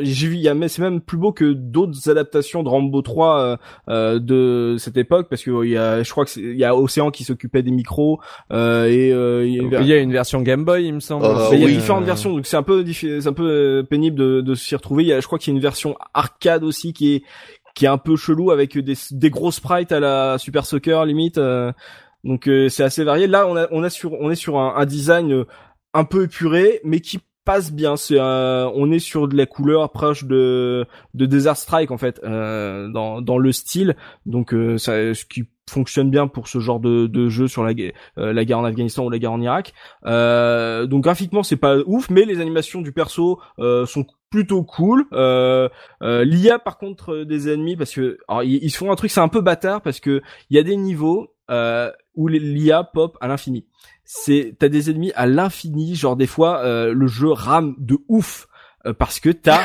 j'ai vu, il y a, c'est même plus beau que d'autres adaptations de Rambo 3 de cette époque, parce que il y a, je crois que il y a Océan qui s'occupait des micros et il y, a une version Game Boy, il me semble. il y a différentes versions, donc c'est un peu, c'est un peu pénible de, de s'y retrouver. Il y a, je crois qu'il y a une version arcade aussi qui est qui est un peu chelou avec des, des gros sprites à la Super Soccer limite. Euh, donc euh, c'est assez varié. Là, on a on a sur on est sur un, un design euh, un peu épuré, mais qui passe bien. C'est on est sur de la couleur proche de de Desert Strike en fait euh, dans dans le style. Donc ça, ce qui fonctionne bien pour ce genre de, de jeu sur la, la guerre en Afghanistan ou la guerre en Irak. donc graphiquement c'est pas ouf, mais les animations du perso sont plutôt cool. Euh, euh, L'IA par contre euh, des ennemis parce que alors, ils, font un truc c'est un peu bâtard parce que il y a des niveaux euh, où l'IA pop à l'infini. C'est t'as des ennemis à l'infini, genre des fois euh, le jeu rame de ouf parce que t'as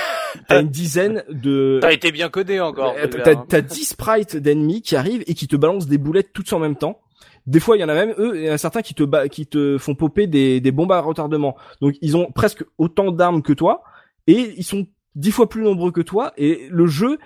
as une dizaine de. [LAUGHS] T'as été bien codé encore. T'as 10 sprites d'ennemis qui arrivent et qui te balancent des boulettes toutes en même temps. Des fois, il y en a même eux, il y en a certains qui te qui te font popper des, des bombes à retardement. Donc ils ont presque autant d'armes que toi et ils sont dix fois plus nombreux que toi et le jeu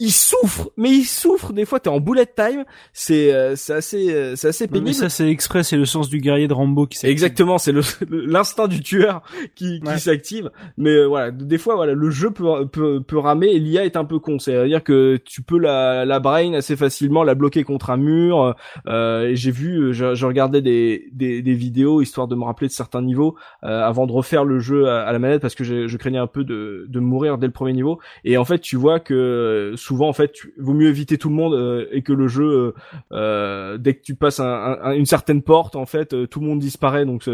il souffre, mais il souffre. Des fois, t'es en bullet time. C'est euh, c'est assez euh, c'est assez pénible. mais ça, c'est exprès. C'est le sens du guerrier de Rambo qui s'active. Exactement. C'est le [LAUGHS] l'instinct du tueur qui qui s'active. Mais euh, voilà, des fois, voilà, le jeu peut peut, peut ramer et l'IA est un peu con. C'est-à-dire que tu peux la la brain assez facilement, la bloquer contre un mur. Euh, J'ai vu, je, je, regardais des, des des vidéos histoire de me rappeler de certains niveaux avant de refaire le jeu à, la manette parce que je, je craignais un peu de de mourir dès le premier niveau. Et en fait, tu vois que souvent en fait il vaut mieux éviter tout le monde euh, et que le jeu euh, euh, dès que tu passes une certaine porte en fait tout le monde disparaît. Donc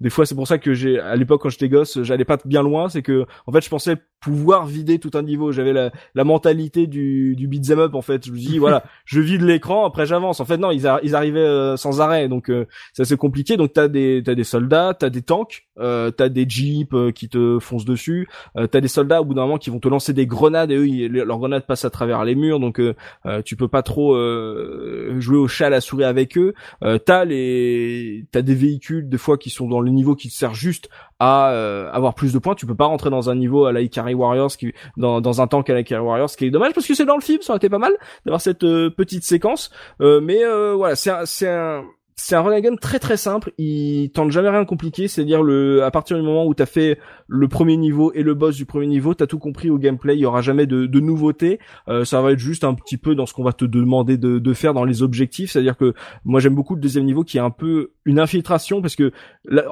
des fois c'est pour ça que j'ai à l'époque quand j'étais gosse j'allais pas bien loin. C'est que en fait je pensais pouvoir vider tout un niveau. J'avais la, la mentalité du du beat'em up en fait. Je me dis [LAUGHS] voilà je vide l'écran après j'avance. En fait non ils, ils arrivaient sans arrêt. Donc c'est assez compliqué. Donc t'as des t'as des soldats t'as des tanks euh, t'as des jeeps qui te foncent dessus t'as des soldats au bout d'un moment qui vont te lancer des grenades et eux leurs grenades passent à travers les murs, donc euh, euh, tu peux pas trop euh, jouer au chat à la souris avec eux. t'as les, t'as des véhicules des fois qui sont dans le niveau qui te sert juste à avoir plus de points. Tu peux pas rentrer dans un niveau à la Ikari Warriors, qui, dans, dans un tank à la Ikari Warriors, ce qui est dommage parce que c'est dans le film, ça aurait été pas mal d'avoir cette petite séquence. mais voilà, c'est c'est un c'est un run très très simple. Il tente jamais rien de compliqué. C'est-à-dire le, à partir du moment où t'as fait le premier niveau et le boss du premier niveau, t'as tout compris au gameplay. Il y aura jamais de, de nouveautés. Euh, ça va être juste un petit peu dans ce qu'on va te demander de, de faire dans les objectifs. C'est-à-dire que moi j'aime beaucoup le deuxième niveau qui est un peu une infiltration parce que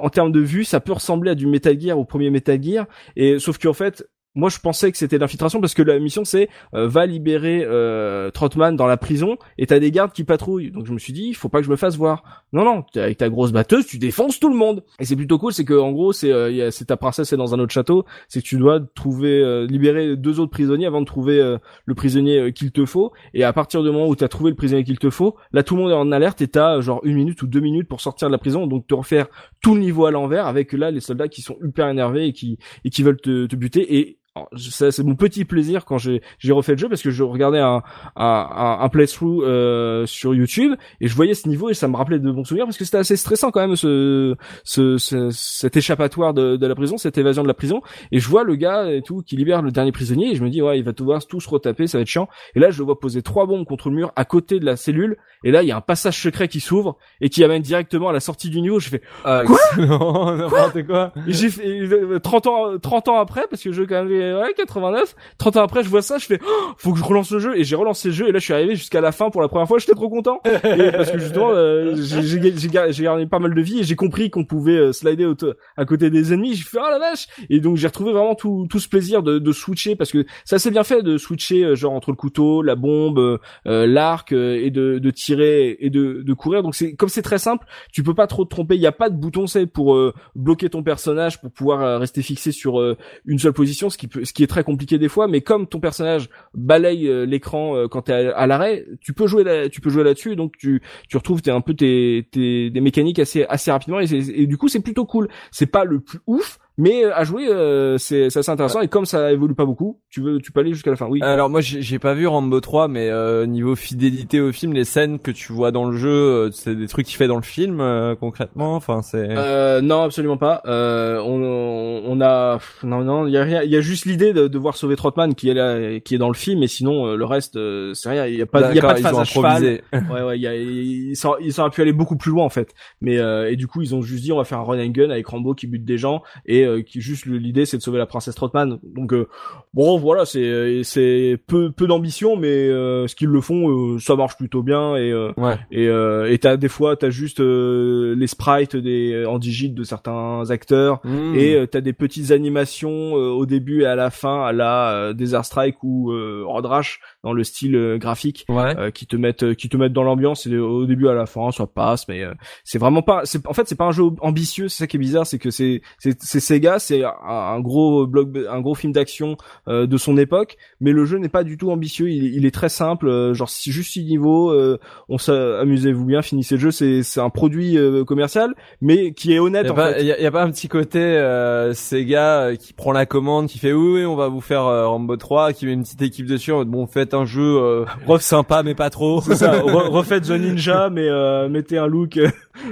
en termes de vue, ça peut ressembler à du Metal Gear au premier Metal Gear. Et sauf qu'en fait, moi je pensais que c'était l'infiltration parce que la mission c'est euh, va libérer euh, Trotman dans la prison et t'as des gardes qui patrouillent. Donc je me suis dit il faut pas que je me fasse voir. Non non avec ta grosse batteuse tu défonces tout le monde. Et c'est plutôt cool c'est que en gros c'est euh, c'est ta princesse est dans un autre château. C'est que tu dois trouver euh, libérer deux autres prisonniers avant de trouver le prisonnier qu'il te faut. Et à partir du moment où t'as trouvé le prisonnier qu'il te faut là tout le monde est en alerte et t'as genre une minute ou deux minutes pour sortir de la prison. Donc te refaire tout le niveau à l'envers avec là les soldats qui sont hyper énervés et qui et qui veulent te, te buter. Et c'est mon petit plaisir quand j'ai refait le jeu parce que je regardais un un, un, playthrough euh, sur YouTube et je voyais ce niveau et ça me rappelait de bons souvenirs parce que c'était assez stressant quand même ce ce, ce cet échappatoire de, de la prison cette évasion de la prison et je vois le gars et tout qui libère le dernier prisonnier et je me dis ouais il va devoir tout se retaper ça va être chiant. Et là je le vois poser trois bombes contre le mur à côté de la cellule et là il y a un passage secret qui s'ouvre et qui amène directement à la sortie du niveau. Je fais Ah, Quoi? [LAUGHS] excellent, n'importe quoi. et j'ai fait euh, 30 ans 30 ans après parce que jeu quand même ouais 89 30 ans après je vois ça je fais oh, faut que je relance le jeu. Et j'ai relancé le jeu et là je suis arrivé jusqu'à la fin pour la première fois j'étais trop content. Et parce que justement euh, j'ai gardé pas mal de vie et j'ai compris qu'on pouvait euh, slider à côté des ennemis. J'ai fait oh la vache! Et donc j'ai retrouvé vraiment tout tout ce plaisir de, de switcher parce que c'est assez bien fait de switcher euh, genre entre le couteau la bombe euh, l'arc euh, et de, de tirer et de, de courir. Donc c'est comme c'est très simple tu peux pas trop te tromper. Il y a pas de bouton c'est pour bloquer ton personnage pour pouvoir rester fixé sur une seule position ce qui peut ce qui est très compliqué des fois mais comme ton personnage balaye euh, l'écran euh, quand t'es à, à l'arrêt tu peux jouer là, tu peux jouer là-dessus donc tu tu retrouves t'es un peu tes, tes des mécaniques assez assez rapidement et, du coup c'est plutôt cool. C'est pas le plus ouf mais euh, à jouer euh, c'est c'est assez intéressant et comme ça évolue pas beaucoup tu veux tu peux aller jusqu'à la fin oui Alors moi j'ai pas vu Rambo 3 mais euh, niveau fidélité au film les scènes que tu vois dans le jeu euh, c'est des trucs qu'il fait dans le film euh, concrètement? Enfin c'est Euh, non, absolument pas. Euh, on, on a non non, il y a rien. Il y a juste l'idée de, de voir sauver Trotman qui est là, qui est dans le film, et sinon le reste c'est rien. Il y a pas, il y a pas de phase à cheval. [LAUGHS] Ouais ouais, il y a, ils sont, ils auraient pu aller beaucoup plus loin en fait. Mais euh, et du coup ils ont juste dit on va faire un run and gun avec Rambo qui bute des gens et euh, qui juste l'idée c'est de sauver la princesse Trotman. Donc euh, bon voilà c'est c'est peu peu d'ambition, mais euh, ce qu'ils le font euh, ça marche plutôt bien et euh, Ouais. et euh, et t'as des fois t'as juste euh, les sprites des en digit de certains acteurs Mmh. et euh, t'as des petites animations euh, au début et à la fin à la euh, Desert Strike ou euh, Road Rash dans le style euh, graphique ouais. euh, qui te mettent euh, qui te mettent dans l'ambiance et au début à la fin ça passe mais euh, c'est vraiment pas c'est en fait c'est pas un jeu ambitieux c'est ça qui est bizarre c'est que c'est c'est Sega c'est un, un gros blog un gros film d'action euh, de son époque mais le jeu n'est pas du tout ambitieux il, il est très simple euh, genre si juste six niveaux euh, on s'amusez-vous bien finissez le jeu c'est c'est un produit euh, commercial mais qui est honnête Y a, en pas, fait y a- y a pas un petit côté euh, Sega euh, qui prend la commande, qui fait oui, oui on va vous faire euh, Rambo 3, qui met une petite équipe dessus, bon faites un jeu euh, ref sympa mais pas trop. C'est ça, refaites The Ninja, [LAUGHS] mais euh, mettez un look, euh,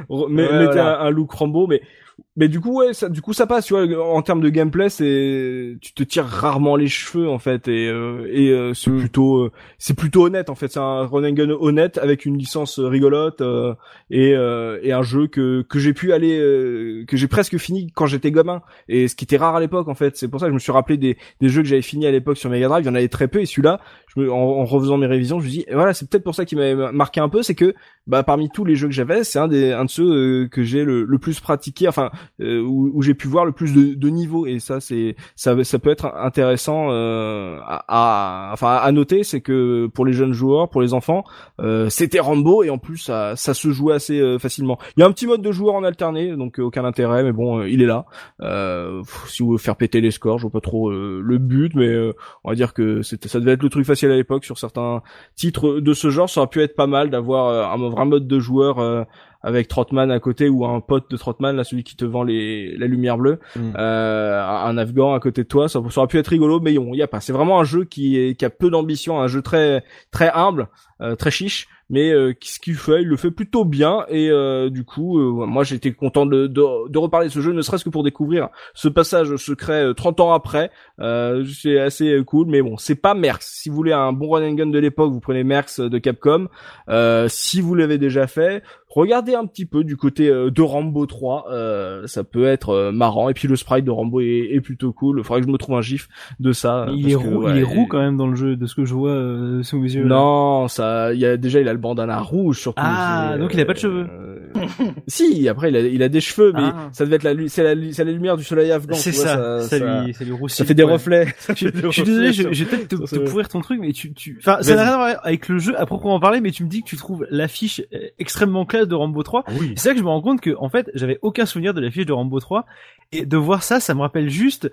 re- mais- Ouais, mettez voilà. un, un look Rambo, mais mais du coup ouais, ça, du coup ça passe, tu vois, en termes de gameplay, c'est tu te tires rarement les cheveux en fait, et euh, et euh, c'est Mm. plutôt euh, c'est plutôt honnête en fait, c'est un run and gun honnête avec une licence euh, rigolote euh, et euh, et un jeu que que j'ai pu aller euh, que j'ai presque fini quand j'étais gamin. Et ce qui était rare à l'époque en fait, c'est pour ça que je me suis rappelé des des jeux que j'avais fini à l'époque sur Mega Drive, il y en avait très peu et celui-là je me, en, en refaisant mes révisions, je me dis, voilà, c'est peut-être pour ça qu'il m'avait marqué un peu, c'est que, bah, parmi tous les jeux que j'avais, c'est un des, un de ceux que j'ai le, le plus pratiqué, enfin, où, où j'ai pu voir le plus de, de niveaux, et ça, c'est, ça, ça peut être intéressant euh, à, à- enfin, à noter, c'est que pour les jeunes joueurs, pour les enfants, euh, c'était Rambo, et en plus, ça, ça se jouait assez euh, facilement. Il y a un petit mode de joueur en alterné, donc euh, aucun intérêt, mais bon, euh, il est là. Euh, si vous voulez faire péter les scores, je vois pas trop euh, le but, mais euh, on va dire que ça devait être le truc facile à l'époque sur certains titres de ce genre ça aurait pu être pas mal d'avoir euh, un vrai mode de joueur euh, avec Trotman à côté ou un pote de Trotman là celui qui te vend les la lumière bleue Mm. euh, un afghan à côté de toi ça, ça aurait pu être rigolo mais il y a pas c'est vraiment un jeu qui est qui a peu d'ambition un jeu très très humble euh, très chiche mais euh, ce qu'il fait il le fait plutôt bien et euh, du coup euh, moi j'étais content de, de de reparler de ce jeu ne serait-ce que pour découvrir ce passage secret euh, 30 ans après euh, c'est assez euh, cool, mais bon, c'est pas Merx. Si vous voulez un bon run and gun de l'époque, vous prenez Merx de Capcom. Euh, si vous l'avez déjà fait, regardez un petit peu du côté euh, de Rambo 3. Euh, ça peut être euh, marrant. Et puis le sprite de Rambo est, est plutôt cool. Il faudrait que je me trouve un gif de ça. il parce est que, roux, ouais, il est roux quand même dans le jeu, de ce que je vois euh, sous mes yeux. Non, ça, il y a déjà il a le bandana rouge surtout. Ah, donc il a pas de cheveux. euh, [LAUGHS] si, après il a, il a des cheveux, mais Ah. ça devait être la, c'est la, la lumière du soleil afghan. C'est ça, ça, ça, lui, ça lui roussit. ça fait des Ouais. reflets. [LAUGHS] Je, je suis désolé, je, je vais peut-être te, te pourrir ton truc, mais tu, tu, enfin, ça n'a rien à voir avec le jeu à proprement parler, mais tu me dis que tu trouves l'affiche extrêmement classe de Rambo 3. Oui. C'est là que je me rends compte que, en fait, j'avais aucun souvenir de l'affiche de Rambo 3, et de voir ça, ça me rappelle juste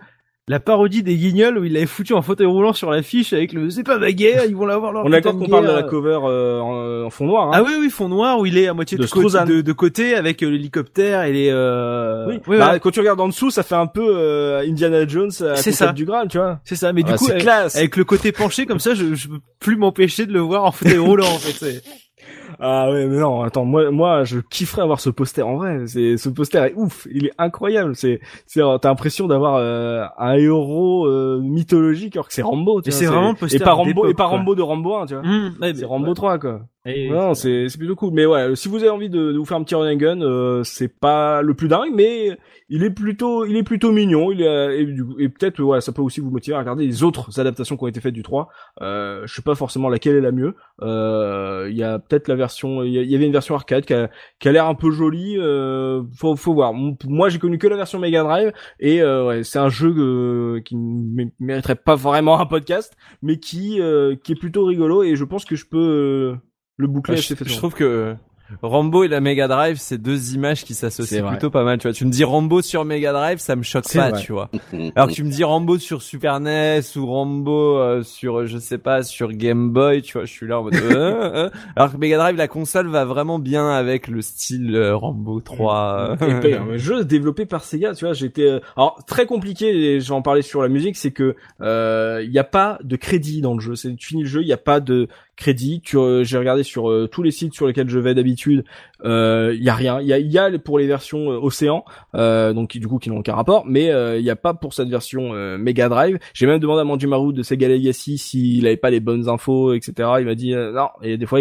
la parodie des Guignols où il l'avait foutu en fauteuil roulant sur l'affiche avec le c'est pas ma guerre, ils vont l'avoir leur On est d'accord qu'on parle de la cover euh, en, en fond noir. Hein. Ah oui oui fond noir où il est à moitié De de, côté, Strozan. de, de côté avec euh, l'hélicoptère et les euh... oui. oui, Bah. Quand tu regardes en dessous, ça fait un peu euh, Indiana Jones à C'est ça. du Graal, tu vois. c'est ça mais du Ah, coup avec, classe. avec le côté penché comme ça je, je peux plus m'empêcher de le voir en fauteuil roulant en fait [LAUGHS] Ah ouais, mais non, attends, moi, moi, je kifferais avoir ce poster en vrai. C'est, ce poster est ouf, il est incroyable. C'est, c'est, t'as l'impression d'avoir euh, un héros euh, mythologique alors que c'est Rambo. Tu Et c'est vraiment poster et pas Rambo, et pas. Rambo de Rambo 1, tu vois. Mmh, ouais, C'est Rambo 3 quoi. Et- Non, c'est c'est plutôt cool. Mais ouais, si vous avez envie de, de vous faire un petit run and gun, euh, c'est pas le plus dingue, mais il est plutôt, il est plutôt mignon. Il est, et, du coup- et peut-être, ouais, ça peut aussi vous motiver à regarder les autres adaptations qui ont été faites du 3. Euh, je sais pas forcément laquelle est la mieux. Euh, Il y a peut-être la version, il y, a- il y avait une version arcade qui a, qui a l'air un peu jolie. Euh, faut, faut voir. Moi, j'ai connu que la version Mega Drive et euh, ouais, c'est un jeu euh, qui ne mé- mériterait pas vraiment un podcast, mais qui, euh, qui est plutôt rigolo et je pense que je peux euh, le boucler assez je, je trouve que Rambo et la Mega Drive, c'est deux images qui s'associent plutôt pas mal. Tu vois, tu me dis Rambo sur Mega Drive, ça me choque pas, vrai. tu vois. [LAUGHS] Alors que tu me dis Rambo sur Super NES ou Rambo euh, sur, je sais pas, sur Game Boy, tu vois, je suis là en mode. euh, euh. Alors que Mega Drive, la console va vraiment bien avec le style euh, Rambo 3. euh. épais, [LAUGHS] un jeu développé par Sega, tu vois, j'étais euh, alors très compliqué et j'en parlais sur la musique, c'est que euh, il y a pas de crédit dans le jeu. C'est tu finis le jeu, il y a pas de crédit. Euh, j'ai regardé sur euh, tous les sites sur lesquels je vais d'habitude, euh, il y a rien. Il y a y pour les versions euh, Océan euh, donc du coup qui n'ont aucun rapport, mais euh, il y a pas pour cette version euh, Mega Drive. J'ai même demandé à Manjimaru de Sega Legacy s'il avait pas les bonnes infos, etc. Il m'a dit euh, non, et des fois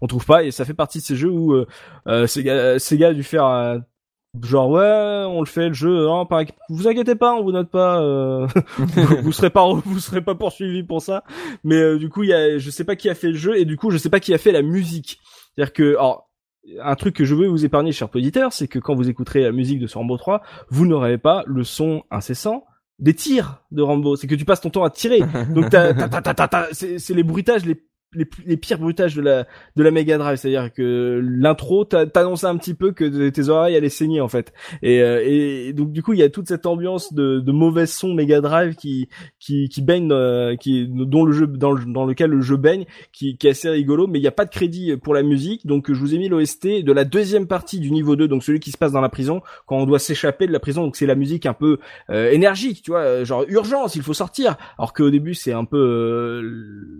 on trouve pas et ça fait partie de ces jeux où euh, euh, Sega, Sega a dû faire Genre ouais, on le fait le jeu. Non, pas, vous inquiétez pas, on vous note pas. euh, [LAUGHS] vous serez pas, vous serez pas poursuivi pour ça. Mais euh, du coup, il y a, je sais pas qui a fait le jeu et du coup, je sais pas qui a fait la musique. C'est-à-dire que, alors, un truc que je veux vous épargner, chers auditeurs, c'est que quand vous écouterez la musique de ce Rambo 3, vous n'aurez pas le son incessant des tirs de Rambo. C'est que tu passes ton temps à tirer. [LAUGHS] Donc t'as, t'as, t'as, c'est, c'est les bruitages les les, les pires bruitages de la de la Mega Drive, c'est-à-dire que l'intro t'a- t'annonçait un petit peu que tes oreilles allaient saigner en fait. Et, euh, et donc du coup il y a toute cette ambiance de, de mauvais son Mega Drive qui qui qui baigne, euh, qui dont le jeu dans, le- dans lequel le jeu baigne, qui, qui est assez rigolo. Mais il n'y a pas de crédit pour la musique, donc je vous ai mis l'OST de la deuxième partie du niveau 2, donc celui qui se passe dans la prison quand on doit s'échapper de la prison. Donc c'est la musique un peu euh, énergique, tu vois, euh, genre urgence, il faut sortir. Alors qu'au début c'est un peu euh,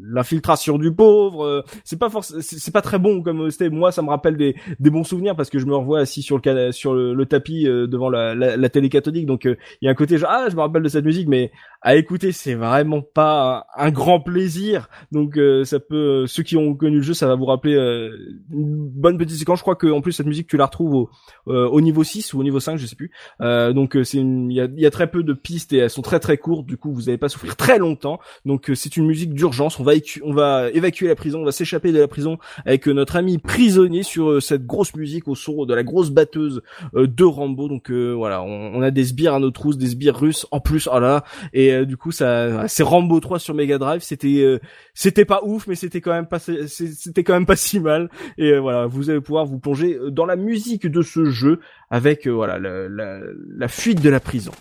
l'infiltration du pauvre. euh, c'est pas c'est pas très bon comme OST. Moi ça me rappelle des, bons souvenirs parce que je me revois assis sur le tapis euh, devant la, télé cathodique. Donc euh, il y a un côté genre ah je me rappelle de cette musique, mais à écouter c'est vraiment pas un, grand plaisir. Donc euh, ça peut ceux qui ont connu le jeu ça va vous rappeler euh, une bonne petite séquence. Je crois que en plus cette musique tu la retrouves au, euh, au niveau 6 ou au niveau 5 je sais plus. Euh, donc euh, c'est il y a, y a très peu de pistes et elles sont très très courtes. Du coup vous n'allez pas souffrir très longtemps. Donc euh, c'est une musique d'urgence. On va on va évacuer la prison, on va s'échapper de la prison avec euh, notre ami prisonnier sur euh, cette grosse musique au son de la grosse batteuse euh, de Rambo. Donc euh, voilà, on, on a des sbires à nos trousses, des sbires russes en plus. Oh là. Et euh, du coup ça, c'est Rambo 3 sur Mega Drive. C'était euh, c'était pas ouf, mais c'était quand même pas c'était quand même pas si mal. Et euh, voilà, vous allez pouvoir vous plonger dans la musique de ce jeu avec voilà la fuite de la prison.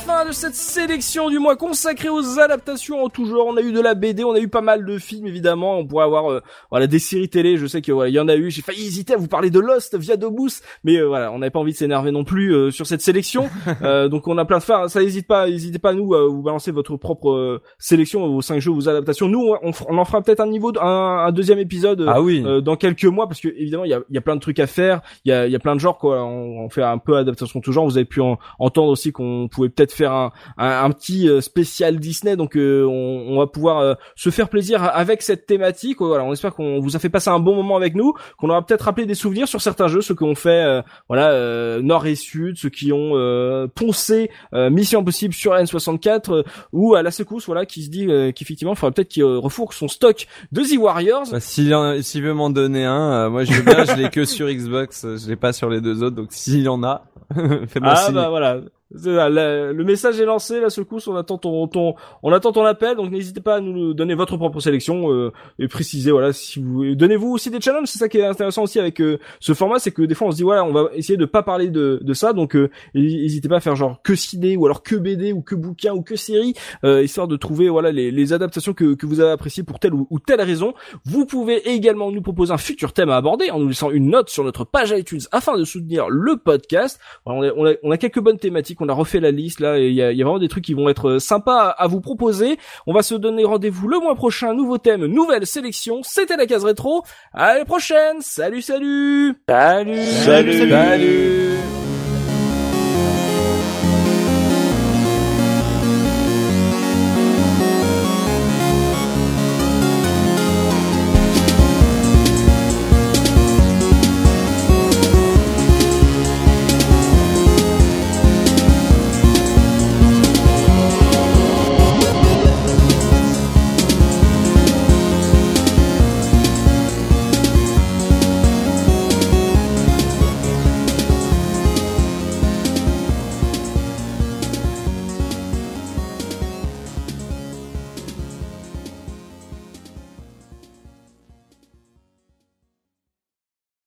Fin de cette sélection du mois consacrée aux adaptations en tout genre. On a eu de la BD, on a eu pas mal de films évidemment. On pourrait avoir euh, voilà des séries télé. Je sais qu'il y en a eu. J'ai failli hésiter à vous parler de Lost via Dobus, mais euh, voilà, on n'avait pas envie de s'énerver non plus euh, sur cette sélection. [LAUGHS] donc on a plein de fins. Ça n'hésite pas, n'hésitez pas à nous à vous balancer votre propre sélection, vos cinq jeux, vos adaptations. Nous, on, on en fera peut-être un niveau, un, un, deuxième épisode ah oui. dans quelques mois parce que évidemment il y a, y a, plein de trucs à faire. Il y a, y a plein de genres quoi. On, on fait un peu adaptation tout genre. Vous avez pu entendre aussi qu'on pouvait peut-être faire un, un, petit euh, spécial Disney. Donc euh, on, on, va pouvoir euh, se faire plaisir avec cette thématique. Voilà, on espère qu'on vous a fait passer un bon moment avec nous, qu'on aura peut-être rappelé des souvenirs sur certains jeux, ceux qu'on fait, voilà, nord et sud, ceux qui ont poncé Mission Impossible sur N64 ou à la secousse, voilà, qui se dit qu'effectivement, il faudrait peut-être qu'il refourque son stock de The Warriors. Bah, s'il veut m'en donner un, moi je veux bien, je l'ai que sur Xbox, je l'ai pas sur les deux autres, donc s'il y en a, [LAUGHS] fais-moi ah, bah voilà le, message est lancé, là, ce coup, on attend ton, ton, on attend ton appel, donc n'hésitez pas à nous donner votre propre sélection euh, et préciser, voilà, si vous donnez-vous aussi des challenges. C'est ça qui est intéressant aussi avec euh, ce format, c'est que des fois on se dit voilà, on va essayer de pas parler de, de ça, donc euh, n'hésitez pas à faire genre que ciné ou alors que BD ou que bouquin ou que série, histoire de trouver voilà les, les adaptations que, que vous avez appréciées pour telle ou, telle raison. Vous pouvez également nous proposer un futur thème à aborder en nous laissant une note sur notre page iTunes afin de soutenir le podcast. on, a, on, a, on a quelques bonnes thématiques on a refait la liste là, et il y a, vraiment des trucs qui vont être euh, sympas à, vous proposer. On va se donner rendez-vous le mois prochain, nouveau thème, nouvelle sélection. C'était la case rétro. À la prochaine. Salut, salut. Salut. Salut. salut.